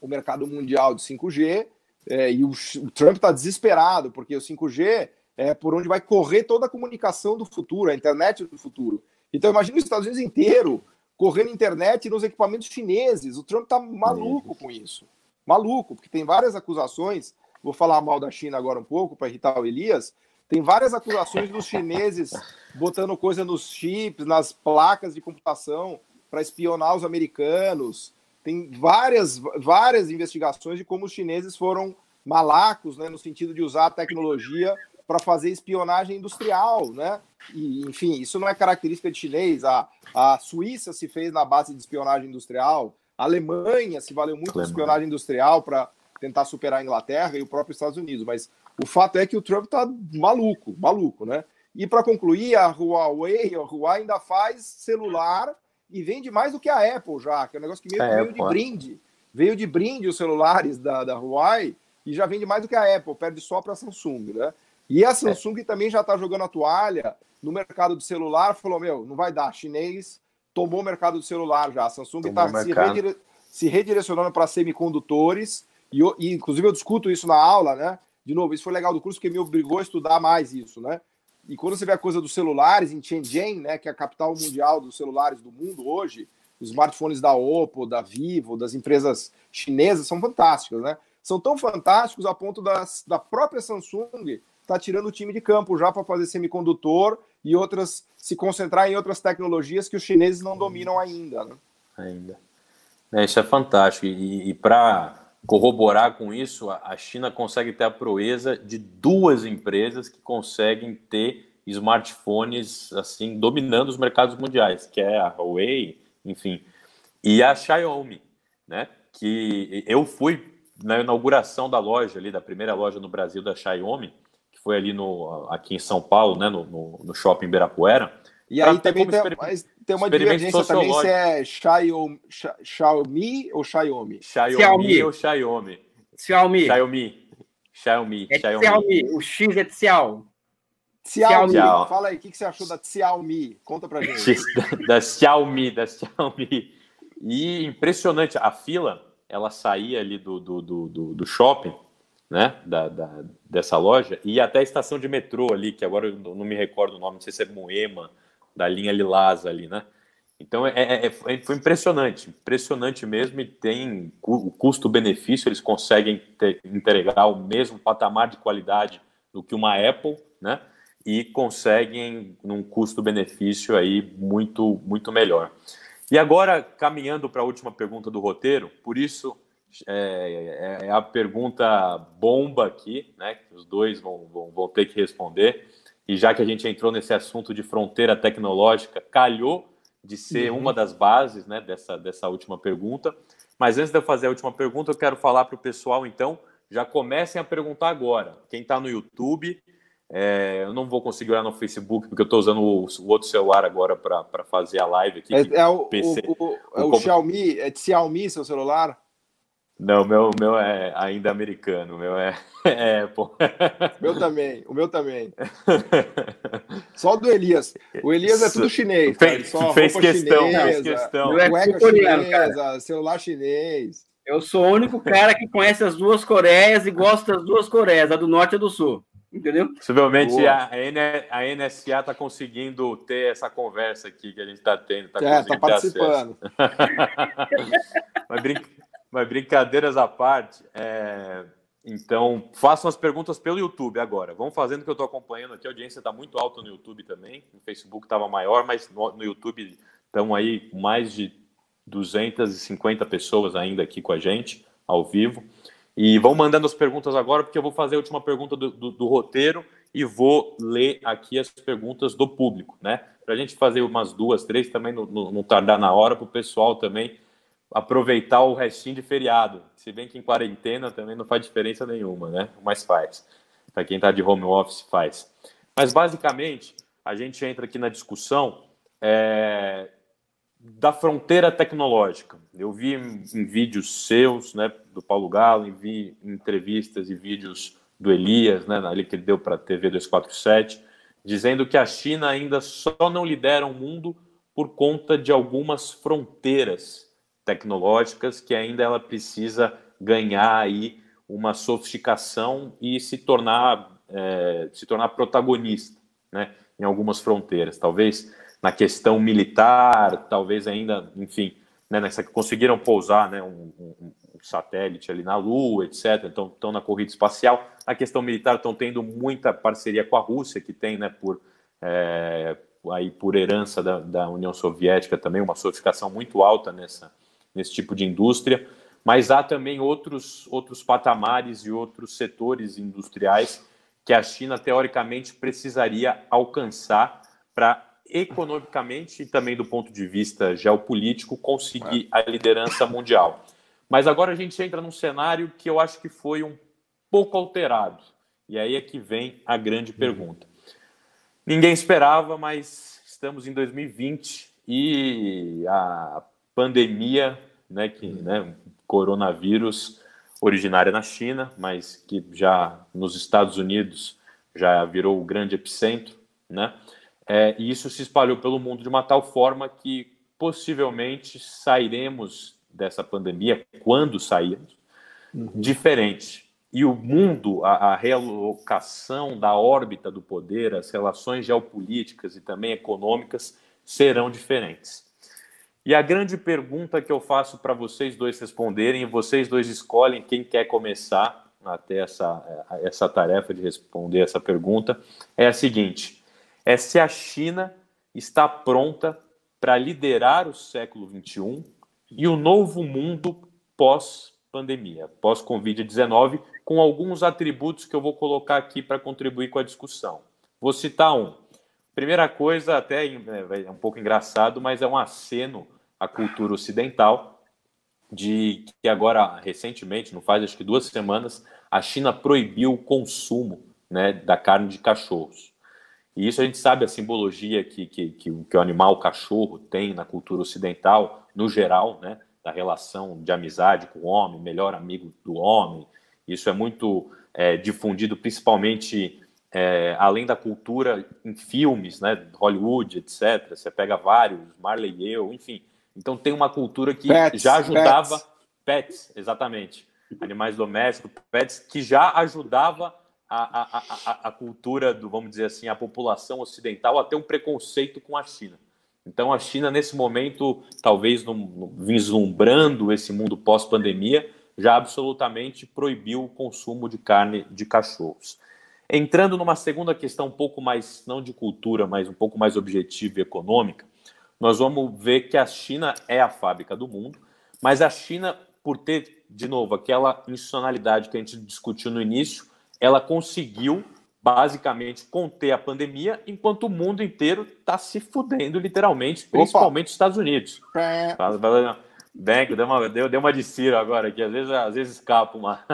o mercado mundial de 5G. É, e o, o Trump está desesperado, porque o 5G é por onde vai correr toda a comunicação do futuro, a internet do futuro. Então, imagina os Estados Unidos inteiro correndo internet nos equipamentos chineses. O Trump está maluco com isso. Maluco, porque tem várias acusações. Vou falar mal da China agora um pouco para irritar o Elias, tem várias acusações dos chineses botando coisa nos chips, nas placas de computação para espionar os americanos. Tem várias, várias investigações de como os chineses foram malacos, né, no sentido de usar a tecnologia para fazer espionagem industrial, né? E, enfim, isso não é característica de chinês. A, a Suíça se fez na base de espionagem industrial, a Alemanha se valeu muito de espionagem industrial para tentar superar a Inglaterra e o próprio Estados Unidos, mas o fato é que o Trump tá maluco, maluco, né? E para concluir, a Huawei, a Huawei ainda faz celular e vende mais do que a Apple já, que é um negócio que meio é, veio de brinde. Veio de brinde os celulares da, da Huawei e já vende mais do que a Apple, perde só para a Samsung, né? E a Samsung é. também já está jogando a toalha no mercado de celular, falou, meu, não vai dar, chinês tomou o mercado do celular já, a Samsung está se, redire... se, redirecionando para semicondutores, e, e inclusive eu discuto isso na aula, né? de novo, isso foi legal do curso porque me obrigou a estudar mais isso, né? E quando você vê a coisa dos celulares em Shenzhen, né, que é a capital mundial dos celulares do mundo hoje, os smartphones da Oppo, da Vivo, das empresas chinesas são fantásticos, né? São tão fantásticos a ponto das, da própria Samsung estar tá tirando o time de campo já para fazer semicondutor e outras se concentrar em outras tecnologias que os chineses não dominam ainda, né? Ainda. É, isso é fantástico. E, e para corroborar com isso, a China consegue ter a proeza de duas empresas que conseguem ter smartphones assim dominando os mercados mundiais, que é a Huawei, enfim, e a Xiaomi, né? Que eu fui na inauguração da loja ali, da primeira loja no Brasil da Xiaomi, que foi ali no aqui em São Paulo, né? No, no, no shopping Ibirapuera. E aí também tem, tem uma divergência também se é Xiaomi, Xiaomi ou Xiaomi? Xiaomi, Xiaomi ou Xiaomi? Xiaomi. Xiaomi. Xiaomi. É Xiaomi. Xiaomi. O X é de Xiao. Xiaomi. Xiaomi. Fala aí, o que você achou da Xiaomi? Conta pra gente. da, da Xiaomi, da Xiaomi. E impressionante, a fila, ela saía ali do, do, do, do shopping, né, da, da, dessa loja, e até a estação de metrô ali, que agora eu não me recordo o nome, não sei se é Moema, da linha Lilás ali, né? Então é, é, é foi impressionante, impressionante mesmo, e tem o custo-benefício, eles conseguem ter, entregar o mesmo patamar de qualidade do que uma Apple, né? E conseguem num custo-benefício aí muito, muito melhor. E agora, caminhando para a última pergunta do roteiro, por isso é, é, é a pergunta bomba aqui, né? Que os dois vão, vão, vão ter que responder. E já que a gente entrou nesse assunto de fronteira tecnológica, calhou de ser uhum. uma das bases né, dessa, dessa última pergunta. Mas antes de eu fazer a última pergunta, eu quero falar para o pessoal, então, já comecem a perguntar agora. Quem está no YouTube, é, eu não vou conseguir olhar no Facebook, porque eu estou usando o, o, outro celular agora para fazer a live aqui. É, é o, PC, o, o, é o, o Xiaomi, é de Xiaomi seu celular? Não, meu, meu é ainda americano, meu é, é Apple. Meu também, o meu também. Só do Elias. O Elias é tudo chinês. Fez, só fez questão, chinesa, fez questão. É cueca coreano, chinesa, cara. celular chinês. Eu sou o único cara que conhece as duas Coreias e gosta das duas Coreias, a do Norte e a do Sul. Entendeu? Possivelmente a, a NSA está conseguindo ter essa conversa aqui que a gente está tendo. Tá é, está participando. Mas brinca... Mas brincadeiras à parte, é... então façam as perguntas pelo YouTube agora. Vão fazendo que eu estou acompanhando aqui. A audiência está muito alta no YouTube também. No Facebook estava maior, mas no, no YouTube estão aí mais de 250 pessoas ainda aqui com a gente, ao vivo. E vão mandando as perguntas agora, porque eu vou fazer a última pergunta do, do, do roteiro e vou ler aqui as perguntas do público, né? Para a gente fazer umas duas, três também, não, não, tardar na hora, para o pessoal também aproveitar o restinho de feriado. Se bem que em quarentena também não faz diferença nenhuma, né? Mas faz. Para quem está de home office, faz. Mas basicamente, a gente entra aqui na discussão é, da fronteira tecnológica. Eu vi em, vídeos seus, né, do Paulo Galo, vi entrevistas e vídeos do Elias, né, ali que ele deu para a TV 247, dizendo que a China ainda só não lidera o mundo por conta de algumas fronteiras tecnológicas que ainda ela precisa ganhar aí uma sofisticação e se tornar é, se tornar protagonista, né, em algumas fronteiras, talvez na questão militar, talvez ainda, enfim, né, nessa que conseguiram pousar, né, um, um, satélite ali na Lua, etc. Então, estão na corrida espacial. Na questão militar, estão tendo muita parceria com a Rússia, que tem, né, por é, aí por herança da, da União Soviética também uma sofisticação muito alta nessa nesse tipo de indústria, mas há também outros, outros patamares e outros setores industriais que a China, teoricamente, precisaria alcançar para, economicamente e também do ponto de vista geopolítico, conseguir a liderança mundial. Mas agora a gente entra num cenário que eu acho que foi um pouco alterado. E aí é que vem a grande uhum. pergunta. Ninguém esperava, mas estamos em 2020 e a pandemia, né, que, né, coronavírus originária na China, mas que já nos Estados Unidos já virou o grande epicentro, né? É, e isso se espalhou pelo mundo de uma tal forma que possivelmente sairemos dessa pandemia, quando sairmos, uhum. diferente. E o mundo, a, a realocação da órbita do poder, as relações geopolíticas e também econômicas serão diferentes. E a grande pergunta que eu faço para vocês dois responderem, e vocês dois escolhem quem quer começar até essa, essa tarefa de responder essa pergunta, é a seguinte: é se a China está pronta para liderar o século XXI e o novo mundo pós pós-pandemia, pós-Covid-19, com alguns atributos que eu vou colocar aqui para contribuir com a discussão. Vou citar um. Primeira coisa, até é um pouco engraçado, mas é um aceno à cultura ocidental, de que agora, recentemente, não faz acho que duas semanas, a China proibiu o consumo né, da carne de cachorros. E isso a gente sabe a simbologia que, que, que, que o animal o cachorro tem na cultura ocidental, no geral, né, da relação de amizade com o homem, melhor amigo do homem. Isso é muito é, difundido, principalmente é, além da cultura em filmes, né, Hollywood, etc. Você pega vários, Marley e eu, enfim. Então tem uma cultura que pets, já ajudava pets. pets, exatamente, animais domésticos, pets, que já ajudava a, a, a, a, cultura do, vamos dizer assim, a população ocidental a ter um preconceito com a China. Então a China, nesse momento, talvez num, vislumbrando esse mundo pós-pandemia, já absolutamente proibiu o consumo de carne de cachorros. Entrando numa segunda questão um pouco mais, não de cultura, mas um pouco mais objetiva e econômica, nós vamos ver que a China é a fábrica do mundo, mas a China, por ter, de novo, aquela institucionalidade que a gente discutiu no início, ela conseguiu basicamente conter a pandemia, enquanto o mundo inteiro está se fudendo, literalmente, principalmente os Estados Unidos. Bem, deu uma, deu, deu uma de Ciro agora, que às vezes, às vezes escapa uma.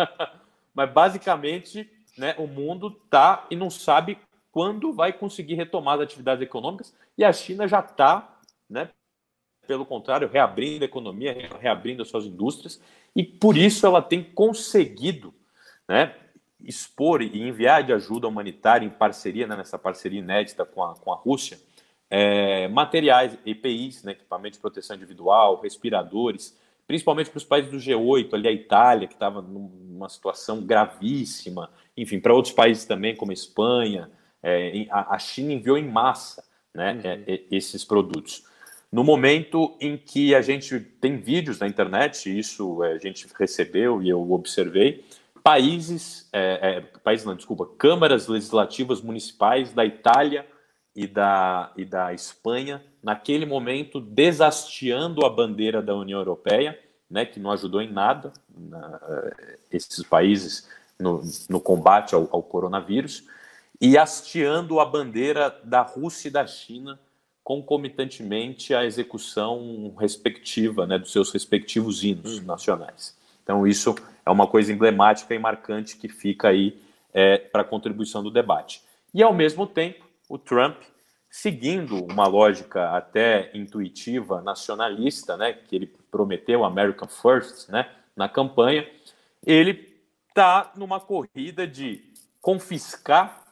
Mas basicamente, né, o mundo está e não sabe quando vai conseguir retomar as atividades econômicas, e a China já está, né, pelo contrário, reabrindo a economia, reabrindo as suas indústrias, e por isso ela tem conseguido né, expor e enviar de ajuda humanitária em parceria, né, nessa parceria inédita com a, com a Rússia, é, materiais, EPIs, né, equipamento de proteção individual, respiradores, principalmente para os países do G8, ali a Itália, que estava numa situação gravíssima, enfim, para outros países também, como a Espanha, é, a, China enviou em massa né, uhum. é, esses produtos. No momento em que a gente tem vídeos na internet, isso é, a gente recebeu e eu observei, países, é, é, países não, desculpa, câmaras legislativas municipais da Itália e da, e da Espanha, naquele momento desastiando a bandeira da União Europeia, né, que não ajudou em nada na, esses países no, no combate ao, ao, coronavírus, e hasteando a bandeira da Rússia e da China concomitantemente à execução respectiva né, dos seus respectivos hinos hum. nacionais. Então, isso é uma coisa emblemática e marcante que fica aí é, para a contribuição do debate. E, ao mesmo tempo, o Trump, seguindo uma lógica até intuitiva, nacionalista, né, que ele prometeu America First né, na campanha, ele está numa corrida de confiscar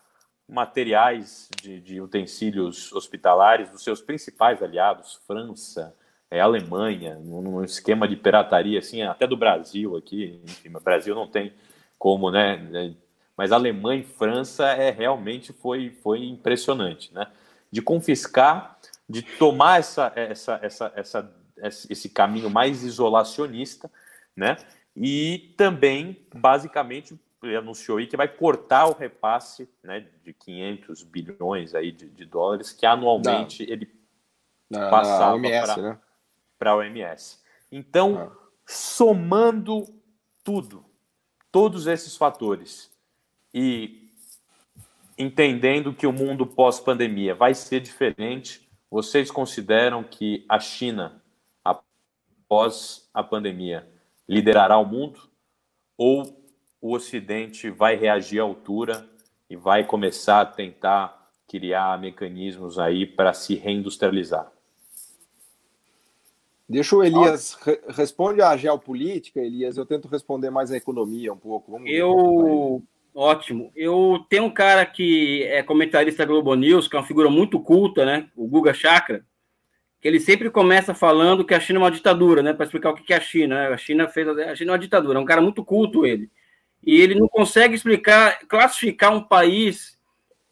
materiais de, de, utensílios hospitalares dos seus principais aliados, França, é, Alemanha, num esquema de pirataria, assim, até do Brasil aqui, enfim, Brasil não tem como, né, né? Mas Alemanha e França é realmente foi, foi impressionante, né? De confiscar, de tomar essa, essa, essa, essa, esse caminho mais isolacionista, né? E também, basicamente, anunciou aí que vai cortar o repasse né, de 500 bilhões aí de, de dólares que anualmente ele passava para né? para a OMS. Então, ah. somando tudo, todos esses fatores e entendendo que o mundo pós-pandemia vai ser diferente, vocês consideram que a China, após a pandemia, liderará o mundo? Ou o Ocidente vai reagir à altura e vai começar a tentar criar mecanismos aí para se reindustrializar? Deixa o Elias re responde a geopolítica, Elias. Eu tento responder mais a economia um pouco. Vamos eu ótimo. Eu tenho um cara que é comentarista da Globo News, que é uma figura muito culta, né? O Guga Chakra, que ele sempre começa falando que a China é uma ditadura, né? Para explicar o que é a China. Né? A China fez a China é uma ditadura. É um cara muito culto ele. E ele não consegue explicar, classificar um país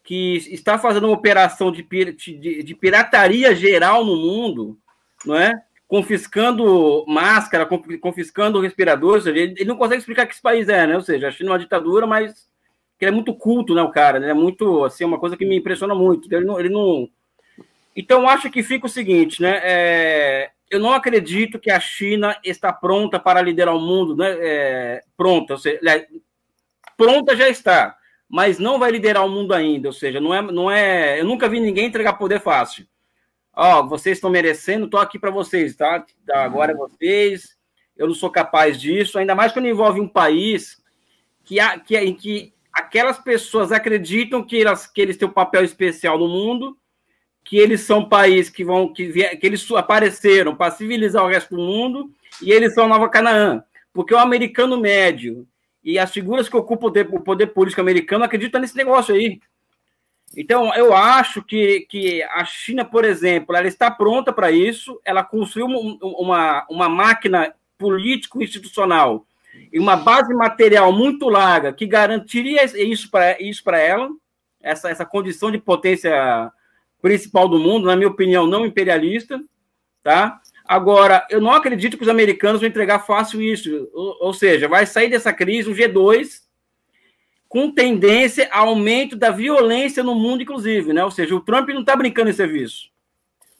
que está fazendo uma operação de, de, de pirataria geral no mundo, não é? confiscando máscara, confiscando respiradores, ele não consegue explicar que esse país é, né? Ou seja, a China é uma ditadura, mas ele é muito culto, né, o cara, né? É muito, assim, uma coisa que me impressiona muito. Ele não, ele não... Então, acho que fica o seguinte, né? É... eu não acredito que a China está pronta para liderar o mundo, né? É, pronta, ou seja, pronta já está, mas não vai liderar o mundo ainda, ou seja, não é, não é, eu nunca vi ninguém entregar poder fácil. Ó, vocês estão merecendo, estou aqui para vocês, tá? Agora é vocês. Eu não sou capaz disso, ainda mais quando envolve um país que, que, em que aquelas pessoas acreditam que, elas, que eles têm um papel especial no mundo que eles são país que vão que, que eles apareceram para civilizar o resto do mundo e eles são Nova Canaã, porque o americano médio e as figuras que ocupam o poder, o poder político americano acreditam nesse negócio aí. Então, eu acho que, que a China, por exemplo, ela está pronta para isso, ela construiu uma, uma máquina político-institucional e uma base material muito larga que garantiria isso para isso ela, essa, essa condição de potência principal do mundo, na minha opinião, não imperialista, tá? Agora, eu não acredito que os americanos vão entregar fácil isso, ou, ou seja, vai sair dessa crise um G2 com tendência a aumento da violência no mundo, inclusive, né? Ou seja, o Trump não está brincando em serviço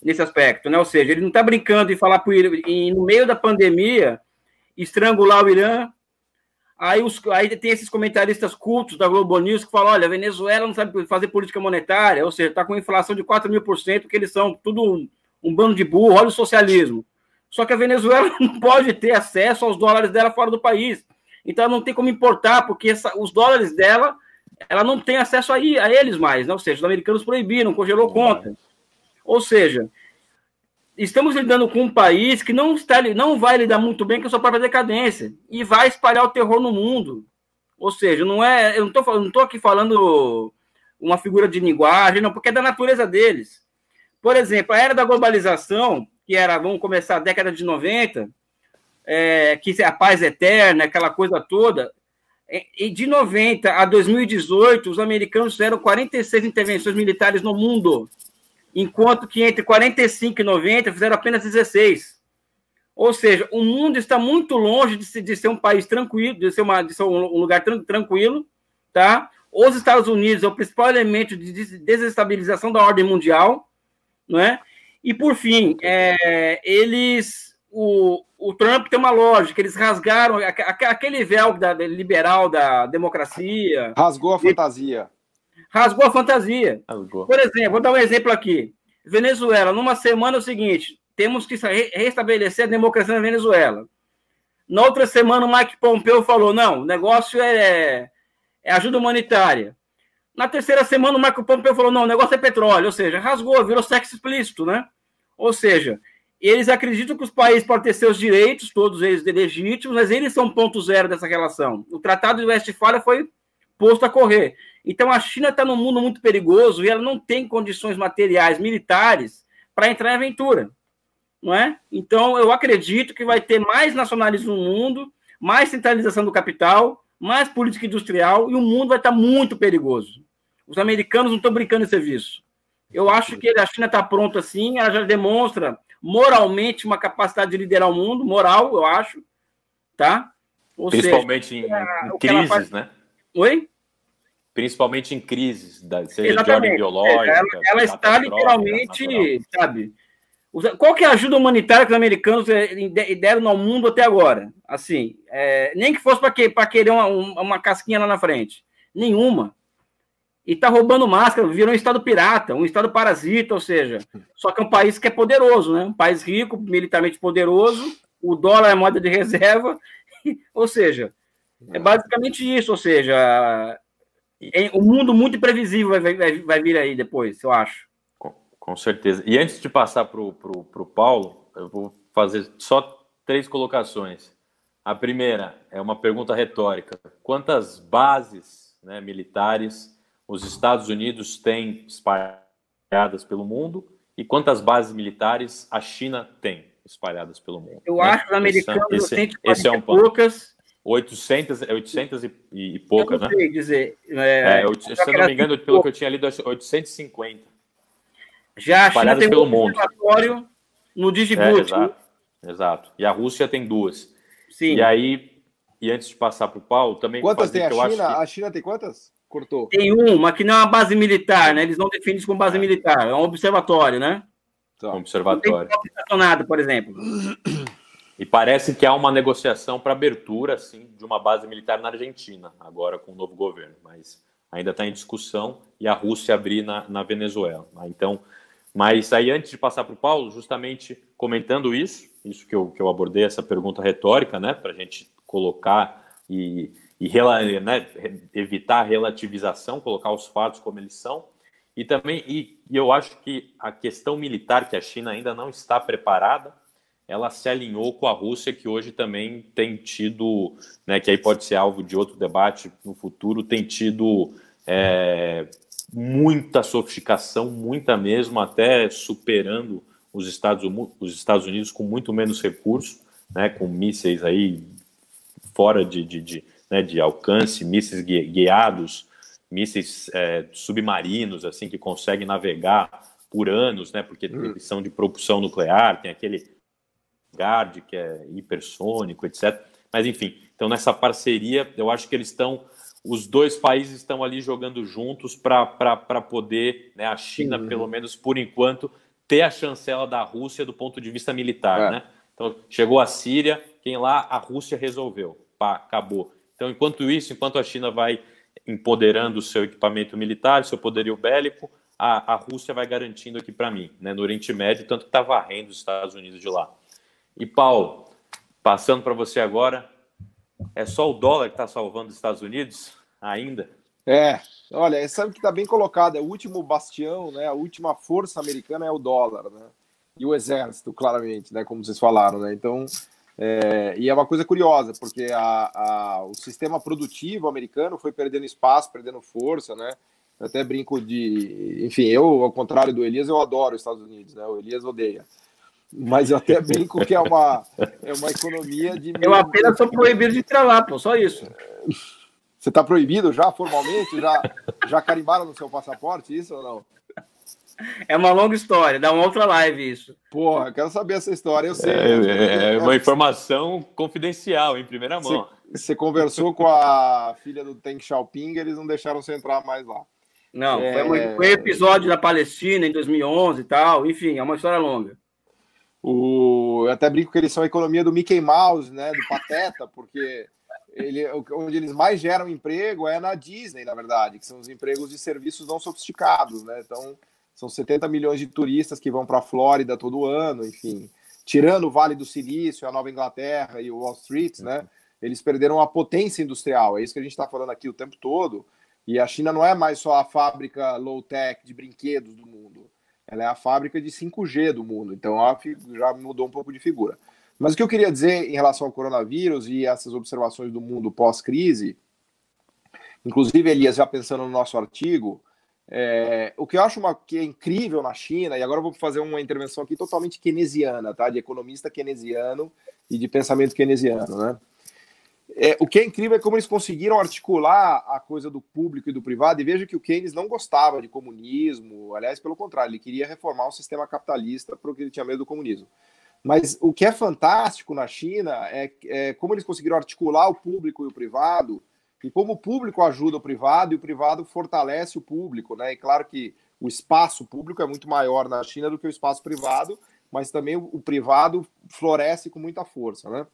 nesse aspecto, né? Ou seja, ele não está brincando em falar para no meio da pandemia estrangular o Irã, Aí, os, aí tem esses comentaristas cultos da Globo News que falam: olha, a Venezuela não sabe fazer política monetária, ou seja, está com inflação de 4 mil por cento, que eles são tudo um, bando de burro, olha o socialismo. Só que a Venezuela não pode ter acesso aos dólares dela fora do país. Então ela não tem como importar, porque essa, os dólares dela, ela não tem acesso a, a eles mais, né? ou seja, os americanos proibiram, congelou conta. Ou seja, estamos lidando com um país que não, está, não vai lidar muito bem com a sua própria decadência e vai espalhar o terror no mundo. Ou seja, não é, eu não estou aqui falando uma figura de linguagem, não, porque é da natureza deles. Por exemplo, a era da globalização, que era, vamos começar a década de 90, é, que é a paz eterna, aquela coisa toda, e de 90 a 2018, os americanos fizeram 46 intervenções militares no mundo enquanto que entre 45 e 90 fizeram apenas 16. Ou seja, o mundo está muito longe de, de ser um país tranquilo, de ser, uma, de ser um lugar tran tranquilo, tá? Os Estados Unidos é o principal elemento de desestabilização da ordem mundial, não é? E por fim, é, eles, o, o Trump tem uma lógica, eles rasgaram aquele véu da, liberal da democracia. Rasgou a fantasia rasgou a fantasia. Rasgou. Por exemplo, vou dar um exemplo aqui. Venezuela, numa semana é o seguinte: temos que restabelecer a democracia na Venezuela. Na outra semana, o Mike Pompeo falou: não, o negócio é, é ajuda humanitária. Na terceira semana, o Mike Pompeo falou: não, o negócio é petróleo, ou seja, rasgou, virou sexo explícito, né? Ou seja, eles acreditam que os países podem ter seus direitos, todos eles legítimos, mas eles são ponto zero dessa relação. O Tratado de Westfália foi posto a correr. Então a China está num mundo muito perigoso e ela não tem condições materiais militares para entrar em aventura, não é? Então eu acredito que vai ter mais nacionalismo no mundo, mais centralização do capital, mais política industrial e o mundo vai estar muito perigoso. Os americanos não estão brincando em serviço. Eu acho que a China está pronta assim, ela já demonstra moralmente uma capacidade de liderar o mundo, moral, eu acho, tá? Ou Principalmente seja, em, em crises, faz... né? Oi? principalmente em crises, seja Exatamente. de ordem biológica. Ela, ela está literalmente, sabe? Qual que é a ajuda humanitária que os americanos deram ao mundo até agora? Assim, é, nem que fosse para que, querer uma, uma casquinha lá na frente. Nenhuma. E está roubando máscara, virou um estado pirata, um estado parasita, ou seja, só que é um país que é poderoso, né? Um país rico, militarmente poderoso, o dólar é moeda de reserva, ou seja, é basicamente isso, ou seja, o mundo muito imprevisível vai, vai, vai vir aí depois, eu acho. Com, certeza. E antes de passar para o Paulo, eu vou fazer só três colocações. A primeira é uma pergunta retórica: quantas bases né, militares os Estados Unidos têm espalhadas pelo mundo e quantas bases militares a China tem espalhadas pelo mundo? Eu né? acho que os americanos esse, esse, esse é um poucas 800, 800 é e, e poucas, eu não sei né? dizer. É, é, se eu não me engano, pelo que eu tinha lido, 850. Já a China tem pelo um mundo. no Digiboot. É, exato, exato. E a Rússia tem duas. Sim. E aí, e antes de passar para o Paulo, também. Quantas tem a China? Que... A China tem quantas? Cortou. Tem uma que não é uma base militar, né? Eles não definem isso como base é. militar, é um observatório, né? Tá. Observatório. Estacionado, por exemplo. E parece que há uma negociação para abertura assim, de uma base militar na Argentina, agora com o novo governo, mas ainda está em discussão, e a Rússia abrir na, na Venezuela. Então, mas aí antes de passar para o Paulo, justamente comentando isso, isso que eu, que eu abordei, essa pergunta retórica, né, para a gente colocar e, e né, evitar a relativização, colocar os fatos como eles são, e também, e, e eu acho que a questão militar, que a China ainda não está preparada, ela se alinhou com a Rússia, que hoje também tem tido, né, que aí pode ser alvo de outro debate no futuro, tem tido é, muita sofisticação, muita mesmo, até superando os Estados, os Estados Unidos com muito menos recursos, né, com mísseis aí fora de, de, de, né, de alcance, mísseis guiados, mísseis é, submarinos, assim, que conseguem navegar por anos, né, porque hum. eles são de propulsão nuclear, tem aquele Guard, que é hipersônico, etc. Mas, enfim, então nessa parceria, eu acho que eles estão, os dois países estão ali jogando juntos para poder, né, a China, pelo menos por enquanto, ter a chancela da Rússia do ponto de vista militar, é. né? Então, chegou a Síria, quem lá, a Rússia resolveu, pá, acabou. Então, enquanto isso, enquanto a China vai empoderando o seu equipamento militar, seu poderio bélico, a, a Rússia vai garantindo aqui para mim, né, no Oriente Médio, tanto que está varrendo os Estados Unidos de lá. E Paulo, passando para você agora, é só o dólar que está salvando os Estados Unidos ainda? É, olha, sabe que está bem colocado, é o último bastião, né? A última força americana é o dólar, né? E o exército, claramente, né? Como vocês falaram, né? Então, é, e é uma coisa curiosa, porque a, a, o sistema produtivo americano foi perdendo espaço, perdendo força, né? Eu até brinco de. Enfim, eu, ao contrário do Elias, eu adoro os Estados Unidos, né? O Elias odeia mas eu até brinco que é uma, é uma economia de. Eu apenas sou proibido de entrar lá, pô, só isso. Você está proibido já formalmente? Já, já carimbaram no seu passaporte isso ou não? É uma longa história, dá uma outra live isso. Porra, quero saber essa história, eu sei. É, é uma informação confidencial, em primeira mão. Você, você conversou com a filha do Teng Xiaoping, eles não deixaram você entrar mais lá. Não, é... foi, foi episódio da Palestina em 2011 e tal, enfim, é uma história longa. O, eu até brinco que eles são a economia do Mickey Mouse, né, do Pateta, porque ele, onde eles mais geram emprego é na Disney, na verdade, que são os empregos de serviços não sofisticados, né? Então, são 70 milhões de turistas que vão para a Flórida todo ano, enfim. Tirando o Vale do Silício, a Nova Inglaterra e o Wall Street, né? Eles perderam a potência industrial. É isso que a gente está falando aqui o tempo todo. E a China não é mais só a fábrica low-tech de brinquedos do mundo ela é a fábrica de 5G do mundo, então ela já mudou um pouco de figura. Mas o que eu queria dizer em relação ao coronavírus e essas observações do mundo pós-crise, inclusive, Elias, já pensando no nosso artigo, é, o que eu acho uma, que é incrível na China, e agora eu vou fazer uma intervenção aqui totalmente keynesiana, tá? De economista keynesiano e de pensamento keynesiano, né? É, o que é incrível é como eles conseguiram articular a coisa do público e do privado, e veja que o Keynes não gostava de comunismo, aliás, pelo contrário, ele queria reformar o sistema capitalista porque ele tinha medo do comunismo. Mas o que é fantástico na China é, é como eles conseguiram articular o público e o privado, e como o público ajuda o privado e o privado fortalece o público, né? E claro que o espaço público é muito maior na China do que o espaço privado, mas também o, o privado floresce com muita força, né?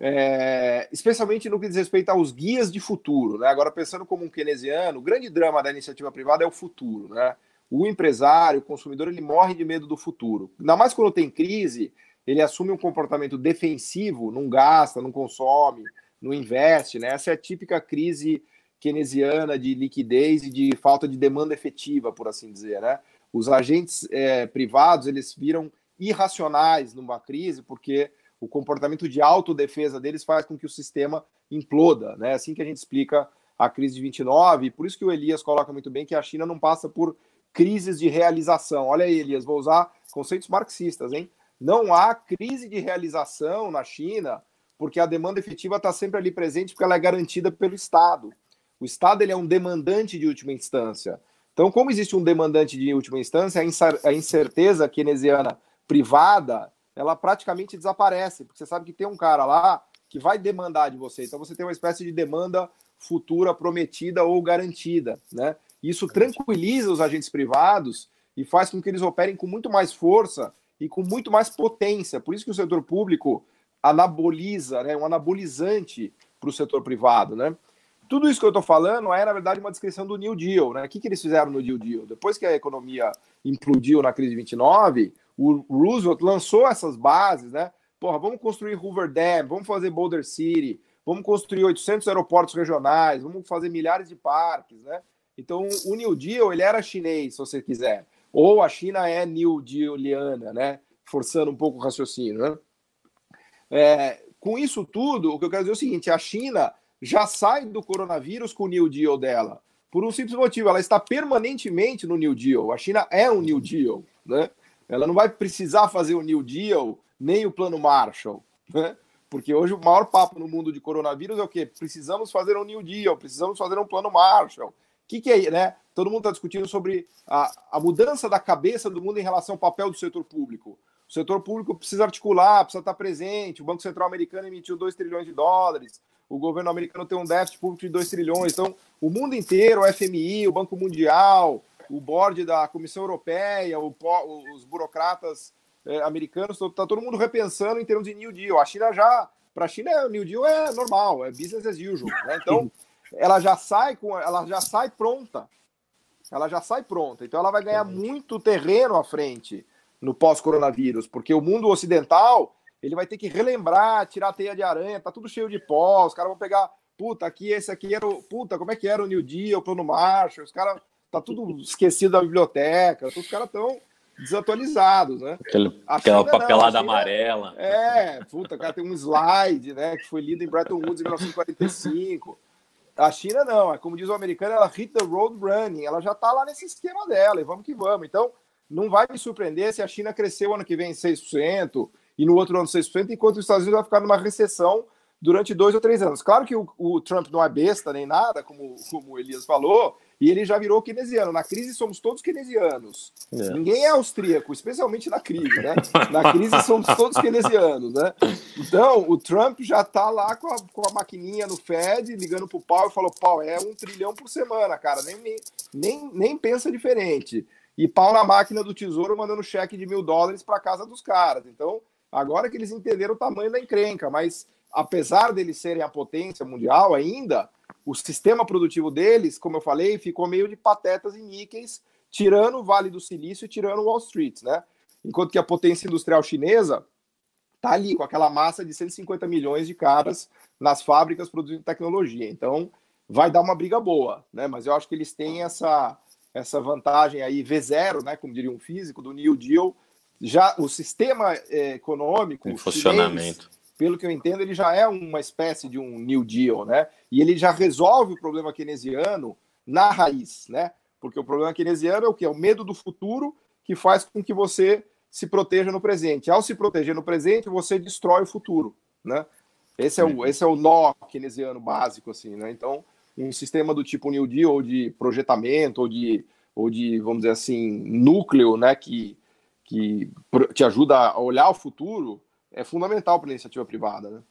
É, especialmente no que diz respeito aos guias de futuro. Né? Agora, pensando como um keynesiano, o grande drama da iniciativa privada é o futuro. Né? O empresário, o consumidor, ele morre de medo do futuro. Ainda mais quando tem crise, ele assume um comportamento defensivo, não gasta, não consome, não investe. Né? Essa é a típica crise keynesiana de liquidez e de falta de demanda efetiva, por assim dizer. Né? Os agentes é, privados eles viram irracionais numa crise porque o comportamento de autodefesa deles faz com que o sistema imploda, né? Assim que a gente explica a crise de 29, e por isso que o Elias coloca muito bem que a China não passa por crises de realização. Olha aí, Elias, vou usar conceitos marxistas, hein? Não há crise de realização na China, porque a demanda efetiva está sempre ali presente, porque ela é garantida pelo Estado. O Estado ele é um demandante de última instância. Então, como existe um demandante de última instância, a incerteza keynesiana privada ela praticamente desaparece, porque você sabe que tem um cara lá que vai demandar de você. Então você tem uma espécie de demanda futura prometida ou garantida, né? Isso tranquiliza os agentes privados e faz com que eles operem com muito mais força e com muito mais potência. Por isso que o setor público anaboliza, né, um anabolizante para o setor privado, né? Tudo isso que eu estou falando é, na verdade, uma descrição do New Deal, né? O que, que eles fizeram no New Deal? Depois que a economia implodiu na crise de 29, o Roosevelt lançou essas bases, né? Porra, vamos construir Hoover Dam, vamos fazer Boulder City, vamos construir 800 aeroportos regionais, vamos fazer milhares de parques, né? Então, o New Deal, ele era chinês, se você quiser. Ou a China é New Dealiana, né? Forçando um pouco o raciocínio, né? É, com isso tudo, o que eu quero dizer é o seguinte: a China já sai do coronavírus com o New Deal dela. Por um simples motivo, ela está permanentemente no New Deal. A China é um New Deal, né? Ela não vai precisar fazer o New Deal nem o Plano Marshall, né? Porque hoje o maior papo no mundo de coronavírus é o quê? Precisamos fazer um New Deal, precisamos fazer um Plano Marshall. O que, que é, né? Todo mundo está discutindo sobre a, a mudança da cabeça do mundo em relação ao papel do setor público. O setor público precisa articular, precisa estar presente. O Banco Central americano emitiu 2 trilhões de dólares. O governo americano tem um déficit público de 2 trilhões. Então, o mundo inteiro, o FMI, o Banco Mundial, o board da Comissão Europeia, o, os burocratas é, americanos, está todo mundo repensando em termos de New Deal. A China já, para a China, o New Deal é normal, é business as usual. Né? Então, ela já sai com, ela já sai pronta. Ela já sai pronta. Então, ela vai ganhar muito terreno à frente no pós-coronavírus, porque o mundo ocidental ele vai ter que relembrar, tirar a teia de aranha, tá tudo cheio de pó, os caras vão pegar, puta, aqui esse aqui era o, puta, como é que era o New Deal, o plano Marshall, os caras tá tudo esquecido da biblioteca, os caras estão desatualizados, né? Aquele, aquela papelada amarela. É, puta, cara, tem um slide, né, que foi lido em Bretton Woods em 1945. A China não, é como diz o americano, ela hit the road running, ela já tá lá nesse esquema dela, e vamos que vamos. Então, não vai me surpreender se a China crescer ano que vem em 6% e no outro ano 6%, enquanto os Estados Unidos vai ficar numa recessão durante dois ou três anos. Claro que o, o Trump não é besta nem nada, como, como o Elias falou, e ele já virou keynesiano. Na crise somos todos keynesianos. É. Ninguém é austríaco, especialmente na crise, né? Na crise somos todos keynesianos, né? Então, o Trump já está lá com a, com a maquininha no Fed, ligando pro pau e falou, pau, é um trilhão por semana, cara, nem, nem, nem pensa diferente. E pau na máquina do tesouro mandando cheque de mil dólares para casa dos caras. Então, agora que eles entenderam o tamanho da encrenca, mas apesar deles serem a potência mundial ainda, o sistema produtivo deles, como eu falei, ficou meio de patetas e níqueis, tirando o Vale do Silício e tirando Wall Street, né? Enquanto que a potência industrial chinesa tá ali com aquela massa de 150 milhões de caras nas fábricas produzindo tecnologia. Então, vai dar uma briga boa, né? Mas eu acho que eles têm essa essa vantagem aí V0, né, como diria um físico do New Deal, já o sistema é, econômico em funcionamento pelo que eu entendo, ele já é uma espécie de um New Deal, né? E ele já resolve o problema keynesiano na raiz, né? Porque o problema keynesiano é o que? É o medo do futuro que faz com que você se proteja no presente. Ao se proteger no presente, você destrói o futuro, né? Esse é o, esse é o nó keynesiano básico, assim, né? Então, um sistema do tipo New Deal, ou de projetamento, ou de, ou de vamos dizer assim, núcleo, né? Que, que te ajuda a olhar o futuro, é fundamental para a iniciativa privada. Né?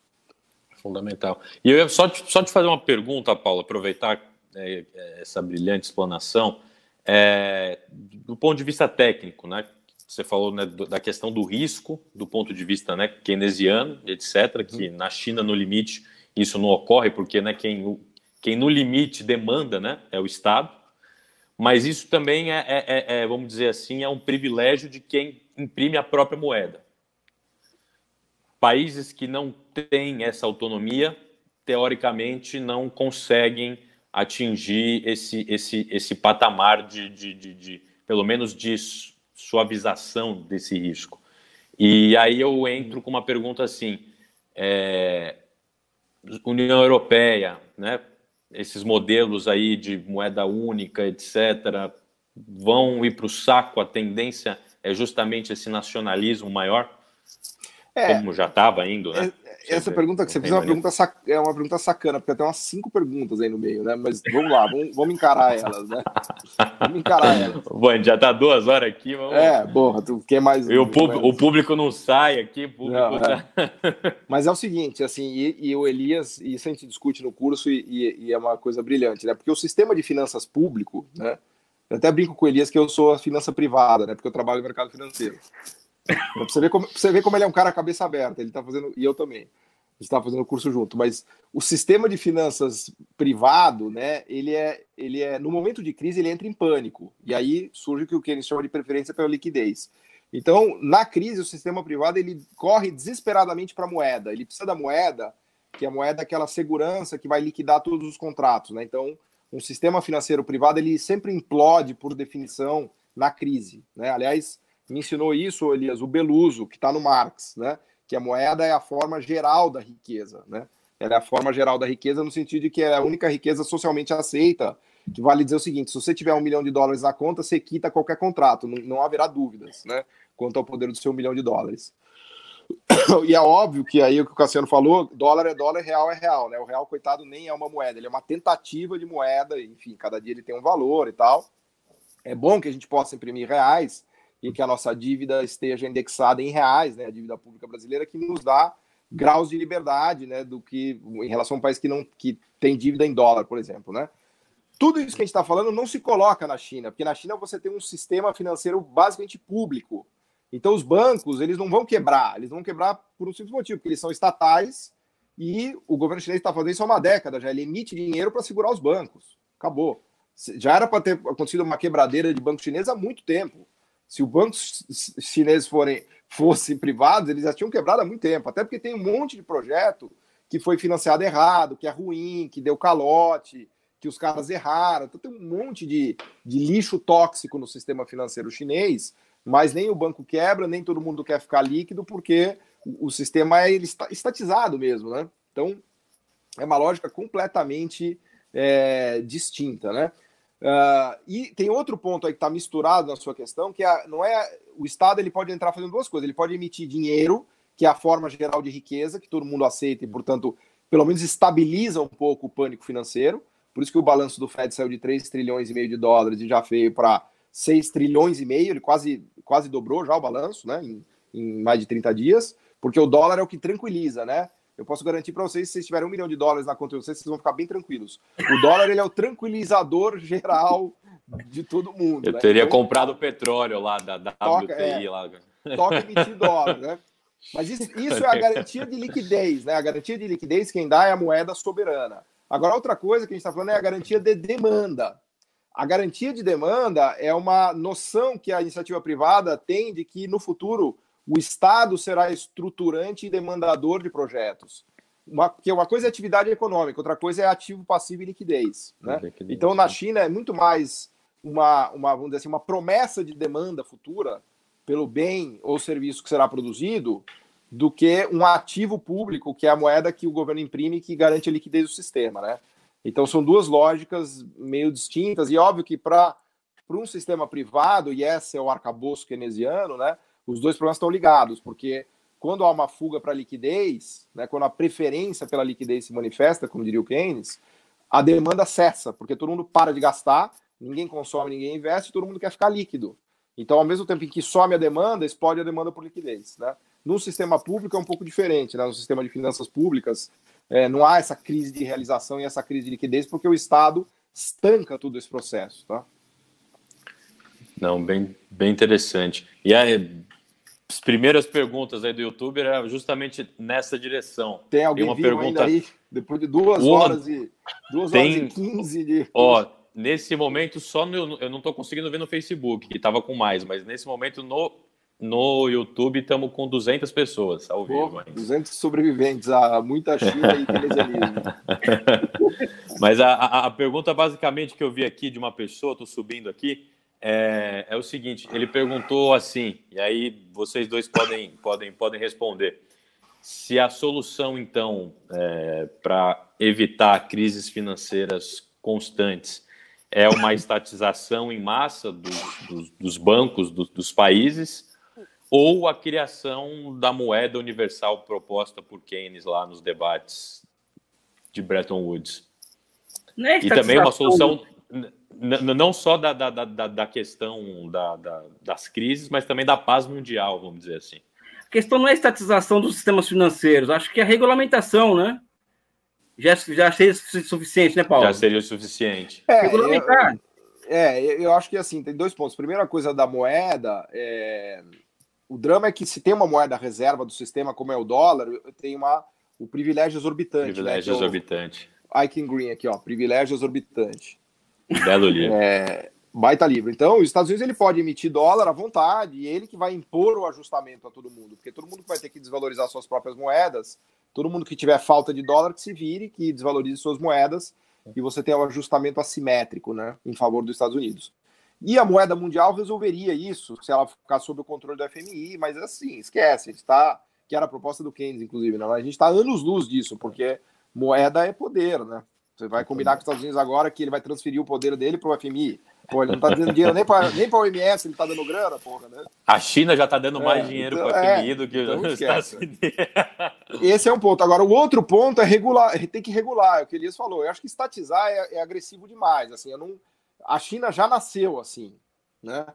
Fundamental. E eu ia só te, só te fazer uma pergunta, Paulo, aproveitar é, essa brilhante explanação. É, do ponto de vista técnico, né? Você falou né, da questão do risco, do ponto de vista né, keynesiano, etc., que uhum. na China, no limite, isso não ocorre, porque né, quem, quem no limite demanda né, é o Estado, mas isso também é, é, é, é vamos dizer assim, é um privilégio de quem imprime a própria moeda. Países que não têm essa autonomia, teoricamente, não conseguem atingir esse, esse, esse patamar de, de, de, de, pelo menos, de suavização desse risco. E aí eu entro com uma pergunta assim: é, União Europeia, né, esses modelos aí de moeda única, etc., vão ir para o saco? A tendência é justamente esse nacionalismo maior? É, como já estava indo, né? Essa pergunta que você fez é uma pergunta, sac... é uma pergunta sacana, porque tem umas cinco perguntas aí no meio, né? Mas vamos lá, vamos, vamos encarar elas, né? Vamos encarar elas. Bom, a gente já tá duas horas aqui, vamos... É, porra, tu quer mais... E o, público, mais... o público não sai aqui, o público não, tá... é. Mas é o seguinte, assim, e, e, o Elias, e isso a gente discute no curso, e, e, é uma coisa brilhante, né? Porque o sistema de finanças público, né? Eu até brinco com o Elias que eu sou a finança privada, né? Porque eu trabalho no mercado financeiro. Pra você ver como, você ver como ele é um cara cabeça aberta, ele tá fazendo, e eu também. A gente tá fazendo o curso junto, mas o sistema de finanças privado, né, ele é, ele é, no momento de crise, ele entra em pânico. E aí surge o que o Keynes chama de preferência pela liquidez. Então, na crise, o sistema privado ele corre desesperadamente para a moeda. Ele precisa da moeda, que é a moeda é aquela segurança que vai liquidar todos os contratos, né? Então, um sistema financeiro privado ele sempre implode por definição na crise, né? Aliás, me ensinou isso, Elias, o Beluso, que está no Marx, né? Que a moeda é a forma geral da riqueza, né? Ela é a forma geral da riqueza no sentido de que é a única riqueza socialmente aceita, que vale dizer o seguinte: se você tiver um milhão de dólares na conta, você quita qualquer contrato, não, não haverá dúvidas, né? quanto ao poder do seu milhão de dólares. E é óbvio que aí o que o Cassiano falou, dólar é dólar, real é real, né? O real, coitado, nem é uma moeda, ele é uma tentativa de moeda, enfim, cada dia ele tem um valor e tal. É bom que a gente possa imprimir reais e que a nossa dívida esteja indexada em reais, né? A dívida pública brasileira que nos dá graus de liberdade, né? Do que em relação a um país que não que tem dívida em dólar, por exemplo, né? Tudo isso que a gente está falando não se coloca na China, porque na China você tem um sistema financeiro basicamente público então, os bancos, eles não vão quebrar, eles vão quebrar por um simples motivo, porque eles são estatais e o governo chinês está fazendo isso há uma década já. Ele emite dinheiro para segurar os bancos. Acabou. Já era para ter acontecido uma quebradeira de banco chinês há muito tempo. Se os bancos chineses forem, fossem privados, eles já tinham quebrado há muito tempo. Até porque tem um monte de projeto que foi financiado errado, que é ruim, que deu calote, que os caras erraram. Então tem um monte de, de lixo tóxico no sistema financeiro chinês mas nem o banco quebra, nem todo mundo quer ficar líquido, porque o, sistema é estatizado mesmo, né? Então, é uma lógica completamente é, distinta, né? Uh, e tem outro ponto aí que está misturado na sua questão, que é, não é o Estado ele pode entrar fazendo duas coisas. Ele pode emitir dinheiro, que é a forma geral de riqueza, que todo mundo aceita e, portanto, pelo menos estabiliza um pouco o pânico financeiro. Por isso que o balanço do Fed saiu de 3 trilhões e meio de dólares e já veio para 6 trilhões e meio, ele quase, quase dobrou já o balanço, né, em, em mais de 30 dias, porque o dólar é o que tranquiliza, né? Eu posso garantir para vocês, se vocês tiverem um milhão de dólares na conta de vocês, vocês vão ficar bem tranquilos. O dólar ele é o tranquilizador geral de todo mundo. Eu né? teria então, comprado petróleo lá da, da toca, WTI. É, lá. Toca emitir dólar, né? Mas isso, isso é a garantia de liquidez, né? A garantia de liquidez quem dá é a moeda soberana. Agora, outra coisa que a gente está falando é a garantia de demanda. A garantia de demanda é uma noção que a iniciativa privada tem de que no futuro o Estado será estruturante e demandador de projetos. Uma, porque uma coisa é atividade econômica, outra coisa é ativo, passivo e liquidez. Né? liquidez então, na China, é muito mais uma, uma, vamos dizer assim, uma promessa de demanda futura pelo bem ou serviço que será produzido do que um ativo público, que é a moeda que o governo imprime que garante a liquidez do sistema. Né? Então são duas lógicas meio distintas, e óbvio que para um sistema privado, e esse é o arcabouço keynesiano, né, os dois problemas estão ligados, porque quando há uma fuga para liquidez, né, quando a preferência pela liquidez se manifesta, como diria o Keynes, a demanda cessa, porque todo mundo para de gastar, ninguém consome, ninguém investe, todo mundo quer ficar líquido. Então, ao mesmo tempo em que some a demanda, explode a demanda por liquidez. Né? No sistema público é um pouco diferente, né? no sistema de finanças públicas, é, não há essa crise de realização e essa crise de liquidez, porque o Estado estanca todo esse processo. Tá? Não, bem, bem interessante. E aí, as primeiras perguntas aí do YouTube eram justamente nessa direção. Tem alguém uma pergunta aí, depois de duas uma... horas e duas Tem... horas e quinze de. Ó, nesse momento, só no, eu não estou conseguindo ver no Facebook, que estava com mais, mas nesse momento no no YouTube estamos com 200 pessoas ao vivo. Pô, 200 sobreviventes a muita China e keynesianismo. Mas a, a, a, pergunta basicamente que eu vi aqui de uma pessoa, estou subindo aqui, é, é, o seguinte: ele perguntou assim, e aí vocês dois podem, podem, podem responder. Se a solução, então, é, para evitar crises financeiras constantes é uma estatização em massa dos, dos, dos bancos dos, dos países ou a criação da moeda universal proposta por Keynes lá nos debates de Bretton Woods. É e também uma solução não só da, da, da, da questão da, das crises, mas também da paz mundial, vamos dizer assim. A questão não é a estatização dos sistemas financeiros, acho que é a regulamentação, né? Já, já seria suficiente, né, Paulo? Já seria o suficiente. É, Regulamentar. Eu É, eu acho que assim, tem dois pontos. Primeira coisa da moeda, é... o drama é que se tem uma moeda reserva do sistema, como é o dólar, tem uma, o privilégio exorbitante. Né, privilégio né? exorbitante. Icon Green aqui, ó, privilégio exorbitante. Belo livro. É, baita livro. Então, os Estados Unidos ele pode emitir dólar à vontade, e ele que vai impor o ajustamento a todo mundo, porque todo mundo vai ter que desvalorizar suas próprias moedas. Todo mundo que tiver falta de dólar que se vire, que desvalorize suas moedas e você tem um ajustamento assimétrico né, em favor dos Estados Unidos. E a moeda mundial resolveria isso se ela ficar sob o controle do FMI, mas assim, esquece, está que era a proposta do Keynes, inclusive, né? a gente está anos-luz disso, porque moeda é poder, né? Você vai combinar com os Estados Unidos agora que ele vai transferir o poder dele para o FMI. Pô, ele não está dando dinheiro nem para nem a OMS, ele está dando grana, porra, né? A China já está dando mais é, dinheiro então, para o FMI é, do que então os Estados Unidos. Esse é um ponto. Agora, o outro ponto é regular, tem que regular, é o que Elias falou. Eu acho que estatizar é, é agressivo demais. Assim, eu não, a China já nasceu assim, né?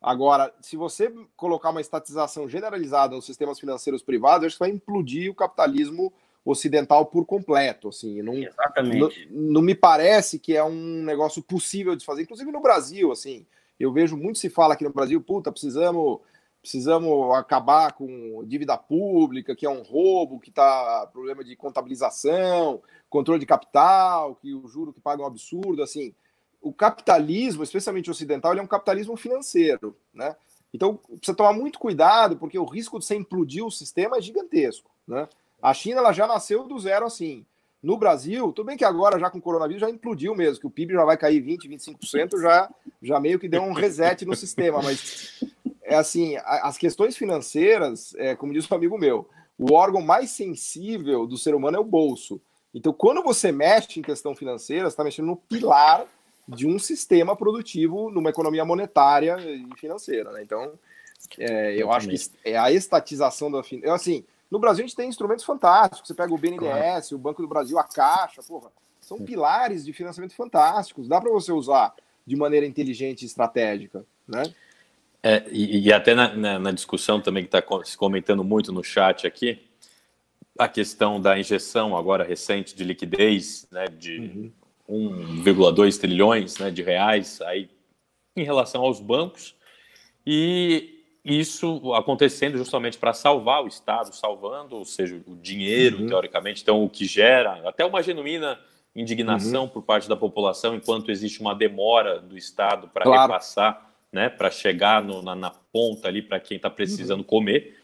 Agora, se você colocar uma estatização generalizada nos sistemas financeiros privados, acho que vai implodir o capitalismo ocidental por completo, assim, não, Exatamente. Não, não, me parece que é um negócio possível de fazer, inclusive no Brasil, assim, eu vejo muito se fala aqui no Brasil, puta, precisamos precisamos acabar com dívida pública, que é um roubo, que está problema de contabilização, controle de capital, que o juro que paga é um absurdo, assim, o capitalismo, especialmente o ocidental, ele é um capitalismo financeiro, né? Então, precisa tomar muito cuidado, porque o risco de você implodir o sistema é gigantesco, né? A China ela já nasceu do zero assim. No Brasil, tudo bem que agora, já com o coronavírus, já implodiu mesmo, que o PIB já vai cair 20%, 25%, já, já meio que deu um reset no sistema. Mas, é assim, as questões financeiras, é, como diz um amigo meu, o órgão mais sensível do ser humano é o bolso. Então, quando você mexe em questão financeira, você está mexendo no pilar de um sistema produtivo numa economia monetária e financeira. Né? Então, é, eu acho que é a estatização da... Eu, assim, no Brasil a gente tem instrumentos fantásticos. Você pega o BNDES, claro. o Banco do Brasil, a Caixa, porra. São pilares de financiamento fantásticos. Dá para você usar de maneira inteligente e estratégica, né? É, e, e, até na, na, na, discussão também que está se comentando muito no chat aqui, a questão da injeção agora recente de liquidez, né, de uhum. 1,2 trilhões né, de reais aí em relação aos bancos, e isso acontecendo justamente para salvar o Estado, salvando, ou seja, o dinheiro, uhum. teoricamente, então o que gera até uma genuína indignação uhum. por parte da população, enquanto existe uma demora do Estado para claro. repassar, né, para chegar no, na, na, ponta ali para quem está precisando uhum. comer.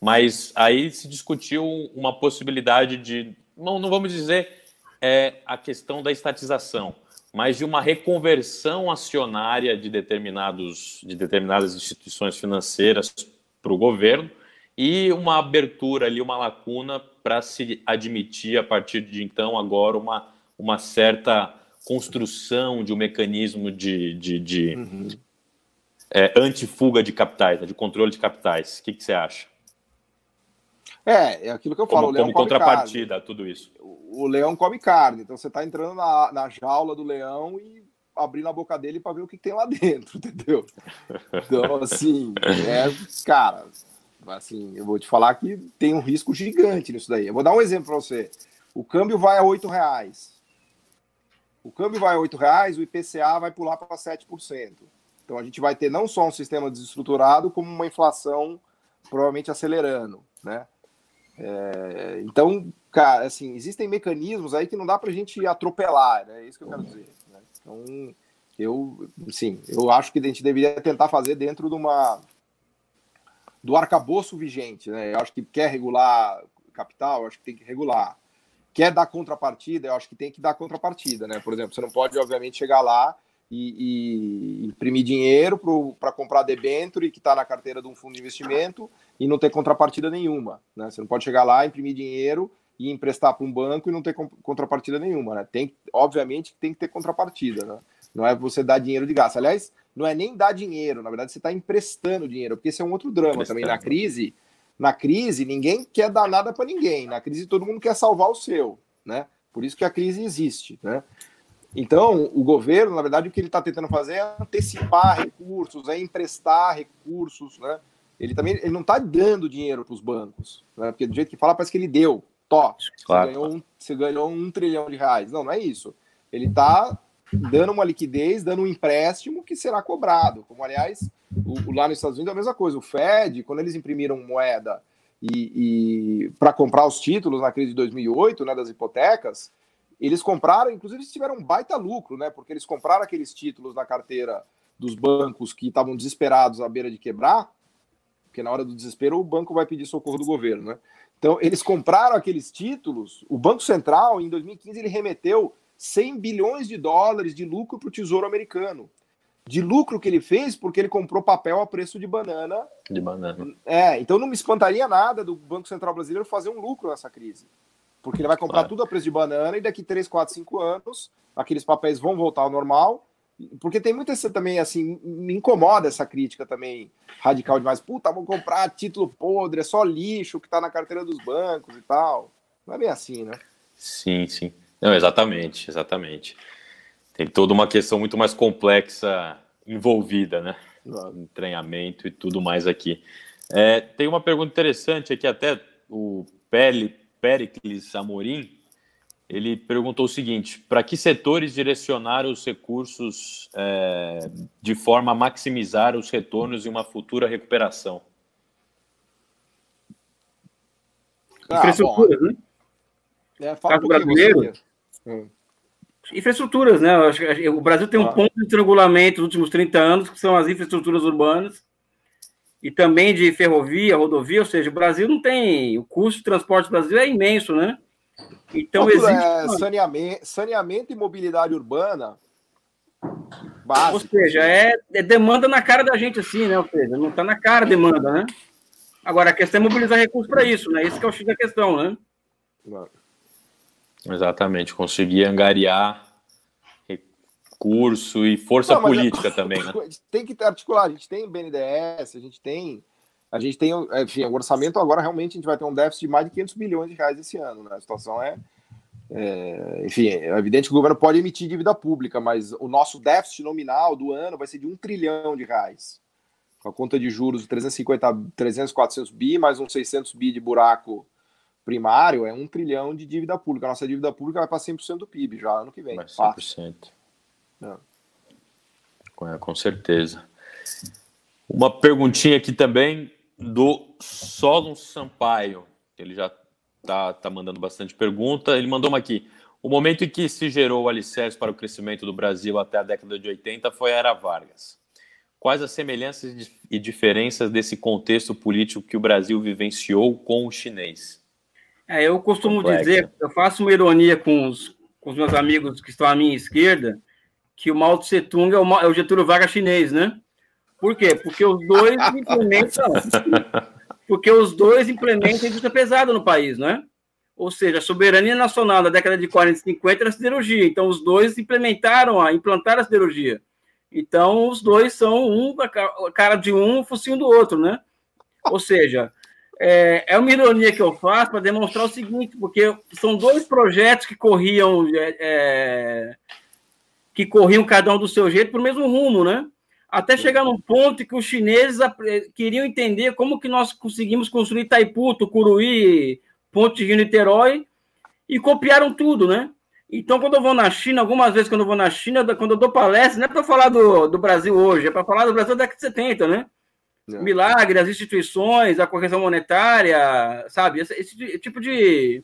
Mas aí se discutiu uma possibilidade de, não, não vamos dizer é, a questão da estatização, mas de uma reconversão acionária de, determinados, de determinadas instituições financeiras para o governo e uma abertura ali, uma lacuna para se admitir a partir de então agora uma, uma certa construção de um mecanismo de, de, de uhum. é, antifuga de capitais, né, de controle de capitais. O que, que você acha? É, é aquilo que eu falo. Como, como contrapartida a tudo isso. O, o leão come carne, então você está entrando na, na jaula do leão e abrindo a boca dele para ver o que tem lá dentro, entendeu? Então, assim, é, cara, assim, eu vou te falar que tem um risco gigante nisso daí. Eu vou dar um exemplo para você. O câmbio vai a oito reais. O câmbio vai a oito reais, o IPCA vai pular para 7%. Então a gente vai ter não só um sistema desestruturado, como uma inflação provavelmente acelerando, né? É, então, cara, assim, existem mecanismos aí que não dá para a gente atropelar, né? É isso que eu quero dizer. Né? Então, eu, sim, eu acho que a gente deveria tentar fazer dentro de uma do arcabouço vigente, né? Eu acho que quer regular capital, eu acho que tem que regular. Quer dar contrapartida, eu acho que tem que dar contrapartida, né? Por exemplo, você não pode, obviamente, chegar lá e, e imprimir dinheiro para comprar debênture que está na carteira de um fundo de investimento e não ter contrapartida nenhuma. Né? Você não pode chegar lá, imprimir dinheiro e emprestar para um banco e não ter contrapartida nenhuma. Né? Tem, obviamente, tem que ter contrapartida. Né? Não é você dar dinheiro de gasto. Aliás, não é nem dar dinheiro, na verdade, você está emprestando dinheiro, porque esse é um outro drama também. Na crise, na crise, ninguém quer dar nada para ninguém. Na crise, todo mundo quer salvar o seu. Né? Por isso que a crise existe. Né? Então, o governo, na verdade, o que ele está tentando fazer é antecipar recursos, é emprestar recursos, né? Ele também ele não está dando dinheiro para os bancos, né? porque do jeito que fala, parece que ele deu. Tó, claro. você, ganhou um, você ganhou um trilhão de reais. Não, não é isso. Ele está dando uma liquidez, dando um empréstimo que será cobrado. Como, aliás, o, lá nos Estados Unidos é a mesma coisa. O Fed, quando eles imprimiram moeda e, e para comprar os títulos na crise de 2008, né, das hipotecas, eles compraram, inclusive eles tiveram um baita lucro, né, porque eles compraram aqueles títulos na carteira dos bancos que estavam desesperados à beira de quebrar, porque na hora do desespero o banco vai pedir socorro do governo, né? Então, eles compraram aqueles títulos, o Banco Central, em 2015, ele remeteu 100 bilhões de dólares de lucro para o Tesouro Americano de lucro que ele fez porque ele comprou papel a preço de banana. De banana. É, então não me espantaria nada do Banco Central Brasileiro fazer um lucro nessa crise. Porque ele vai comprar claro. tudo a preço de banana e daqui 3, 4, 5 anos aqueles papéis vão voltar ao normal. Porque tem muita também, assim, me incomoda essa crítica também radical demais. Puta, vamos comprar título podre, é só lixo que tá na carteira dos bancos e tal. Não é bem assim, né? Sim, sim. Não, exatamente, exatamente tem toda uma questão muito mais complexa envolvida, né? No treinamento e tudo mais aqui. É, tem uma pergunta interessante aqui, até o Pericles Amorim, ele perguntou o seguinte: para que setores direcionar os recursos é, de forma a maximizar os retornos em uma futura recuperação? Ah, Infraestrutura, né? É, fala um brasileiro. Hum infraestruturas, né? o Brasil tem um ah. ponto de estrangulamento nos últimos 30 anos, que são as infraestruturas urbanas, e também de ferrovia, rodovia, ou seja, o Brasil não tem. O custo de transporte do Brasil é imenso, né? Então existe. É saneamento, saneamento e mobilidade urbana. Básico. Ou seja, é, é, demanda na cara da gente, assim, né? Ou seja, não está na cara a demanda, né? Agora, a questão é mobilizar recursos para isso, né? Esse é o X da questão, né? Não. Exatamente, conseguir angariar recurso e força Não, política é... também, né? Tem que articular, a gente tem BNDES, a gente tem a gente tem, enfim, o orçamento agora realmente a gente vai ter um déficit de mais de 500 bilhões de reais esse ano, né? A situação é, é, enfim, é evidente que o governo pode emitir dívida pública, mas o nosso déficit nominal do ano vai ser de um trilhão de reais. Com a conta de juros de 350, 300, 400 bi, mais uns 600 bi de buraco primário é um trilhão de dívida pública. A nossa dívida pública vai para 100% do PIB já ano que vem. Vai 100%. É. é. Com certeza. Uma perguntinha aqui também do Solon Sampaio. Ele já tá, tá mandando bastante pergunta. Ele mandou uma aqui. O momento em que se gerou o alicerce para o crescimento do Brasil até a década de 80 foi a Era Vargas. Quais as semelhanças e diferenças desse contexto político que o Brasil vivenciou com o chinês? É, eu costumo Complexo. dizer, eu faço uma ironia com os, com os meus amigos que estão à minha esquerda, que o Mao Tse Tung é o, é o Getúlio Vargas chinês, né? Por quê? Porque os dois implementam, porque os dois implementam a indústria pesada no país, né? Ou seja, a soberania nacional na década de 40 e 50 era a siderurgia. Então, os dois implementaram, a, implantaram a siderurgia. Então, os dois são um, a cara de um, o focinho do outro, né? Ou seja, é, é uma ironia que eu faço para demonstrar o seguinte, porque são dois projetos que corriam é, é, que corriam cada um do seu jeito para o mesmo rumo, né? Até chegar num ponto que os chineses queriam entender como que nós conseguimos construir Itaipu, Tucuruí, Ponte de Rio Niterói, e copiaram tudo, né? Então, quando eu vou na China, algumas vezes quando eu vou na China, quando eu dou palestra, não é para falar do, do Brasil hoje, é para falar do Brasil da década de 70, né? Não. milagre, as instituições, a correção monetária, sabe? Esse, esse, tipo de.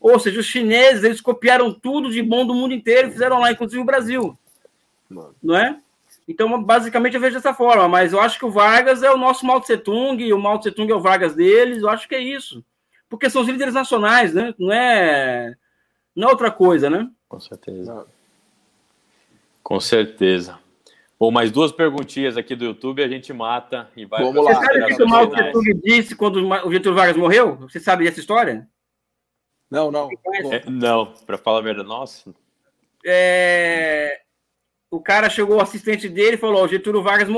Ou seja, os chineses eles copiaram tudo de bom do mundo inteiro e fizeram lá, inclusive o Brasil. Mano. Não é? Então, basicamente, eu vejo dessa forma. Mas eu acho que o Vargas é o nosso Mao Tse Tung, e o Mao Tse Tung é o Vargas deles. Eu acho que é isso. Porque são os líderes nacionais, né? Não é, não é outra coisa, né? Com certeza. Com certeza. Bom, mais duas perguntinhas aqui do YouTube, a gente mata e vai. Vamos lá. Você sabe o que o Mao Tse disse quando o Getúlio Vargas morreu? Você sabe dessa história? Não, não. É, não, para falar a verdade, nossa. É... O cara chegou, o assistente dele, falou: o Getúlio Vargas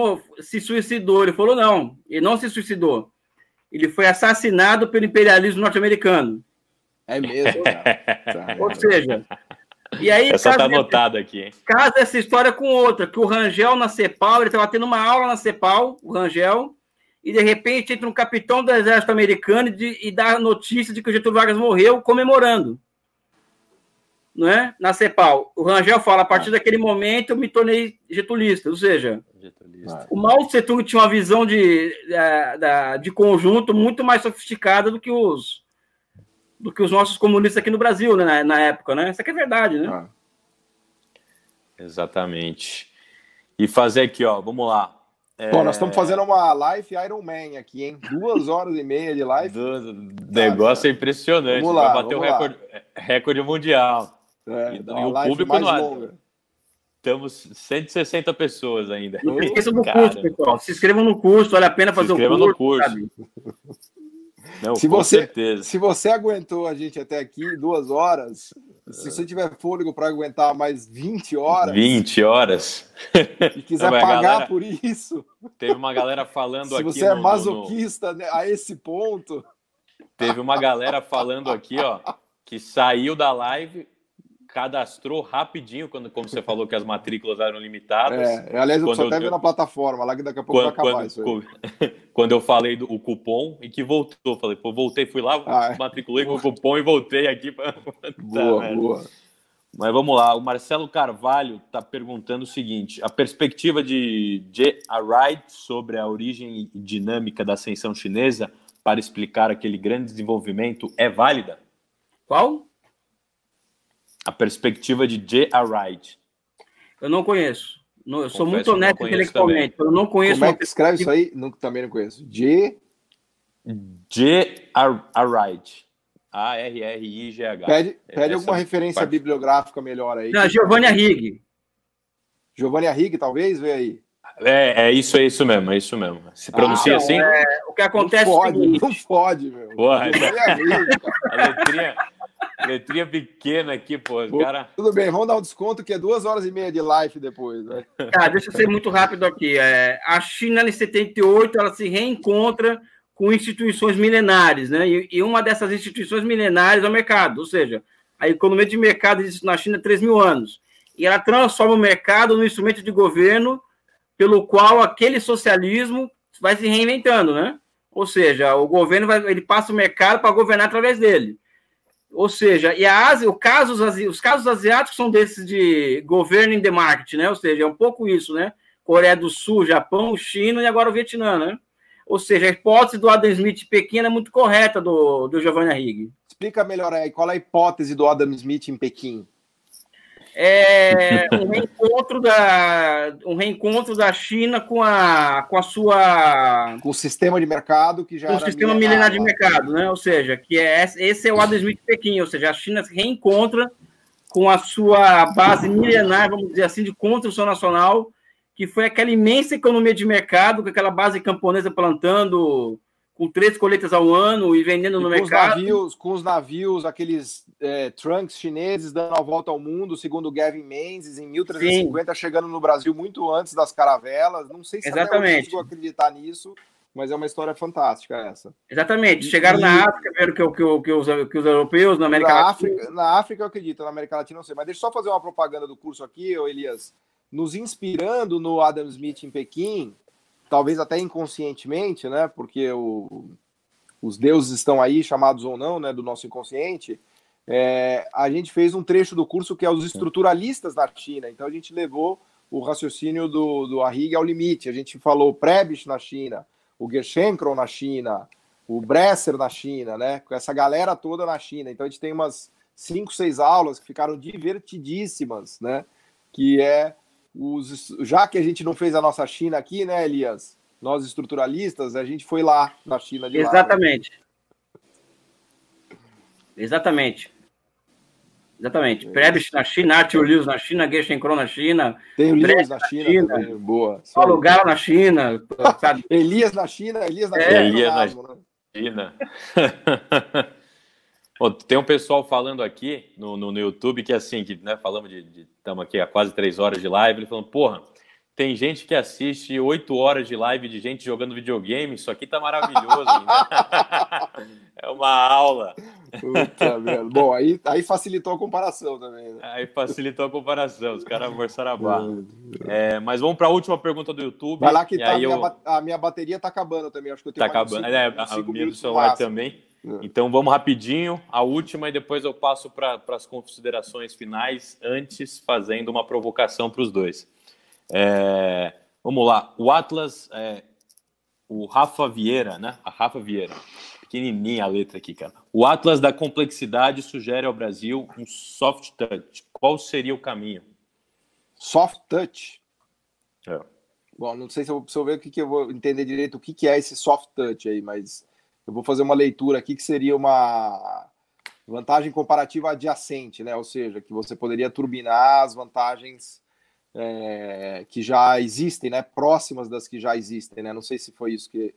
se suicidou. Ele falou: não, ele não se suicidou. Ele foi assassinado pelo imperialismo norte-americano. É mesmo. Ou seja, e aí, Essa está anotada aqui, hein? Casa essa história com outra, que o Rangel na Cepal, ele estava tendo uma aula na Cepal, o Rangel, e de repente entra um capitão do exército americano e, de, e dá a notícia de que o Getúlio Vargas morreu comemorando. Não é? na CEPAL. O Rangel fala, a partir daquele momento eu me tornei getulista, ou seja, getulista. o Mao Tse Tung tinha uma visão de, de, de conjunto muito mais sofisticada do que os do que os nossos comunistas aqui no Brasil, né, na, na época, né? Isso aqui é verdade, né? Ah. Exatamente. E fazer aqui, ó, vamos lá. É... Bom, nós estamos fazendo uma live Iron Man aqui, hein? Duas horas e meia de live. Do... Negócio é impressionante. Vamos lá, Vai bater o recorde, recorde mundial. É, e, e o público no longa. Temos 160 pessoas ainda. Não esqueçam do curso, pessoal. Se inscrevam no curso, vale a pena fazer o curso. no curso. Não, se você, certeza. Se você aguentou a gente até aqui duas horas, se você tiver fôlego para aguentar mais 20 horas. 20 horas. E quiser Não, pagar galera, por isso. Teve uma galera falando se aqui. Se você é no, é masoquista no... a esse ponto. Teve uma galera falando aqui, ó, que saiu da live, cadastrou rapidinho, quando, como você falou que as matrículas eram limitadas. É, aliás, eu preciso até ver na plataforma, lá que daqui a pouco quando, vai acabar quando, isso aí. Quando eu falei do o cupom e que voltou, falei, pô, voltei, fui lá, ah, é. matriculei com o cupom e voltei aqui para. Boa, tá, boa. Mas vamos lá, o Marcelo Carvalho está perguntando o seguinte: a perspectiva de J. Wright sobre a origem dinâmica da ascensão chinesa para explicar aquele grande desenvolvimento é válida? Qual? A perspectiva de J. Wright. Eu não conheço. eu sou muito honesto intelectualmente. Eu não conheço. Como é que escreve isso aí? Não, também não conheço. J. J. Wright. A-R-R-I-G-H. Pede, pede alguma referência parte. bibliográfica melhor aí. Não, Giovanni Arrighi. Giovanni Arrighi, talvez? Vê aí. É, é isso, é isso mesmo, é isso mesmo. Se pronuncia ah, assim? É, o que acontece não pode, é não pode, meu. Porra, a letrinha, Letrinha pequena aqui, pô. Cara... Tudo bem, vamos dar um desconto que é duas horas e meia de live depois. Né? Cara, deixa eu ser muito rápido aqui. É, a China, em 78, ela se reencontra com instituições milenares, né? E, e, uma dessas instituições milenares é o mercado, ou seja, a economia de mercado existe na China há 3 mil anos. E ela transforma o mercado no instrumento de governo pelo qual aquele socialismo vai se reinventando, né? Ou seja, o governo vai, ele passa o mercado para governar através dele. Ou seja, e a Ásia, o caso, os casos asiáticos são desses de governo in the market, né? Ou seja, é um pouco isso, né? Coreia do Sul, Japão, China e agora o Vietnã, né? Ou seja, a hipótese do Adam Smith Pequim é muito correta do, do Giovanni Arrighi. Explica melhor aí, qual é a hipótese do Adam Smith em Pequim? É um reencontro da um reencontro da China com a com a sua com o sistema de mercado que já com o sistema milenar de mercado, né? Ou seja, que é esse é o Adam Smith Pequim, ou seja, a China se reencontra com a sua base milenar, vamos dizer assim, de construção nacional, que foi aquela imensa economia de mercado, com aquela base camponesa plantando com três colheitas ao ano e vendendo e no com mercado. Os navios, com os navios, aqueles é, trunks chineses dando a volta ao mundo, segundo Gavin Menzies, em 1350, Sim. chegando no Brasil muito antes das caravelas. Não sei se Exatamente. eu acreditar nisso, mas é uma história fantástica essa. Exatamente. Chegaram e... na África, viram que, que, que, os, que os europeus, na América na Latina. África, na África eu acredito, na América Latina não sei. Mas deixa eu só fazer uma propaganda do curso aqui, Elias. Nos inspirando no Adam Smith em Pequim, talvez até inconscientemente, né? Porque o, os deuses estão aí, chamados ou não, né? Do nosso inconsciente. É, a gente fez um trecho do curso que é os estruturalistas da China. Então a gente levou o raciocínio do, do Arrigue ao limite. A gente falou Prebisch na China, o Gerschenkron na China, o Bresser na China, né? Com essa galera toda na China. Então a gente tem umas cinco, seis aulas que ficaram divertidíssimas, né? Que é os, já que a gente não fez a nossa China aqui, né, Elias? Nós estruturalistas, a gente foi lá na China de Exatamente. Lá, né? Exatamente. Exatamente. É. Prebisch na China, Arthur Lewis na China, Gerschenkron na China. Tem o Lewis na China, China também. boa. Paulo Galo na China. Sabe? Elias na China, Elias na é, China. Elias na né? China. tem um pessoal falando aqui no, no, no, YouTube que assim, que né, falamos de. Estamos aqui há quase três horas de live, ele falando, porra, tem gente que assiste oito horas de live de gente jogando videogame, isso aqui tá maravilhoso. né? é uma aula. Puta, Bom, aí, aí facilitou a comparação também. Né? Aí facilitou a comparação, os caras forçaram a barra. É, mas vamos para a última pergunta do YouTube. Vai lá que tá, a, minha, eu... a minha bateria tá acabando também, acho que eu tenho Tá acabando, cinco, é, a minha do celular também. Então vamos rapidinho, a última, e depois eu passo para as considerações finais, antes fazendo uma provocação para os dois. É, vamos lá, o Atlas, é, o Rafa Vieira, né? A Rafa Vieira, pequenininha a letra aqui, cara. O Atlas da complexidade sugere ao Brasil um soft touch. Qual seria o caminho? Soft touch? É. Bom, não sei se eu, se eu ver o que, que eu vou entender direito o que, que é esse soft touch aí, mas eu vou fazer uma leitura aqui que seria uma vantagem comparativa adjacente, né? Ou seja, que você poderia turbinar as vantagens é, que já existem, né? Próximas das que já existem, né? Não sei se foi isso que,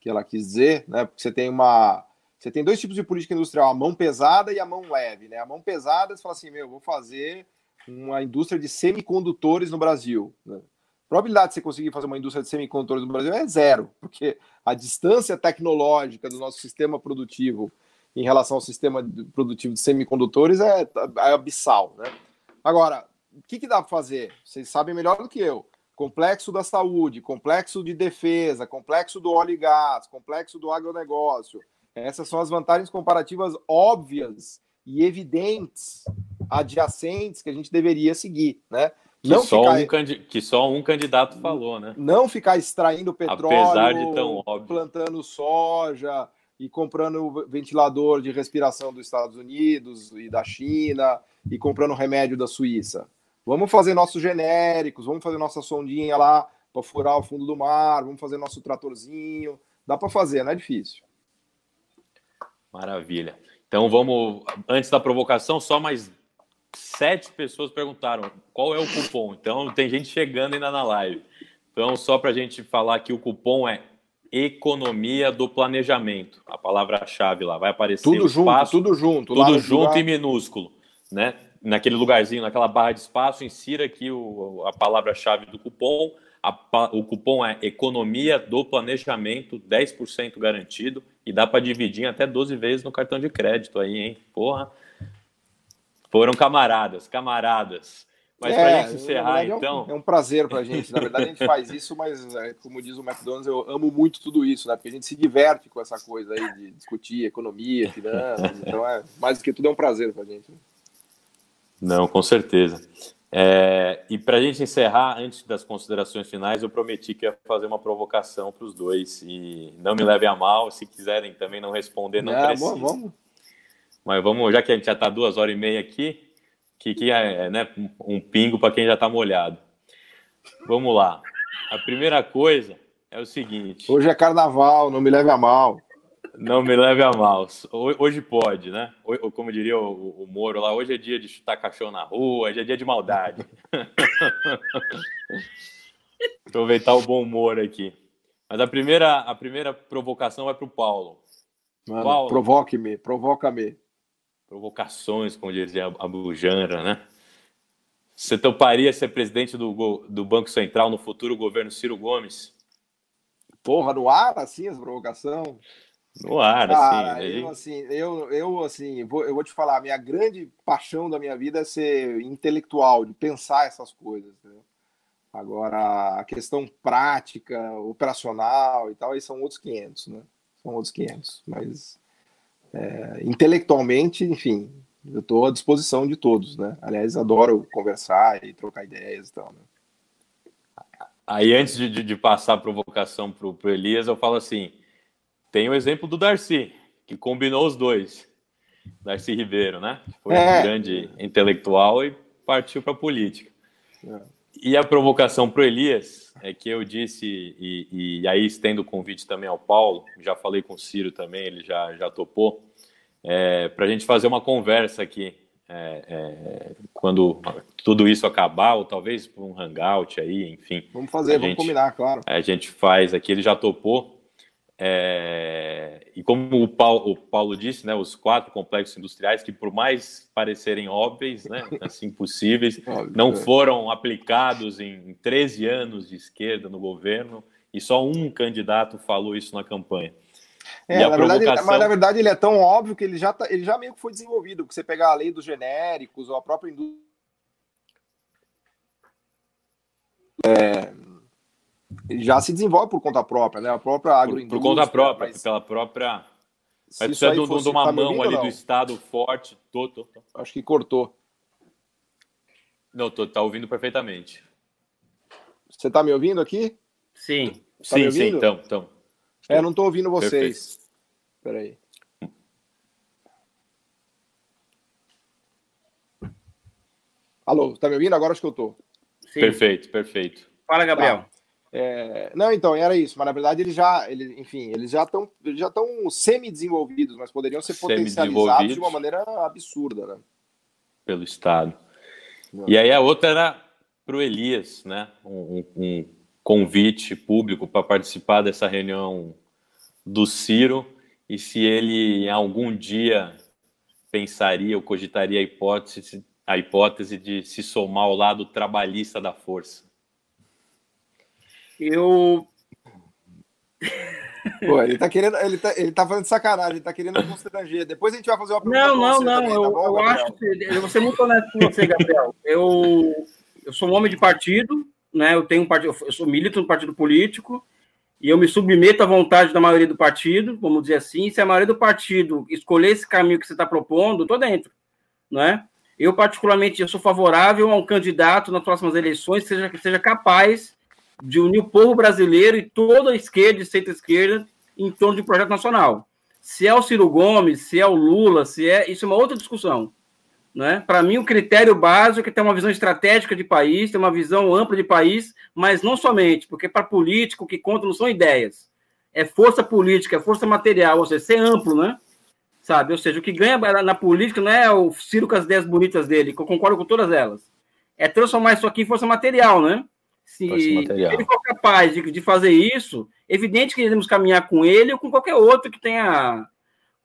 que ela quis dizer, né? Porque você tem uma você tem dois tipos de política industrial, a mão pesada e a mão leve, né? A mão pesada, você fala assim, meu, vou fazer uma indústria de semicondutores no Brasil. Né? Probabilidade de você conseguir fazer uma indústria de semicondutores no Brasil é zero, porque a distância tecnológica do nosso sistema produtivo em relação ao sistema produtivo de semicondutores é, é abissal. Né? Agora, o que, que dá para fazer? Vocês sabem melhor do que eu. Complexo da saúde, complexo de defesa, complexo do óleo e gás, complexo do agronegócio. Essas são as vantagens comparativas óbvias e evidentes, adjacentes, que a gente deveria seguir. Né? Que, não só ficar, um, que só um candidato falou, né? Não ficar extraindo petróleo, Apesar de tão óbvio. plantando soja e comprando ventilador de respiração dos Estados Unidos e da China e comprando remédio da Suíça. Vamos fazer nossos genéricos, vamos fazer nossa sondinha lá para furar o fundo do mar, vamos fazer nosso tratorzinho. Dá para fazer, não é difícil. Maravilha. Então vamos, antes da provocação, só mais sete pessoas perguntaram qual é o cupom. Então tem gente chegando ainda na live. Então, só para a gente falar que o cupom é economia do planejamento. A palavra-chave lá vai aparecer. Tudo junto, espaço, tudo junto. Tudo junto lugar... e minúsculo, né? Naquele lugarzinho, naquela barra de espaço, insira aqui o, a palavra-chave do cupom. A, o cupom é economia do planejamento, 10% garantido. E dá para dividir até 12 vezes no cartão de crédito aí, hein? Porra. Foram camaradas, camaradas. Mas é, para a gente encerrar, é um, então. É um prazer para a gente. Na verdade, a gente faz isso, mas, é, como diz o McDonald's, eu amo muito tudo isso, né? Porque a gente se diverte com essa coisa aí de discutir economia, finanças. então, é, mais do que tudo, é um prazer para a gente. Não, com certeza. É, e para a gente encerrar, antes das considerações finais, eu prometi que ia fazer uma provocação para os dois. E não me levem a mal, se quiserem também não responder, não, não precisa. Vamos. Mas vamos, já que a gente já está duas horas e meia aqui, que, que é né, um pingo para quem já está molhado. Vamos lá. A primeira coisa é o seguinte. Hoje é carnaval, não me leve a mal. Não me leve a mal. Hoje pode, né? Como diria o, o Moro lá, hoje é dia de chutar cachorro na rua, hoje é dia de maldade. Aproveitar o bom humor aqui. Mas a primeira, a primeira provocação vai para o Paulo. Paulo. Provoque-me, provoca-me provocações, como dizia a Bujandra, né? Você toparia ser presidente do, do Banco Central no futuro governo Ciro Gomes? Porra, no ar, assim, as provocações? No ar, Cara, assim. Eu, assim, eu, eu, assim, vou, eu vou te falar, a minha grande paixão da minha vida é ser intelectual, de pensar essas coisas. Entendeu? Agora, a questão prática, operacional e tal, aí são outros 500, né? São outros 500. Mas é, intelectualmente, enfim, eu estou à disposição de todos, né? Aliás, adoro conversar e trocar ideias e tal, né? Aí, antes de, de passar a provocação para o Elias, eu falo assim: tem o exemplo do Darcy, que combinou os dois. Darcy Ribeiro, né? Foi é. um grande intelectual e partiu para a política. É. E a provocação para o Elias é que eu disse, e, e, aí estendo o convite também ao Paulo, já falei com o Ciro também, ele já, já topou, é, para a gente fazer uma conversa aqui, é, é, quando tudo isso acabar, ou talvez um hangout aí, enfim. Vamos fazer, vamos gente, combinar, claro. A gente faz aqui, ele já topou. É, e como o Paulo, o Paulo, disse, né, os quatro complexos industriais que, por mais parecerem óbvios, né, assim, possíveis, não é. foram aplicados em 13 anos de esquerda no governo, e só um candidato falou isso na campanha. É, na provocação... verdade, mas na verdade ele é tão óbvio que ele já, tá, ele já meio que foi desenvolvido. Porque você pegar a lei dos genéricos ou a própria indústria. É, já se desenvolve por conta própria, né? A própria agroindústria. Por, por conta própria, mas... pela própria Vai precisar de, fosse, de uma tá mão ali do Estado forte. Tô, tô, tô. Acho que cortou. Não, tô, tá ouvindo perfeitamente. Você tá me ouvindo aqui? Sim. Tá sim, sim, então, então. É, não tô ouvindo vocês. Espera aí. Alô, tá me ouvindo? Agora acho que eu tô. Sim. Perfeito, perfeito. Fala, Gabriel. Tá. É, não, então, era isso, mas na verdade eles já, eles, enfim, eles já estão já estão semi-desenvolvidos, mas poderiam ser potencializados de uma maneira absurda, né? Pelo Estado. Não. E aí a outra era para o Elias, né? Um, um convite público para participar dessa reunião do Ciro e se ele algum dia pensaria ou cogitaria a hipótese, a hipótese de se somar ao lado trabalhista da força. Eu. Pô, ele tá querendo, ele tá, ele tá fazendo sacanagem, ele tá querendo constranger. Depois a gente vai fazer uma pergunta. Não, não, não. Também, eu, tá bom, eu acho que eu vou ser muito honesto com você, Gabriel. Eu, eu sou um homem de partido, né? Eu tenho um partido, eu sou milito no partido político e eu me submeto à vontade da maioria do partido, vamos dizer assim. Se a maioria do partido escolher esse caminho que você está propondo, tô dentro, não é? Eu particularmente eu sou favorável a um candidato nas próximas eleições que seja, que seja capaz de unir o povo brasileiro e toda a esquerda e centro-esquerda em torno de um projeto nacional. Se é o Ciro Gomes, se é o Lula, se é. Isso é uma outra discussão. Né? Para mim, o critério básico é ter uma visão estratégica de país, ter uma visão ampla de país, mas não somente, porque para político o que conta não são ideias, é força política, é força material, ou seja, ser amplo, né? Sabe? Ou seja, o que ganha na política não é o Ciro com as ideias bonitas dele, que eu concordo com todas elas, é transformar isso aqui em força material, né? Se ele for capaz de, de fazer isso, evidente que iremos caminhar com ele ou com qualquer outro que tenha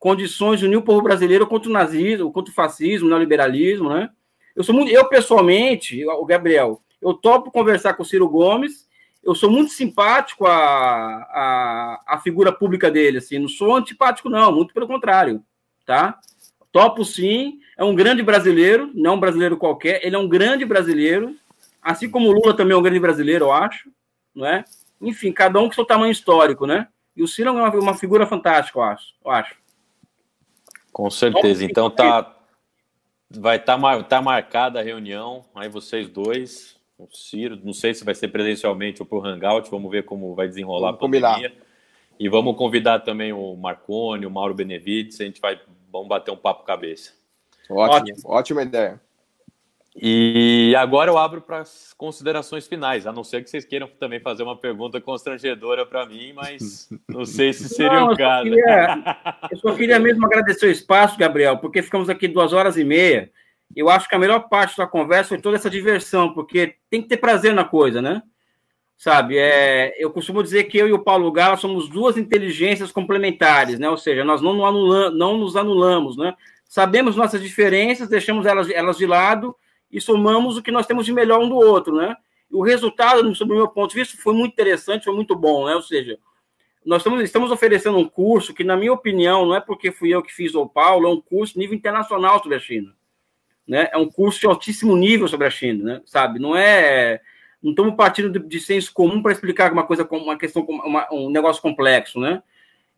condições de unir o povo brasileiro contra o nazismo, contra o fascismo, neoliberalismo, né? Eu sou muito, eu pessoalmente, o Gabriel, eu topo conversar com o Ciro Gomes. Eu sou muito simpático à, à, à figura pública dele, assim, não sou antipático, não, muito pelo contrário, tá? Topo sim, é um grande brasileiro, não um brasileiro qualquer, ele é um grande brasileiro, Assim como o Lula também é um grande brasileiro, eu acho, não é? Enfim, cada um com seu tamanho histórico, né? E o Ciro é uma, uma figura fantástica, eu acho. Eu acho. Com certeza. Então tá, vai estar tá, tá marcada a reunião, aí vocês dois, o Ciro, não sei se vai ser presencialmente ou por Hangout, vamos ver como vai desenrolar vamos a pandemia. Combinar. E vamos convidar também o Marcone, o Mauro Benevides, a gente vai vamos bater um papo cabeça. Ótimo, Ótimo. ótima ideia. E agora eu abro para as considerações finais, a não ser que vocês queiram também fazer uma pergunta constrangedora para mim, mas não sei se seria não, o caso. Eu só, queria, eu só queria mesmo agradecer o espaço, Gabriel, porque ficamos aqui duas horas e meia. Eu acho que a melhor parte da conversa foi toda essa diversão, porque tem que ter prazer na coisa, né? Sabe, é, eu costumo dizer que eu e o Paulo Gala somos duas inteligências complementares, né? Ou seja, nós não, anulamos, não nos anulamos, né? Sabemos nossas diferenças, deixamos elas, elas de lado e somamos o que nós temos de melhor um do outro, né? O resultado, sob o meu ponto de vista, foi muito interessante, foi muito bom, né? Ou seja, nós estamos, estamos oferecendo um curso que, na minha opinião, não é porque fui eu que fiz o Paulo, é um curso nível internacional sobre a China. Né? É um curso de altíssimo nível sobre a China, né? sabe? Não é. Não estamos partindo de, de senso comum para explicar uma coisa, uma questão, uma, um negócio complexo, né?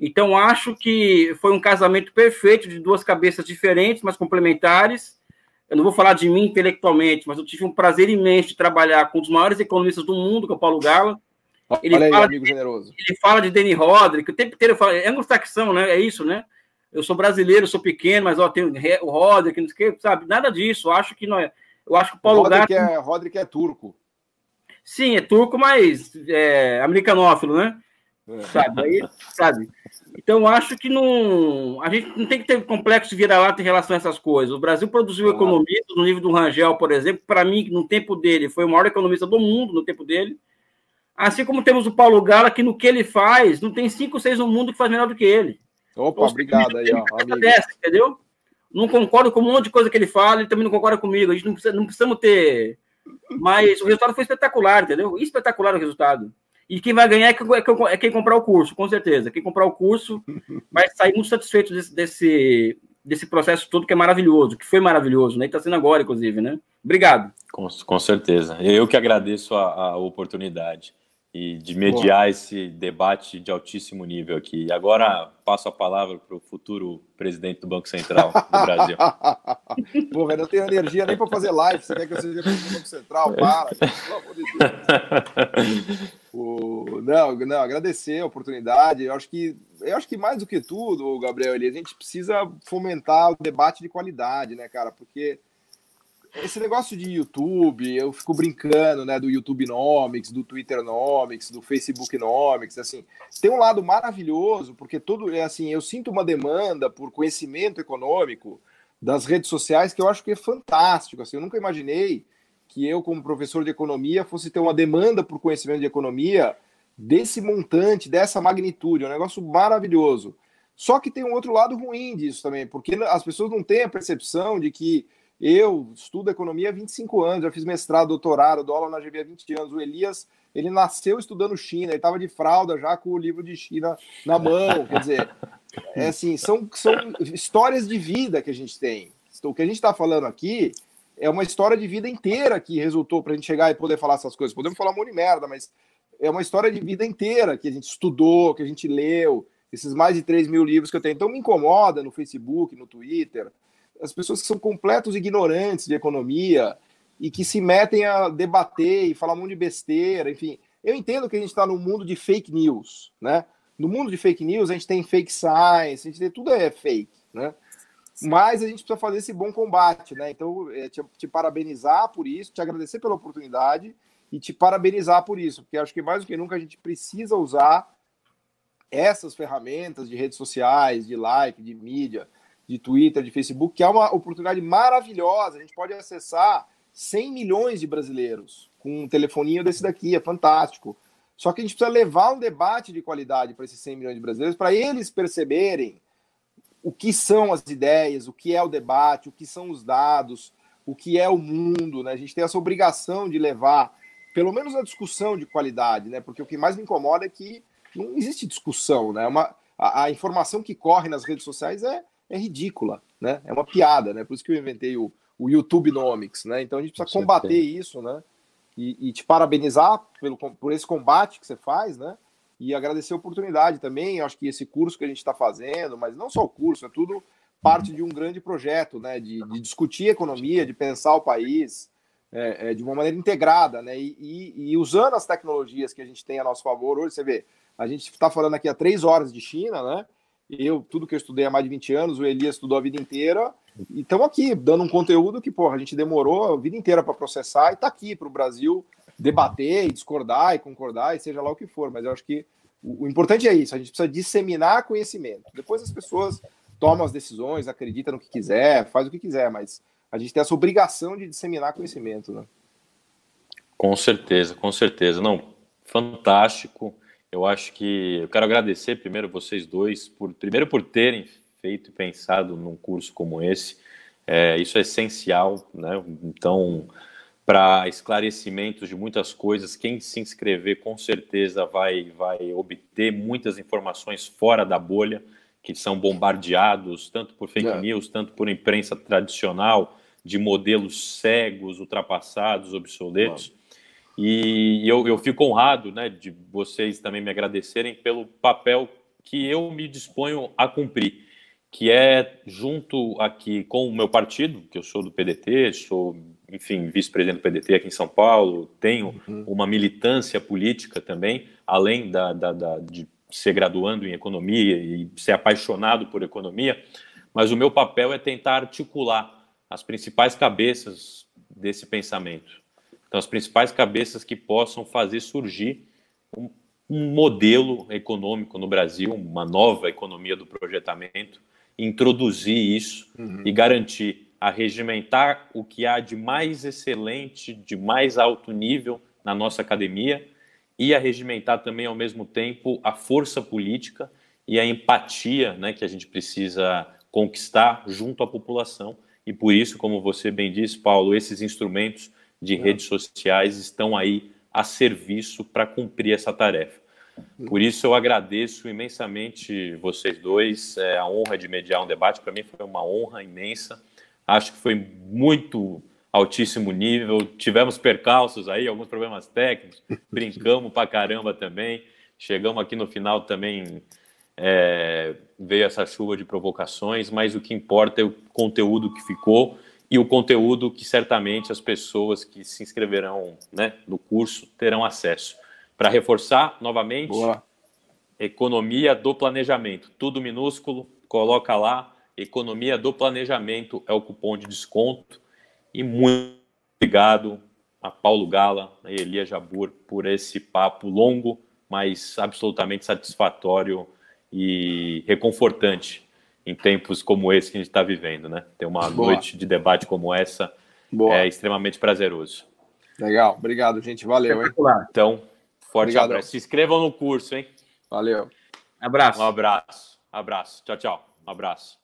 Então, acho que foi um casamento perfeito de duas cabeças diferentes, mas complementares, eu não vou falar de mim intelectualmente, mas eu tive um prazer imenso de trabalhar com um dos maiores economistas do mundo, que é o Paulo Gala. Ele, Olha fala, aí, amigo de, generoso. ele fala de Danny Roderick, o tempo inteiro fala, é anglo-saxão, né? É isso, né? Eu sou brasileiro, sou pequeno, mas ó, tem o Roderick, não sei o que, sabe? Nada disso. Eu acho que não é. Eu acho que o Paulo o Roderick Gala. É, Roderick é turco. Sim, é turco, mas é, americanófilo, né? É. Sabe? Aí, sabe? Então, acho que não. A gente não tem que ter complexo de vira-lata em relação a essas coisas. O Brasil produziu claro. economistas no nível do Rangel, por exemplo, para mim, no tempo dele, foi o maior economista do mundo no tempo dele. Assim como temos o Paulo Gala, que no que ele faz, não tem cinco, seis no mundo que faz melhor do que ele. Opa, então, obrigado aí, ó. Dessa, entendeu? Não concordo com um monte de coisa que ele fala, ele também não concorda comigo. A gente não precisa, não precisamos ter. Mas o resultado foi espetacular, entendeu? Espetacular o resultado. E quem vai ganhar é, é, é quem comprar o curso, com certeza. Quem comprar o curso vai sair muito satisfeito desse, desse, desse processo todo que é maravilhoso, que foi maravilhoso, né? E está sendo agora, inclusive, né? Obrigado. Com, com certeza. Eu que agradeço a, a oportunidade. E de mediar esse debate de altíssimo nível aqui. Agora passo a palavra para o futuro presidente do Banco Central do Brasil. Pô, velho, não tenho energia nem para fazer live. Você quer que eu seja presidente do Banco Central? Para, pelo amor de Deus. O... Não, não, agradecer a oportunidade. Eu acho que, eu acho que mais do que tudo, Gabriel, a gente precisa fomentar o debate de qualidade, né, cara? Porque esse negócio de YouTube, eu fico brincando, né, do YouTube Nomics, do Twitter Nomics, do Facebook Nomics, assim, tem um lado maravilhoso, porque todo, é assim, eu sinto uma demanda por conhecimento econômico das redes sociais que eu acho que é fantástico, assim, eu nunca imaginei que eu, como professor de economia, fosse ter uma demanda por conhecimento de economia desse montante, dessa magnitude, é um negócio maravilhoso. Só que tem um outro lado ruim disso também, porque as pessoas não têm a percepção de que eu estudo economia há 25 anos, já fiz mestrado, doutorado, dou aula na GV há 20 anos. O Elias, ele nasceu estudando China, ele estava de fralda já com o livro de China na mão. Quer dizer, é assim, são, são histórias de vida que a gente tem. O que a gente está falando aqui é uma história de vida inteira que resultou para a gente chegar e poder falar essas coisas. Podemos falar um monte de merda, mas é uma história de vida inteira que a gente estudou, que a gente leu, esses mais de 3 mil livros que eu tenho. Então me incomoda no Facebook, no Twitter, as pessoas que são completos ignorantes de economia e que se metem a debater e falar um monte de besteira, enfim. Eu entendo que a gente está no mundo de fake news, né? No mundo de fake news, a gente tem fake science, a gente tem tudo é fake, né? Mas a gente precisa fazer esse bom combate, né? Então, é, te, te parabenizar por isso, te agradecer pela oportunidade e te parabenizar por isso, porque acho que mais do que nunca a gente precisa usar essas ferramentas de redes sociais, de like, de mídia, de Twitter, de Facebook, que é uma oportunidade maravilhosa. A gente pode acessar 100 milhões de brasileiros com um telefoninho desse daqui, é fantástico. Só que a gente precisa levar um debate de qualidade para esses 100 milhões de brasileiros, para eles perceberem o que são as ideias, o que é o debate, o que são os dados, o que é o mundo. Né? A gente tem essa obrigação de levar, pelo menos, a discussão de qualidade, né? porque o que mais me incomoda é que não existe discussão. Né? Uma, a, a informação que corre nas redes sociais é, é ridícula, né? É uma piada, né? Por isso que eu inventei o, o YouTube Nomics, né? Então a gente precisa combater isso, né? E, e, te parabenizar pelo, por esse combate que você faz, né? E agradecer a oportunidade também. Eu acho que esse curso que a gente está fazendo, mas não só o curso, é tudo parte de um grande projeto, né? De, de discutir economia, de pensar o país é, é, de uma maneira integrada, né? E, e, e, usando as tecnologias que a gente tem a nosso favor. Hoje você vê, a gente está falando aqui há três horas de China, né? Eu, tudo que eu estudei há mais de 20 anos, o Elias estudou a vida inteira. E estamos aqui, dando um conteúdo que, porra, a gente demorou a vida inteira para processar e está aqui para o Brasil debater e discordar e concordar e seja lá o que for. Mas eu acho que o, o importante é isso, a gente precisa disseminar conhecimento. Depois as pessoas tomam as decisões, acreditam no que quiser, faz o que quiser, mas a gente tem essa obrigação de disseminar conhecimento, né? Com certeza, com certeza. Não, fantástico. Eu acho que eu quero agradecer primeiro vocês dois por primeiro por terem feito e pensado num curso como esse. É, isso é essencial, né? Então, para esclarecimentos de muitas coisas, quem se inscrever com certeza vai vai obter muitas informações fora da bolha que são bombardeados tanto por fake é. news, tanto por imprensa tradicional de modelos cegos, ultrapassados, obsoletos. E eu, eu fico honrado né, de vocês também me agradecerem pelo papel que eu me disponho a cumprir, que é junto aqui com o meu partido, que eu sou do PDT, sou, enfim, vice-presidente do PDT aqui em São Paulo, tenho uhum. uma militância política também, além da, da, da, de ser graduando em economia e ser apaixonado por economia, mas o meu papel é tentar articular as principais cabeças desse pensamento então, as principais cabeças que possam fazer surgir um, um modelo econômico no Brasil, uma nova economia do projetamento, introduzir isso uhum. e garantir a regimentar o que há de mais excelente, de mais alto nível na nossa academia e a regimentar também ao mesmo tempo a força política e a empatia, né, que a gente precisa conquistar junto à população. E por isso, como você bem disse, Paulo, esses instrumentos de redes sociais estão aí a serviço para cumprir essa tarefa. Por isso eu agradeço imensamente vocês dois, é, a honra de mediar um debate para mim foi uma honra imensa. Acho que foi muito altíssimo nível. Tivemos percalços aí, alguns problemas técnicos, brincamos pra caramba também. Chegamos aqui no final também, é, veio essa chuva de provocações, mas o que importa é o conteúdo que ficou e o conteúdo que certamente as pessoas que se inscreverão né, no curso terão acesso. Para reforçar novamente, Boa. economia do planejamento, tudo minúsculo, coloca lá, economia do planejamento é o cupom de desconto e muito obrigado a Paulo Gala e Elia Jabur por esse papo longo, mas absolutamente satisfatório e reconfortante em tempos como esse que a gente está vivendo, né? Ter uma Boa. noite de debate como essa Boa. é extremamente prazeroso. Legal, obrigado, gente. Valeu, hein? Então, forte obrigado. abraço. Se inscrevam no curso, hein? Valeu. Abraço. Um abraço. Abraço. Tchau, tchau. Um abraço.